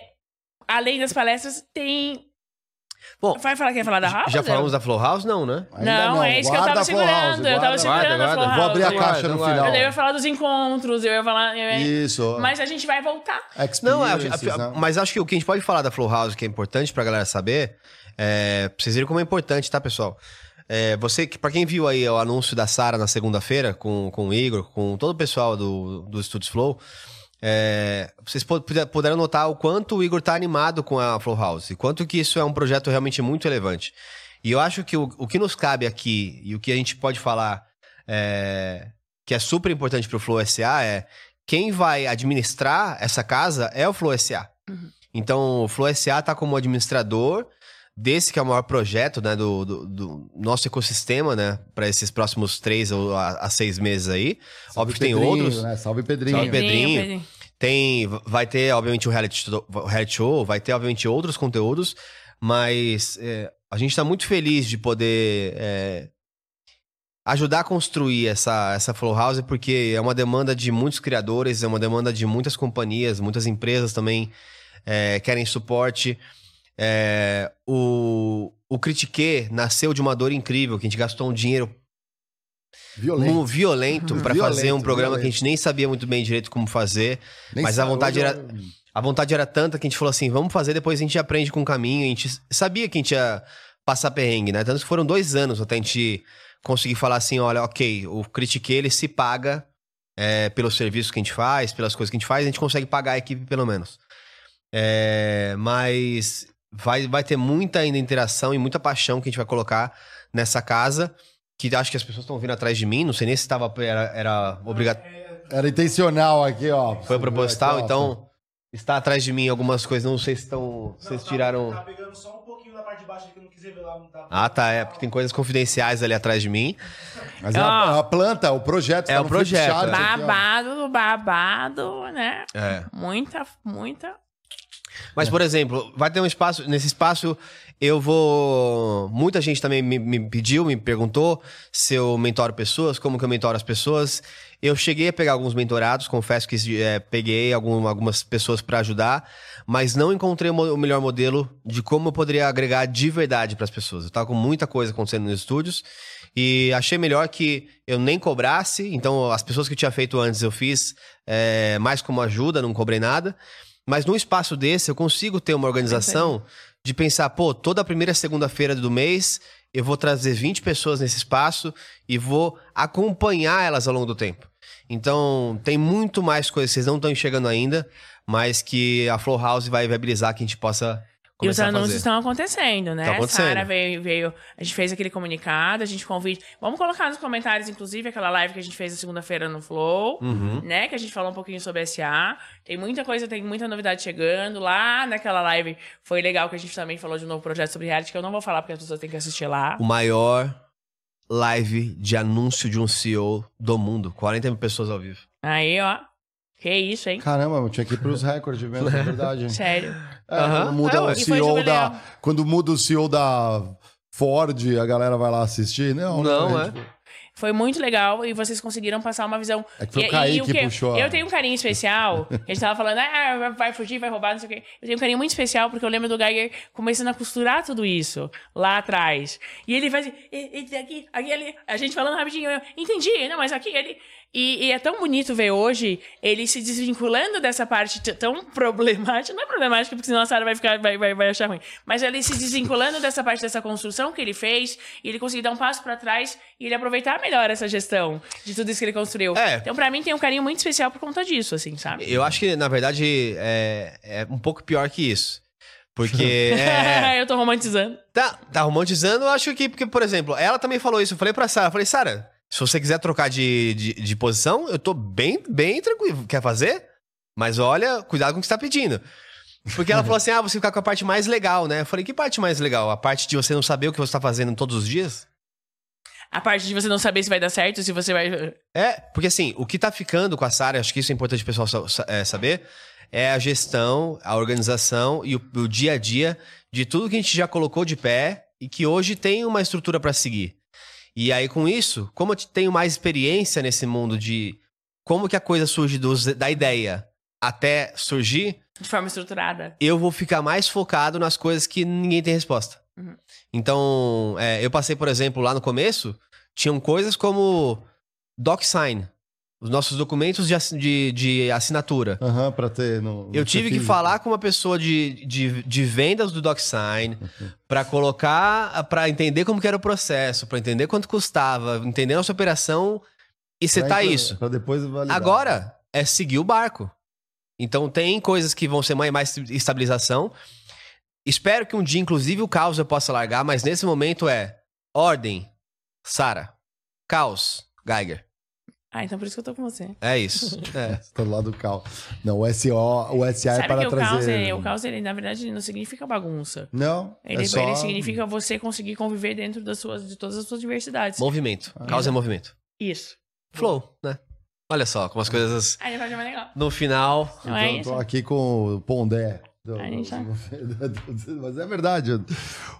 B: além das palestras, tem.
D: Bom,
B: Vai falar que ia falar da Rafa?
D: já falamos da Flow House? Não, né?
A: Ainda
B: Não, é isso que eu tava
A: House,
B: segurando. eu tava segurando
D: Guarda,
B: a Flow
D: guarda.
B: House.
A: Vou abrir a
D: Guarda,
A: caixa no
D: guarda.
A: final.
B: Eu ia falar dos encontros, eu ia falar. eu ia-
A: Isso.
B: Mas a gente vai voltar.
D: Não, a-
A: né?
D: mas acho que o que a gente pode falar da Flow House, que é importante pra galera saber, é, pra vocês verem como é importante, tá, pessoal? É, você, pra quem viu aí o anúncio da Sara na segunda-feira, com, com o Igor, com todo o pessoal do, do Studios Flow, é, vocês pu- puder- puderam notar o quanto o Igor tá animado com a Flow House, e quanto que isso é um projeto realmente muito relevante. E eu acho que o, o que nos cabe aqui, e o que a gente pode falar, é, que é super importante pro Flow SA, é quem vai administrar essa casa é o Flow SA. Então, o Flow SA tá como administrador desse que é o maior projeto né, do, do- do nosso ecossistema, né? Para esses próximos três ou a, a seis meses aí. Óbvio que tem
A: Pedrinho,
D: outros.
A: Né? Salve Pedrinho.
D: Salve, Pedrinho.
B: Pedrinho.
D: Tem, vai ter, obviamente, o reality, reality show, vai ter, obviamente, outros conteúdos, mas é, a gente tá muito feliz de poder é, ajudar a construir essa, essa Flow House, porque é uma demanda de muitos criadores, é uma demanda de muitas companhias, muitas empresas também é, querem suporte. É, o, o Critique nasceu de uma dor incrível, que a gente gastou um dinheiro
A: Violento.
D: mu- violento pra
A: Violento,
D: fazer um programa
A: violento.
D: que a gente nem sabia muito bem direito como fazer.
A: Nem
D: mas a vontade era,
A: eu-
D: a vontade era tanta que a gente falou assim, vamos fazer, depois a gente aprende com o caminho. A gente sabia que a gente ia passar perrengue, né? Tanto que foram dois anos até a gente conseguir falar assim, olha, ok, o Critique, ele se paga é, pelos serviços que a gente faz, pelas coisas que a gente faz, a gente consegue pagar a equipe pelo menos. É, mas vai, vai ter muita ainda interação e muita paixão que a gente vai colocar nessa casa, que acho que as pessoas estão vindo atrás de mim, não sei nem se tava, era, era obrigatório.
A: Era intencional aqui, ó.
D: Foi proposital,
A: Aqui, ó.
D: então está atrás de mim algumas coisas, não sei se estão, vocês tiraram...
C: Tá pegando só um pouquinho na parte de baixo que eu não quis revelar, não tá.
D: Ah, tá, é, porque tem coisas confidenciais ali atrás de mim.
A: Mas é a, a planta, o projeto.
D: É
A: tá
D: o projeto,
A: flipchart
D: é.
A: aqui.
B: Babado, babado, né?
D: É.
B: Muita, muita.
D: Mas, por exemplo, vai ter um espaço. Nesse espaço, eu vou. Muita gente também me, me pediu, me perguntou se eu mentoro pessoas, como que eu mentoro as pessoas. Eu cheguei a pegar alguns mentorados, confesso que é, peguei algum- algumas pessoas para ajudar, mas não encontrei o melhor modelo de como eu poderia agregar de verdade para as pessoas. Eu tava com muita coisa acontecendo nos estúdios e achei melhor que eu nem cobrasse. Então, as pessoas que eu tinha feito antes eu fiz é, mais como ajuda, não cobrei nada. Mas num espaço desse, eu consigo ter uma organização de pensar, pô, toda primeira segunda-feira do mês eu vou trazer 20 pessoas nesse espaço e vou acompanhar elas ao longo do tempo. Então, tem muito mais coisas que vocês não estão enxergando ainda, mas que a Flow House vai viabilizar que a gente possa
B: E os anúncios estão acontecendo, né?
D: Tá acontecendo.
B: Sara veio, veio, a gente fez aquele comunicado, a gente convide. Vamos colocar nos comentários, inclusive, aquela live que a gente fez na segunda-feira no Flow,
D: Uhum.
B: né? Que a gente falou um pouquinho sobre SA. Tem muita coisa, tem muita novidade chegando. Lá naquela live foi legal que a gente também falou de um novo projeto sobre reality, que eu não vou falar porque as pessoas têm que assistir lá.
D: O maior live de anúncio de um CEO do mundo. 40 mil pessoas ao vivo.
B: Aí, ó. Que isso, hein?
A: Caramba, eu tinha que ir pros recordes mesmo, é verdade. (laughs)
B: Sério.
A: É, muda
D: É,
A: o.
B: E
A: CEO da. Quando muda o CEO da Ford, a galera vai lá assistir. Não,
D: Não,
A: né?
D: é.
A: Tipo,
B: Foi muito legal e vocês conseguiram passar uma visão.
A: É que foi o
B: E- e
A: Kaique que
B: quê?
A: puxou
B: Eu tenho um carinho especial. (laughs) A gente tava falando, ah, vai fugir, vai roubar, não sei o quê. Eu tenho um carinho muito especial porque eu lembro do Geiger começando a costurar tudo isso lá atrás. E ele vai assim, "E- e aqui, aqui, ali. A gente falando rapidinho, eu, entendi, não, mas aqui, ele. E, e é tão bonito ver hoje ele se desvinculando dessa parte tão problemática. Não é problemática, porque senão a Sarah vai, ficar, vai, vai, vai achar ruim. Mas ele se desvinculando dessa parte dessa construção que ele fez, e ele conseguir dar um passo pra trás e ele aproveitar melhor essa gestão de tudo isso que ele construiu.
D: É.
B: Então, pra mim, tem um carinho muito especial por conta disso, assim, sabe?
D: Eu acho que, na verdade, é, é um pouco pior que isso. Porque. (laughs) é,
B: eu tô romantizando.
D: Tá, tá romantizando, eu acho que, porque, por exemplo, ela também falou isso. Eu falei pra Sara, falei, Sara, se você quiser trocar de, de, de posição, eu tô bem, bem tranquilo. Quer fazer? Mas olha, cuidado com o que você tá pedindo. Porque ela (laughs) falou assim: ah, você ficar com a parte mais legal, né? Eu falei, que parte mais legal? A parte de você não saber o que você tá fazendo todos os dias?
B: A parte de você não saber se vai dar certo, se você vai.
D: É, porque assim, o que tá ficando com a Sara, acho que isso é importante o pessoal é, saber, é a gestão, a organização e o, o dia a dia de tudo que a gente já colocou de pé e que hoje tem uma estrutura para seguir. E aí, com isso, como eu te- tenho mais experiência nesse mundo de como que a coisa surge dos- da ideia até surgir,
B: De forma estruturada.
D: eu vou ficar mais focado nas coisas que ninguém tem resposta.
B: Uhum.
D: Então, é, eu passei, por exemplo, lá no começo, tinham coisas como DocSign, os nossos documentos de, de, de assinatura.
A: Aham, pra ter. No,
D: Eu tive que falar com uma pessoa de, de, de vendas do DocSign (laughs) para colocar, para entender como que era o processo, para entender quanto custava, entender nossa operação e setar isso.
A: Pra depois validar.
D: Agora é seguir o barco. Então tem coisas que vão ser mais, mais estabilização. Espero que um dia, inclusive, o caos eu possa largar, mas nesse momento é ordem, Sara. Caos, Geiger.
B: Ah, então por isso que eu tô com você.
D: É isso. (laughs) É.
A: Tá do lado do cal. Não, o SO, o SA é
B: Sabe
A: para
B: que o caos,
A: trazer.
B: é, o caos, ele, na verdade, ele não significa bagunça.
A: Não,
B: Ele,
A: é só...
B: ele significa você conseguir conviver dentro das suas, de todas as suas diversidades.
D: Movimento. Caos é movimento.
B: Isso.
D: Flow, né? Olha só, como as coisas
B: Aí vai ser mais legal.
D: no final.
B: Não é isso?
A: tô aqui com o Pondé. Do-
B: gente já- (laughs)
A: Mas é verdade.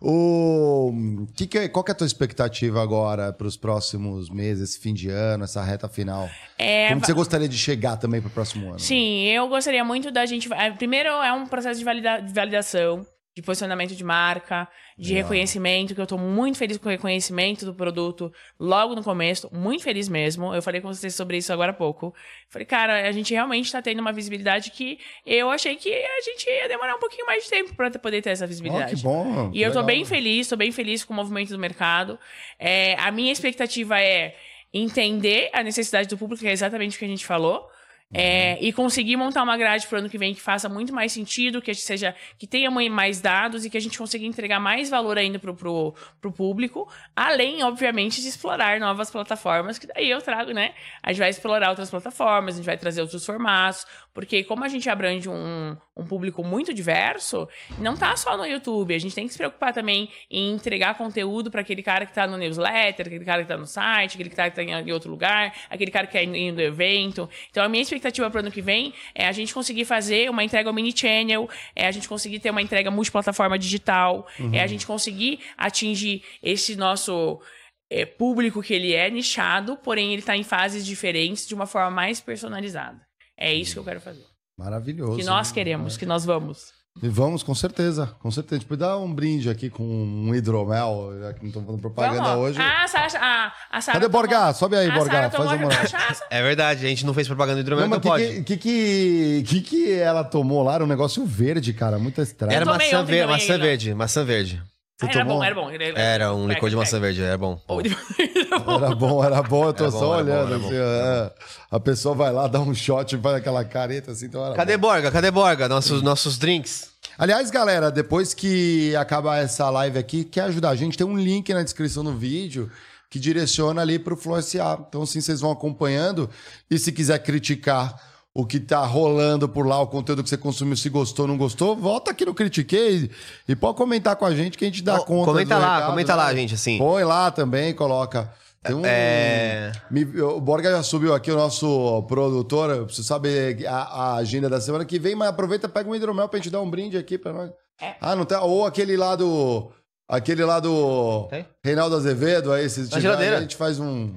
A: O que que é- qual que é a tua expectativa agora para os próximos meses, esse fim de ano, essa reta final?
B: É,
A: Como você gostaria de chegar também para o próximo ano?
B: Sim, eu gostaria muito da gente. é, Primeiro é um processo de, valida- de validação. De posicionamento de marca, de reconhecimento, que eu tô muito feliz com o reconhecimento do produto logo no começo, muito feliz mesmo. Eu falei com vocês sobre isso agora há pouco. Falei, cara, a gente realmente tá tendo uma visibilidade que eu achei que a gente ia demorar um pouquinho mais de tempo para poder ter essa visibilidade.
A: Oh, que bom.
B: E eu tô
A: legal.
B: bem feliz, tô bem feliz com o movimento do mercado. É, a minha expectativa é entender a necessidade do público, que é exatamente o que a gente falou. É, e conseguir montar uma grade para o ano que vem que faça muito mais sentido, que seja que tenha mais dados e que a gente consiga entregar mais valor ainda pro, pro público, além, obviamente, de explorar novas plataformas, que daí eu trago, né? A gente vai explorar outras plataformas, a gente vai trazer outros formatos, porque como a gente abrange um, um público muito diverso, não tá só no YouTube, a gente tem que se preocupar também em entregar conteúdo para aquele cara que tá no newsletter, aquele cara que tá no site, aquele cara que tá em outro lugar, aquele cara que quer ir no evento. Então a minha expectativa para o ano que vem é a gente conseguir fazer uma entrega mini-channel, é a gente conseguir ter uma entrega multiplataforma digital, é a gente conseguir atingir esse nosso é, público que ele é nichado, porém ele está em fases diferentes de uma forma mais personalizada. É isso que eu quero fazer.
A: Maravilhoso.
B: Que nós queremos, que nós vamos.
A: E vamos, com certeza. Com certeza. A gente pode dar um brinde aqui com um hidromel, já que não estão fazendo propaganda
B: Vamos.
A: hoje.
B: Ah, a Sara, a, a Sara
A: Cadê
B: tomou-
A: Borgá? Sobe aí,
B: a
A: Borgá.
B: Sara
A: Faz
B: tomou
A: uma
B: cachaça.
D: É verdade, a gente não fez propaganda do
A: Não,
D: hidromel,
A: mas
D: não
A: o
D: pode.
A: que, que, que, que, que ela tomou lá? Era um negócio verde, cara. Muito estranho.
D: Era
B: tomei
D: maçã,
B: ontem
D: ver-
B: também,
D: maçã verde, maçã verde.
B: Ah, era
A: tomou?
B: bom, era bom. Ele-
D: Era um licor de maçã verde, era bom.
A: Era bom, era bom. Eu tô
D: Era bom,
A: só
D: era bom,
A: olhando.
D: era bom.
A: assim, é. A pessoa vai lá, dá um shot e faz aquela careta assim. Então era
D: Cadê
A: bom.
D: Borga? Cadê Borga? Nossos, nossos drinks.
A: Aliás, galera, depois que acabar essa live aqui, quer ajudar a gente? Tem um link na descrição do vídeo que direciona ali pro Flow SA. Então, assim, vocês vão acompanhando. E se quiser criticar o que tá rolando por lá, o conteúdo que você consumiu, se gostou, não gostou, volta aqui no Critiquei e pode comentar com a gente que a gente dá
D: Ó,
A: conta.
D: comenta lá,
A: recados,
D: comenta lá,
A: né?
D: gente, assim.
A: Põe lá também, coloca. Tem um.
D: É.
A: Me- o Borga já subiu aqui, o nosso produtor. Eu preciso saber a, a agenda da semana que vem, mas aproveita, pega um hidromel pra gente dar um brinde aqui pra nós.
B: É.
A: Ah, não tá? Ou aquele lá do. Aquele lá do.
D: Tem?
A: Reinaldo Azevedo, aí se tiver,
D: geladeira.
A: a gente faz um.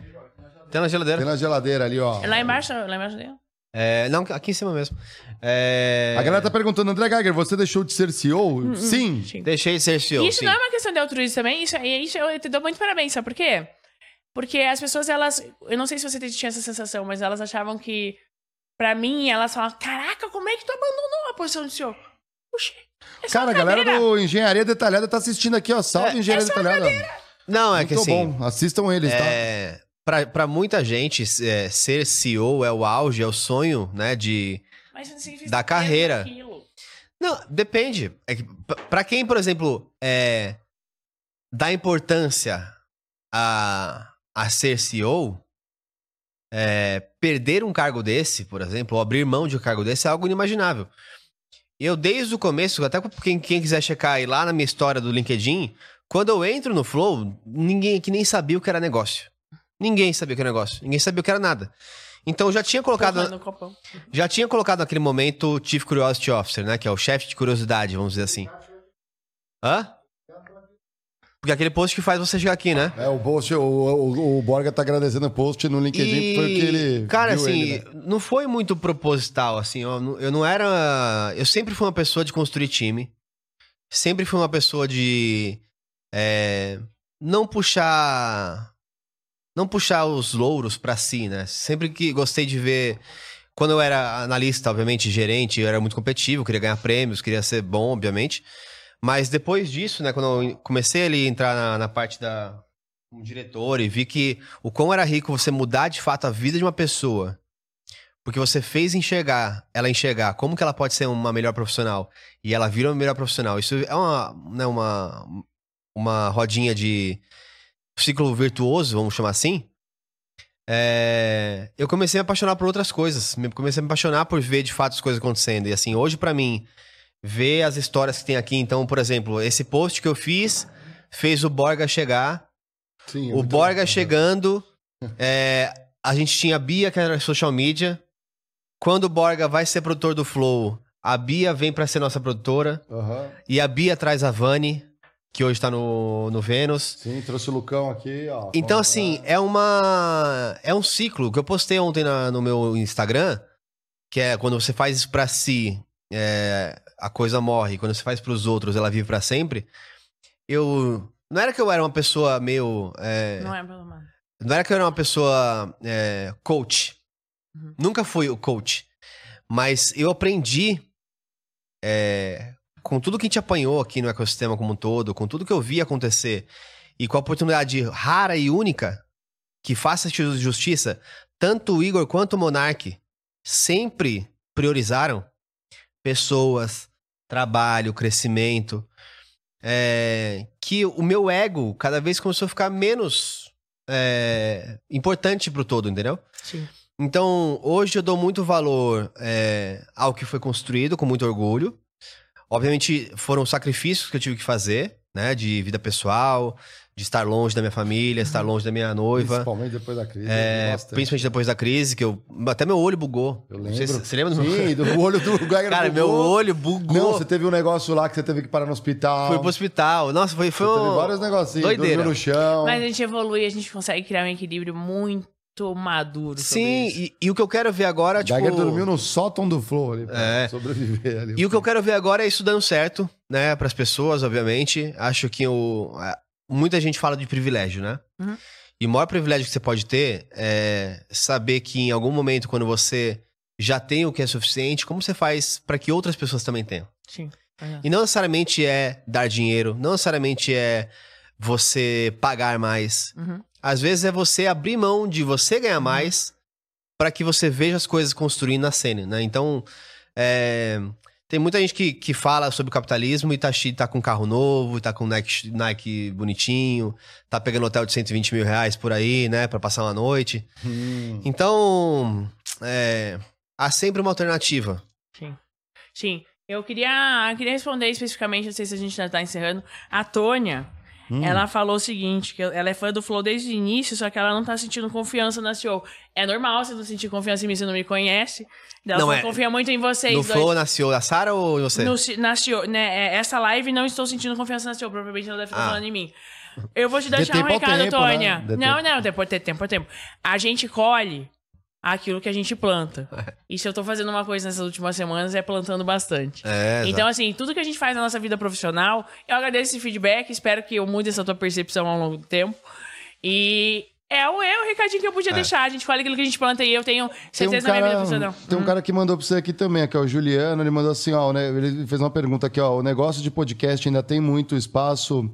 D: Tem na geladeira.
A: Tem na geladeira ali, ó.
B: É Lá embaixo, lá embaixo dele.
D: É, não, aqui em cima mesmo. É,
A: A galera tá perguntando, André Geiger, você deixou de ser CEO? Sim.
D: Deixei de ser CEO,
B: Isso
D: sim.
B: não é uma questão de altruísmo também, isso, e isso eu te dou muito parabéns, sabe por quê? Porque as pessoas, elas. Eu não sei se você tinha essa sensação, mas elas achavam que. Pra mim, elas falavam: Caraca, como é que tu abandonou a posição de senhor? Puxa. É
A: Cara, a galera
B: cadeira.
A: do Engenharia Detalhada tá assistindo aqui, ó. Salve
D: É,
A: Engenharia
B: é
A: Detalhada.
D: Não, é
A: Muito
D: que assim...
A: bom. Assistam eles, tá?
D: É, pra, pra muita gente, é, ser CEO é o auge, é o sonho, né, de... Da carreira.
B: aquilo.
D: Não, depende. É que, p- pra quem, por exemplo, é, dá importância a, a ser CEO, é, perder um cargo desse, por exemplo, ou abrir mão de um cargo desse é algo inimaginável. Eu, desde o começo, até quem, quem quiser checar aí lá na minha história do LinkedIn, quando eu entro no Flow, ninguém aqui nem sabia o que era negócio. Ninguém sabia o que era negócio. Ninguém sabia o que era nada. Então eu já tinha colocado.
B: Porra, no copão.
D: Já tinha colocado naquele momento o Chief Curiosity Officer, né? Que é o chefe de curiosidade, vamos dizer assim. Hã? Porque aquele post que faz você chegar aqui, né?
A: É, o post, o, o, o Borga tá agradecendo o post no LinkedIn,
D: E,
A: foi o que ele.
D: Cara,
A: viu
D: assim,
A: ele, né?
D: não foi muito proposital, assim. Eu, não- eu não era. Eu sempre fui uma pessoa de construir time. Sempre fui uma pessoa de. é, não puxar. Não puxar os louros pra si, né? Sempre que gostei de ver. Quando eu era analista, obviamente, gerente, eu era muito competitivo, queria ganhar prêmios, queria ser bom, obviamente. Mas depois disso, né, quando eu comecei ali a entrar na, na parte da como diretor e vi que o quão era rico você mudar de fato a vida de uma pessoa, porque você fez enxergar, ela enxergar como que ela pode ser uma melhor profissional e ela vira uma melhor profissional. Isso é uma, né, uma, uma rodinha de ciclo virtuoso, vamos chamar assim. É, eu comecei a me apaixonar por outras coisas. Me- Comecei a me apaixonar por ver de fato as coisas acontecendo. E assim, hoje pra mim, ver as histórias que tem aqui. Então, por exemplo, esse post que eu fiz fez o Borga chegar.
A: Sim, é
D: o Borga
A: bom.
D: chegando. é, a gente tinha a Bia, que era social media. Quando o Borga vai ser produtor do Flow, a Bia vem pra ser nossa produtora.
A: Aham.
D: E a Bia traz a Vani, que hoje tá no, no Vênus.
A: Sim, trouxe o Lucão aqui, ó.
D: Então, assim, é uma. É um ciclo que eu postei ontem na- no meu Instagram, que é quando você faz isso pra si é, a coisa morre, quando você faz pros outros, ela vive para sempre. Eu. Não era que eu era uma pessoa meio. É,
B: não é mal.
D: Não era que eu era uma pessoa é, coach. Uhum. Nunca fui o coach. Mas eu aprendi é, com tudo que a gente apanhou aqui no ecossistema como um todo, com tudo que eu vi acontecer e com a oportunidade rara e única que faça justiça, tanto o Igor quanto o Monark sempre priorizaram pessoas, trabalho, crescimento. É, que o meu ego cada vez começou a ficar menos é, importante pro todo, entendeu?
B: Sim.
D: Então, hoje eu dou muito valor é, ao que foi construído, com muito orgulho. Obviamente, foram sacrifícios que eu tive que fazer, né? De vida pessoal, de estar longe da minha família, estar uhum. longe da minha noiva.
A: Principalmente depois da crise.
D: É, principalmente depois da crise, que eu. Até meu olho bugou.
A: Eu lembro.
D: Você, você lembra do
A: Sim, do olho do
D: Geiger (laughs) Cara, bugou. meu olho bugou.
A: Não, você teve um negócio lá que você teve que parar no hospital.
D: Fui pro hospital. Nossa, foi. foi
A: um... Teve vários negocinhos.
D: Doideira.
A: no chão.
B: Mas a gente evolui, a gente consegue criar um equilíbrio muito maduro.
D: Sim, e, e, o que eu quero ver agora, tipo.
A: Dormiu no sótão do Flow ali pra é. sobreviver ali.
D: E o que eu quero ver agora é isso dando certo, né, pras pessoas, obviamente. Acho que o, muita gente fala de privilégio, né? Uhum. E o maior privilégio que você pode ter é saber que em algum momento, quando você já tem o que é suficiente, como você faz para que outras pessoas também tenham?
B: Sim.
D: Uhum. E não necessariamente é dar dinheiro, não necessariamente é você pagar mais. Uhum. Às vezes é você abrir mão de você ganhar uhum. mais para que você veja as coisas construindo na cena, né? Então, é, tem muita gente que, que fala sobre capitalismo e tá, tá com carro novo, tá com Nike, Nike bonitinho, tá pegando hotel de 120 mil reais por aí, né, pra passar uma noite. Hum. Então, é, há sempre uma alternativa.
B: Sim. Sim. Eu queria, queria responder especificamente, não sei se a gente já tá encerrando. A Tônia, Hum. Ela falou o seguinte, que ela é fã do Flow desde o início, só que ela não tá sentindo confiança na CEO. É normal você não sentir confiança em mim, você não me conhece. Ela não, é, confia muito em vocês.
D: No dois. Flow, na CEO, a Sara ou você?
B: No, na CEO, né, é, essa live não estou sentindo confiança na CEO, provavelmente ela deve estar ah. falando em mim. Eu vou te deixar um recado, tempo, né? Tônia. Né? Não, não, depois ter tempo, tempo. A gente colhe aquilo que a gente planta. (laughs) E se eu tô fazendo uma coisa nessas últimas semanas é plantando bastante.
D: É,
B: então, assim, tudo que a gente faz na nossa vida profissional, eu agradeço esse feedback, espero que eu mude essa tua percepção ao longo do tempo. E é o, é o recadinho que eu podia é. deixar. A gente fala aquilo que a gente planta e eu tenho certeza um cara, na minha vida profissional.
A: Tem um uhum. cara que mandou pra você aqui também, que é o Juliano. Ele mandou assim, ó, né, ele fez uma pergunta aqui, ó. O negócio de podcast ainda tem muito espaço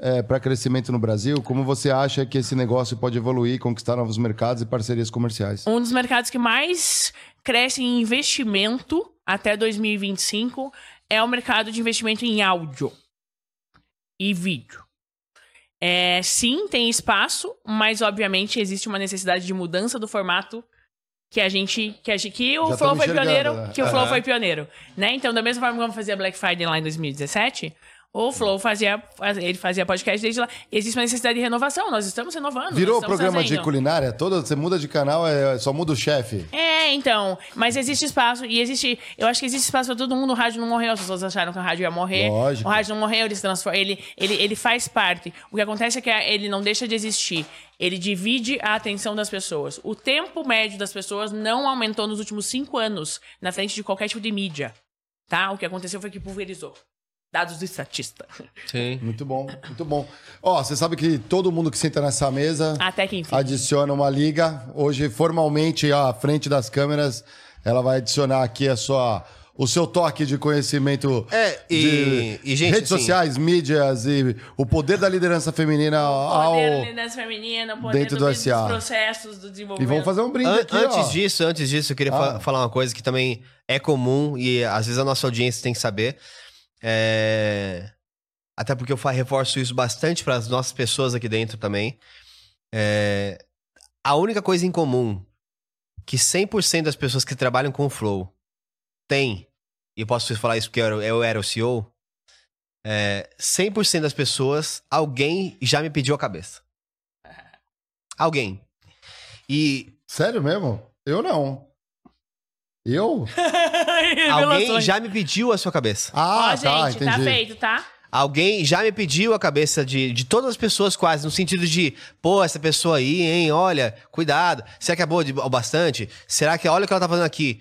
A: é, para crescimento no Brasil? Como você acha que esse negócio pode evoluir, conquistar novos mercados e parcerias comerciais?
B: Um dos mercados que mais cresce em investimento até 2025 é o mercado de investimento em áudio e vídeo. É, sim, tem espaço, mas obviamente existe uma necessidade de mudança do formato que a gente que, a gente, que o Já Flow foi pioneiro, né? que o Flow foi pioneiro, né? Então, da mesma forma que fazia Black Friday lá em 2017, o Flow fazia, ele fazia podcast desde lá. Existe uma necessidade de renovação, nós estamos renovando.
A: Virou
B: estamos
A: programa
B: fazendo.
A: de culinária? Todo, você muda de canal, é, só muda o chefe.
B: É, então. Mas existe espaço, e existe. Eu acho que existe espaço para todo mundo. O rádio não morreu, as pessoas acharam que o rádio ia morrer.
A: Lógico.
B: O rádio não morreu, ele se transforma. Ele, ele, ele faz parte. O que acontece é que ele não deixa de existir. Ele divide a atenção das pessoas. O tempo médio das pessoas não aumentou nos últimos cinco anos na frente de qualquer tipo de mídia. Tá? O que aconteceu foi que pulverizou. Dados do estatista.
D: Sim.
A: Muito bom, muito bom. Ó, você sabe que todo mundo que senta nessa mesa
B: Até que enfim.
A: adiciona uma liga. Hoje, formalmente, à frente das câmeras, ela vai adicionar aqui a sua o seu toque de conhecimento
D: é, e,
A: de
D: e, gente,
A: redes assim, sociais, mídias e o poder da liderança feminina ao.
B: O poder da liderança feminina, o poder
A: dentro do, do SA.
B: dos processos do desenvolvimento.
A: E vamos fazer um brinde
D: An
A: aqui,
D: Antes
A: ó.
D: disso, antes disso, eu queria ah. falar uma coisa que também é comum e às vezes a nossa audiência tem que saber. É... Até porque eu reforço isso bastante para as nossas pessoas aqui dentro também. É... A única coisa em comum que 100% das pessoas que trabalham com o Flow tem, e eu posso falar isso porque eu, eu era o CEO, é... 100% das pessoas, alguém já me pediu a cabeça. Alguém. E.
A: Sério mesmo? Eu não. Eu? (laughs)
D: Alguém já me pediu a sua cabeça.
A: Ah,
B: Ó,
A: tá,
B: gente, tá
A: entendi.
B: feito, tá?
D: Alguém já me pediu a cabeça de, de todas as pessoas quase, no sentido de, pô, essa pessoa aí, hein, olha, cuidado. Será que é boa de, o bastante? Será que, olha o que ela tá fazendo aqui?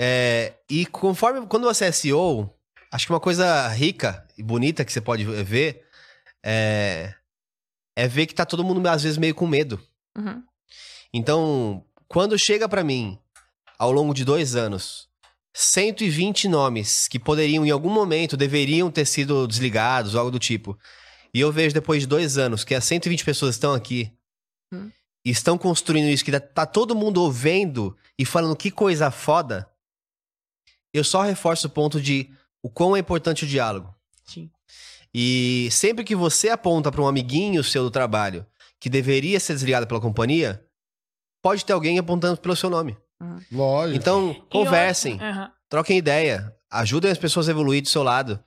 D: É, e conforme quando você é CEO, acho que uma coisa rica e bonita que você pode ver é, é ver que tá todo mundo às vezes meio com medo.
B: Uhum.
D: Então, quando chega pra mim, ao longo de dois anos, 120 nomes que poderiam, em algum momento, deveriam ter sido desligados, algo do tipo. E eu vejo depois de dois anos que as 120 pessoas estão aqui
B: Hum.
D: e estão construindo isso, que tá- todo mundo ouvindo e falando que coisa foda, eu só reforço o ponto de o quão é importante o diálogo.
B: Sim.
D: E sempre que você aponta para um amiguinho seu do trabalho que deveria ser desligado pela companhia, pode ter alguém apontando pelo seu nome.
A: Lógico.
D: Então, conversem,
B: Aham.
D: troquem ideia, ajudem as pessoas a evoluir do seu lado.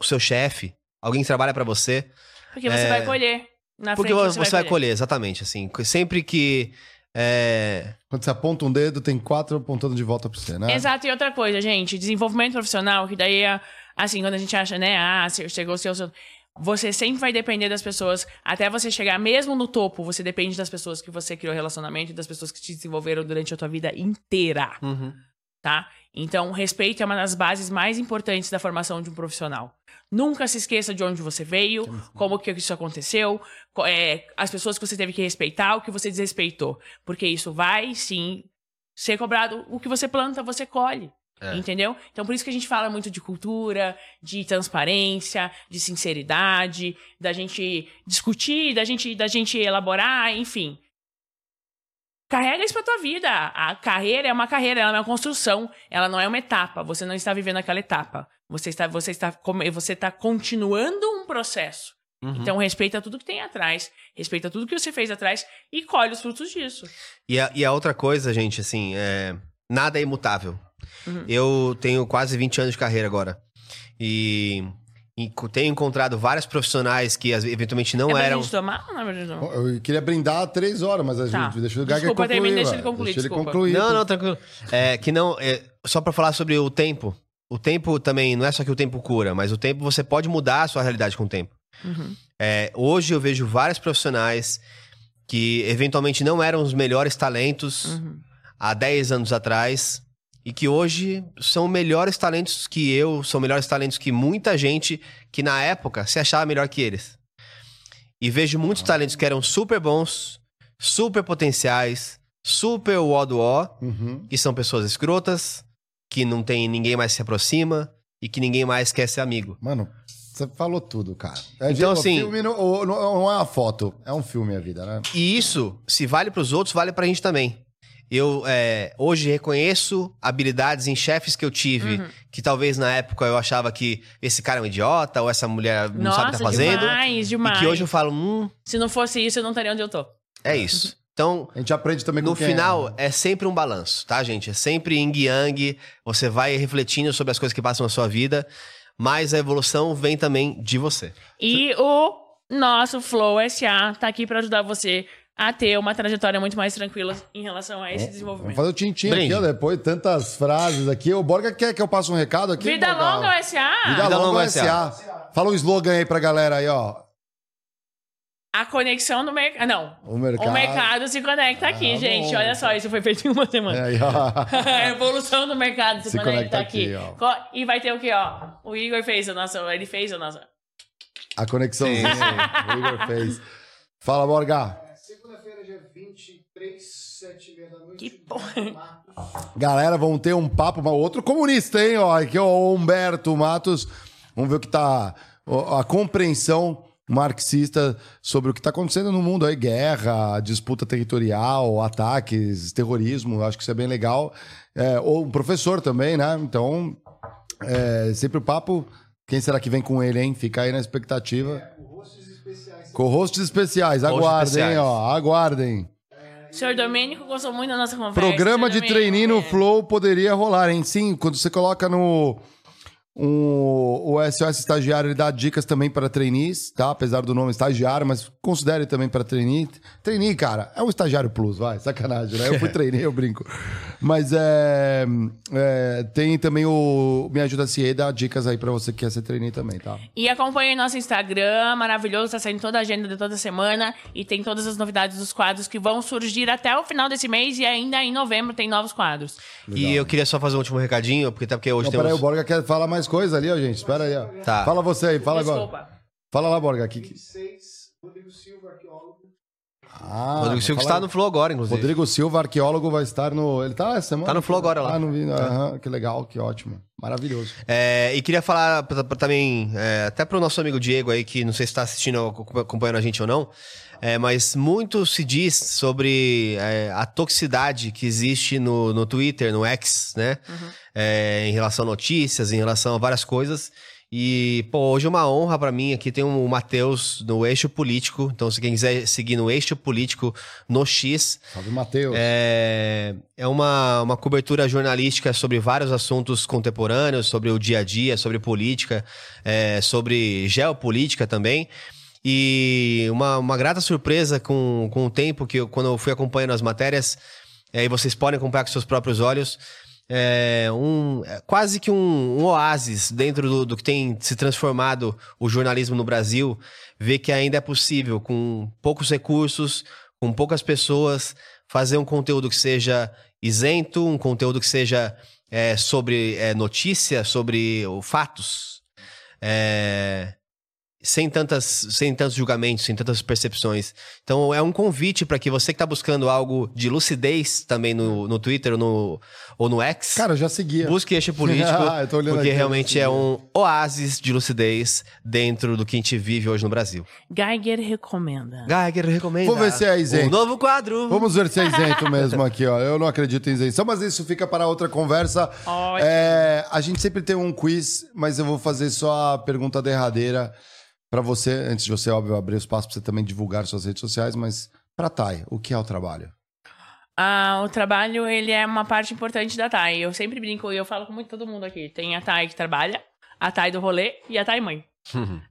D: O seu chefe, alguém que trabalha para você.
B: Porque você
D: É.
B: vai colher. Na
D: Porque
B: frente
D: você, vai colher, exatamente, assim. Sempre que. é,
A: Quando você aponta um dedo, tem quatro apontando de volta pra você, né?
B: Exato, e outra coisa, gente, desenvolvimento profissional, que daí é, assim, quando a gente acha, né, ah, se- chegou o seu, seu- Você sempre vai depender das pessoas, até você chegar mesmo no topo, você depende das pessoas que você criou relacionamento e das pessoas que te desenvolveram durante a tua vida inteira,
D: uhum.
B: tá? Então, respeito é uma das bases mais importantes da formação de um profissional. Nunca se esqueça de onde você veio, como que isso aconteceu, co- é, as pessoas que você teve que respeitar, o que você desrespeitou. Porque isso vai, sim, ser cobrado. O que você planta, você colhe.
D: É.
B: Entendeu? Então, por isso que a gente fala muito de cultura, de transparência, de sinceridade, da gente discutir, da gente, da gente elaborar, enfim. Carrega isso pra tua vida. A carreira é uma carreira, ela é uma construção, ela não é uma etapa. Você não está vivendo aquela etapa. Você está, você está, você está continuando um processo.
D: Uhum.
B: Então, respeita tudo que tem atrás, respeita tudo que você fez atrás e colhe os frutos disso.
D: E, a, e a outra coisa, gente, assim, é, nada é imutável.
B: Uhum.
D: Eu tenho quase 20 anos de carreira agora. E, e tenho encontrado vários profissionais que eventualmente não
B: é pra
D: eram.
B: gente tomar ou não é pra gente tomar?
A: Eu queria brindar três horas, mas a
B: Tá.
A: gente deixa o
B: Desculpa,
A: concluir.
B: termina, deixa ele concluir,
A: Deixa ele
B: desculpa.
A: concluir.
D: Não, não, tranquilo. É, que não. é, só pra falar sobre o tempo. O tempo também, não é só que o tempo cura, mas o tempo você pode mudar a sua realidade com o tempo.
B: Uhum.
D: É, hoje eu vejo vários profissionais que eventualmente não eram os melhores talentos
B: Uhum.
D: há 10 anos atrás e que hoje são melhores talentos que eu, são melhores talentos que muita gente que na época se achava melhor que eles. E vejo muitos talentos que eram super bons, super potenciais, super ó do ó,
A: Uhum.
D: que são pessoas escrotas, que não tem ninguém mais se aproxima e que ninguém mais quer ser amigo.
A: Mano, você falou tudo, cara. É,
D: Então,
A: o
D: assim-
A: filme não, o- não- não é uma foto, é um filme a vida, né?
D: E isso, se vale pros outros, vale pra gente também. Eu é, hoje reconheço habilidades em chefes que eu tive,
B: Uhum.
D: que talvez na época eu achava que esse cara é um idiota ou essa mulher não
B: Nossa,
D: sabe o que tá fazendo.
B: demais,
D: E
B: demais.
D: que hoje eu falo, hum,
B: Se não fosse isso, eu não estaria onde eu tô.
D: é isso. Então,
A: A gente aprende também com
D: no
A: quem
D: final,
A: é.
D: é sempre um balanço, tá, gente? É sempre yin yang, você vai refletindo sobre as coisas que passam na sua vida, mas a evolução vem também de você.
B: E o nosso Flow SA tá aqui pra ajudar você a ter uma trajetória muito mais tranquila em relação a esse
A: Vamos
B: desenvolvimento.
A: fazer o tintim aqui, ó, depois tantas frases aqui. O Borga quer que eu passe um recado aqui?
B: Vida
A: Borga?
B: longa, SA!
A: Vida,
D: Vida
A: longa,
D: longa,
A: SA. Fala um slogan aí pra galera aí, ó.
B: A conexão do mercado. Não.
A: O mercado.
B: O mercado se conecta aqui,
A: Ah,
B: gente.
A: bom.
B: Olha só, isso foi feito em uma semana.
A: É, (laughs)
B: a evolução do mercado se,
A: Se
B: conecta,
A: conecta
B: aqui.
A: aqui,
B: E vai ter o quê, ó? O Igor fez o nosso. Ele fez o nosso.
A: A conexãozinha. O Igor fez. Fala, Borga.
C: É, Segunda-feira, dia 23, 7 e meia da noite.
B: Que porra.
C: Marcos.
A: Galera, vamos ter um papo, mas outro comunista, hein? Ó, aqui, ó, o Humberto Matos. Vamos ver o que tá. A compreensão marxista sobre o que está acontecendo no mundo aí, guerra, disputa territorial, ataques, terrorismo, acho que isso é bem legal. É, ou um professor também, né? Então, é, sempre o papo. Quem será que vem com ele, hein? Fica aí na expectativa.
C: Com rostos especiais.
A: Com rostos especiais, aguardem,
D: especiais.
A: ó, aguardem.
B: O senhor Domênico gostou muito da nossa conversa.
A: Programa de treininho no. Flow poderia rolar, hein? Sim, quando você coloca no. um- o SOS Estagiário, ele dá dicas também para trainees, tá? Apesar do nome estagiário, mas considere também para trainee. Trainee, cara, é um estagiário plus, vai, sacanagem, né? Eu fui (laughs) trainee, eu brinco. Mas é, é, tem também o Me Ajuda CE, dá dicas aí para você que quer ser trainee também, tá?
B: E acompanhe nosso Instagram, maravilhoso, tá saindo toda a agenda de toda semana e tem todas as novidades dos quadros que vão surgir até o final desse mês e ainda em novembro tem novos quadros.
D: Legal. E eu queria só fazer um último recadinho, porque até porque hoje
A: Não,
D: temos...
A: Peraí, o Borga quer falar mais coisa ali, ó, gente. Espera aí, ó.
D: Tá.
A: Fala você aí, fala
B: Desculpa.
A: agora. Fala lá, Borga. Aqui.
C: 26, Rodrigo Silva, arqueólogo.
A: Ah,
D: Rodrigo Silva
A: fala-
D: está no Flow agora, inclusive.
A: Rodrigo Silva, arqueólogo, vai estar no. Ele tá essa semana?
D: Tá no Flow agora lá.
A: Ah, não vi. Aham, que legal, que ótimo. Maravilhoso.
D: É, e queria falar pra- pra também, é, até pro nosso amigo Diego aí, que não sei se está assistindo acompanhando a gente ou não, é, mas muito se diz sobre é, a toxicidade que existe no, no Twitter, no X, né? É, em relação a notícias, em relação a várias coisas. E, pô, hoje é uma honra pra mim. Aqui tem o Matheus no Eixo Político. Então, se quem quiser seguir no Eixo Político no X,
A: Salve, Matheus.
D: é, é uma, uma cobertura jornalística sobre vários assuntos contemporâneos, sobre o dia a dia, sobre política, é, sobre geopolítica também. E uma, uma grata surpresa com, com o tempo que eu, quando eu fui acompanhando as matérias, é, e vocês podem acompanhar com seus próprios olhos, é, um, é quase que um, um oásis dentro do, do que tem se transformado o jornalismo no Brasil, ver que ainda é possível, com poucos recursos, com poucas pessoas, fazer um conteúdo que seja isento, um conteúdo que seja é, sobre é, notícia, sobre fatos, é, sem, tantas, sem tantos julgamentos, sem tantas percepções. Então é um convite para que você que está buscando algo de lucidez também no, no Twitter ou no, ou no X,
A: Cara, eu já seguia.
D: busque este político, (laughs)
A: Ah, eu tô olhando
D: porque
A: aqui,
D: realmente
A: eu
D: é um oásis de lucidez dentro do que a gente vive hoje no Brasil.
B: Geiger recomenda.
D: Geiger recomenda.
A: Vou ver se é isento.
D: Um novo quadro.
A: Vamos ver se é isento (laughs) mesmo aqui, ó. Eu não acredito em isenção, mas isso fica para outra conversa.
B: Ótimo.
A: É, a gente sempre tem um quiz, mas eu vou fazer só a pergunta derradeira para você, antes de você, óbvio, abrir espaço para você também divulgar suas redes sociais, mas para Thay, o que é o trabalho?
B: Ah, o trabalho, ele é uma parte importante da Thay. Eu sempre brinco e eu falo com muito todo mundo aqui. Tem a Thay que trabalha, a Thay do rolê e a Thay mãe.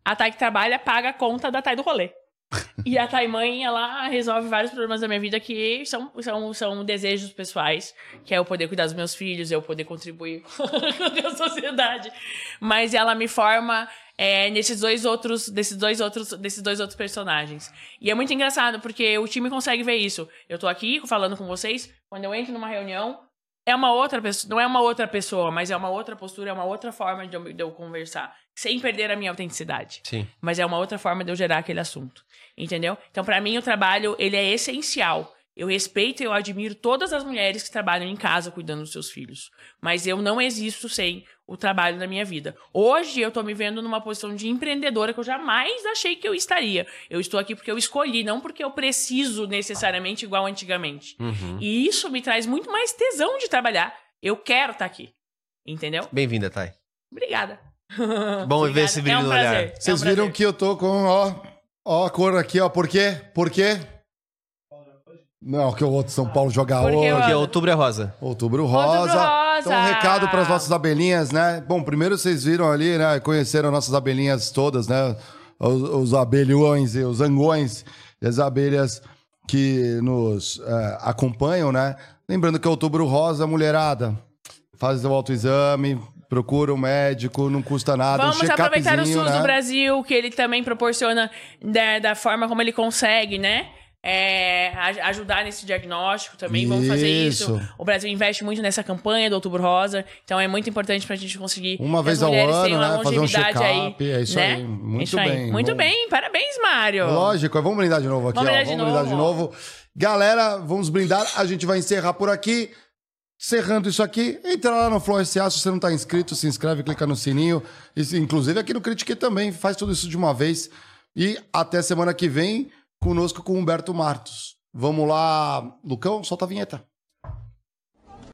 B: A Thay que trabalha paga a conta da Thay do rolê. (laughs) E a Thay mãe, ela resolve vários problemas da minha vida que são, são, são desejos pessoais, que é eu poder cuidar dos meus filhos, eu poder contribuir (laughs) com a sociedade. Mas ela me forma é, nesses dois outros, desses dois outros, desses dois outros personagens. E é muito engraçado porque o time consegue ver isso. Eu tô aqui falando com vocês, quando eu entro numa reunião, é uma outra pessoa, não é uma outra pessoa, mas é uma outra postura, é uma outra forma de eu, de eu conversar, sem perder a minha autenticidade.
D: Sim.
B: Mas é uma outra forma de eu gerar aquele assunto, entendeu? Então, pra mim, o trabalho, ele é essencial. Eu respeito e eu admiro todas as mulheres que trabalham em casa cuidando dos seus filhos. Mas eu não existo sem o trabalho na minha vida. Hoje eu tô me vendo numa posição de empreendedora que eu jamais achei que eu estaria. Eu estou aqui porque eu escolhi, não porque eu preciso necessariamente igual antigamente.
D: Uhum.
B: E isso me traz muito mais tesão de trabalhar. Eu quero estar aqui. Entendeu?
D: Bem-vinda, Thay.
B: Obrigada. (laughs)
D: Bom ver
B: Obrigada.
D: esse brilho
B: é um
D: no
B: prazer.
D: olhar.
B: é um
A: Vocês viram que eu tô com, ó, ó a cor aqui, ó. Por quê? Por quê? Não, que o outro São Paulo joga
B: Porque
A: hoje.
D: Porque outubro é rosa.
A: Outubro Rosa.
B: Rosa!
A: Então, um recado para as nossas abelhinhas, né? Bom, primeiro vocês viram ali, né? Conheceram nossas abelhinhas todas, né? Os, os abelhões e os angões e as abelhas que nos eh, acompanham, né? Lembrando que é Outubro Rosa, mulherada, faz o autoexame, procura um médico, não custa nada.
B: Vamos
A: um
B: aproveitar o SUS
A: né?
B: do Brasil, que ele também proporciona da, da forma como ele consegue, né? É, a- ajudar nesse diagnóstico também, vamos fazer isso. O Brasil investe muito nessa campanha do Outubro Rosa, então é muito importante pra gente conseguir
A: Uma vez ao ano, né?
B: a
A: Fazer um check-up,
B: aí,
A: é isso
B: né?
A: aí. Muito
B: Isso aí.
A: bem,
B: Muito
A: vamos-
B: bem, parabéns, Mário.
A: Lógico, vamos brindar de novo aqui,
B: Vamos
A: ó.
B: brindar de
A: vamos brindar de
B: novo.
A: novo. Galera, vamos brindar. A gente vai encerrar por aqui. Encerrando isso aqui, entra lá no Flow SA, se você não está inscrito, se inscreve, clica no sininho. E, inclusive aqui no Critique também, faz tudo isso de uma vez. E até semana que vem, conosco com Humberto Martos. Vamos lá, Lucão, solta a vinheta.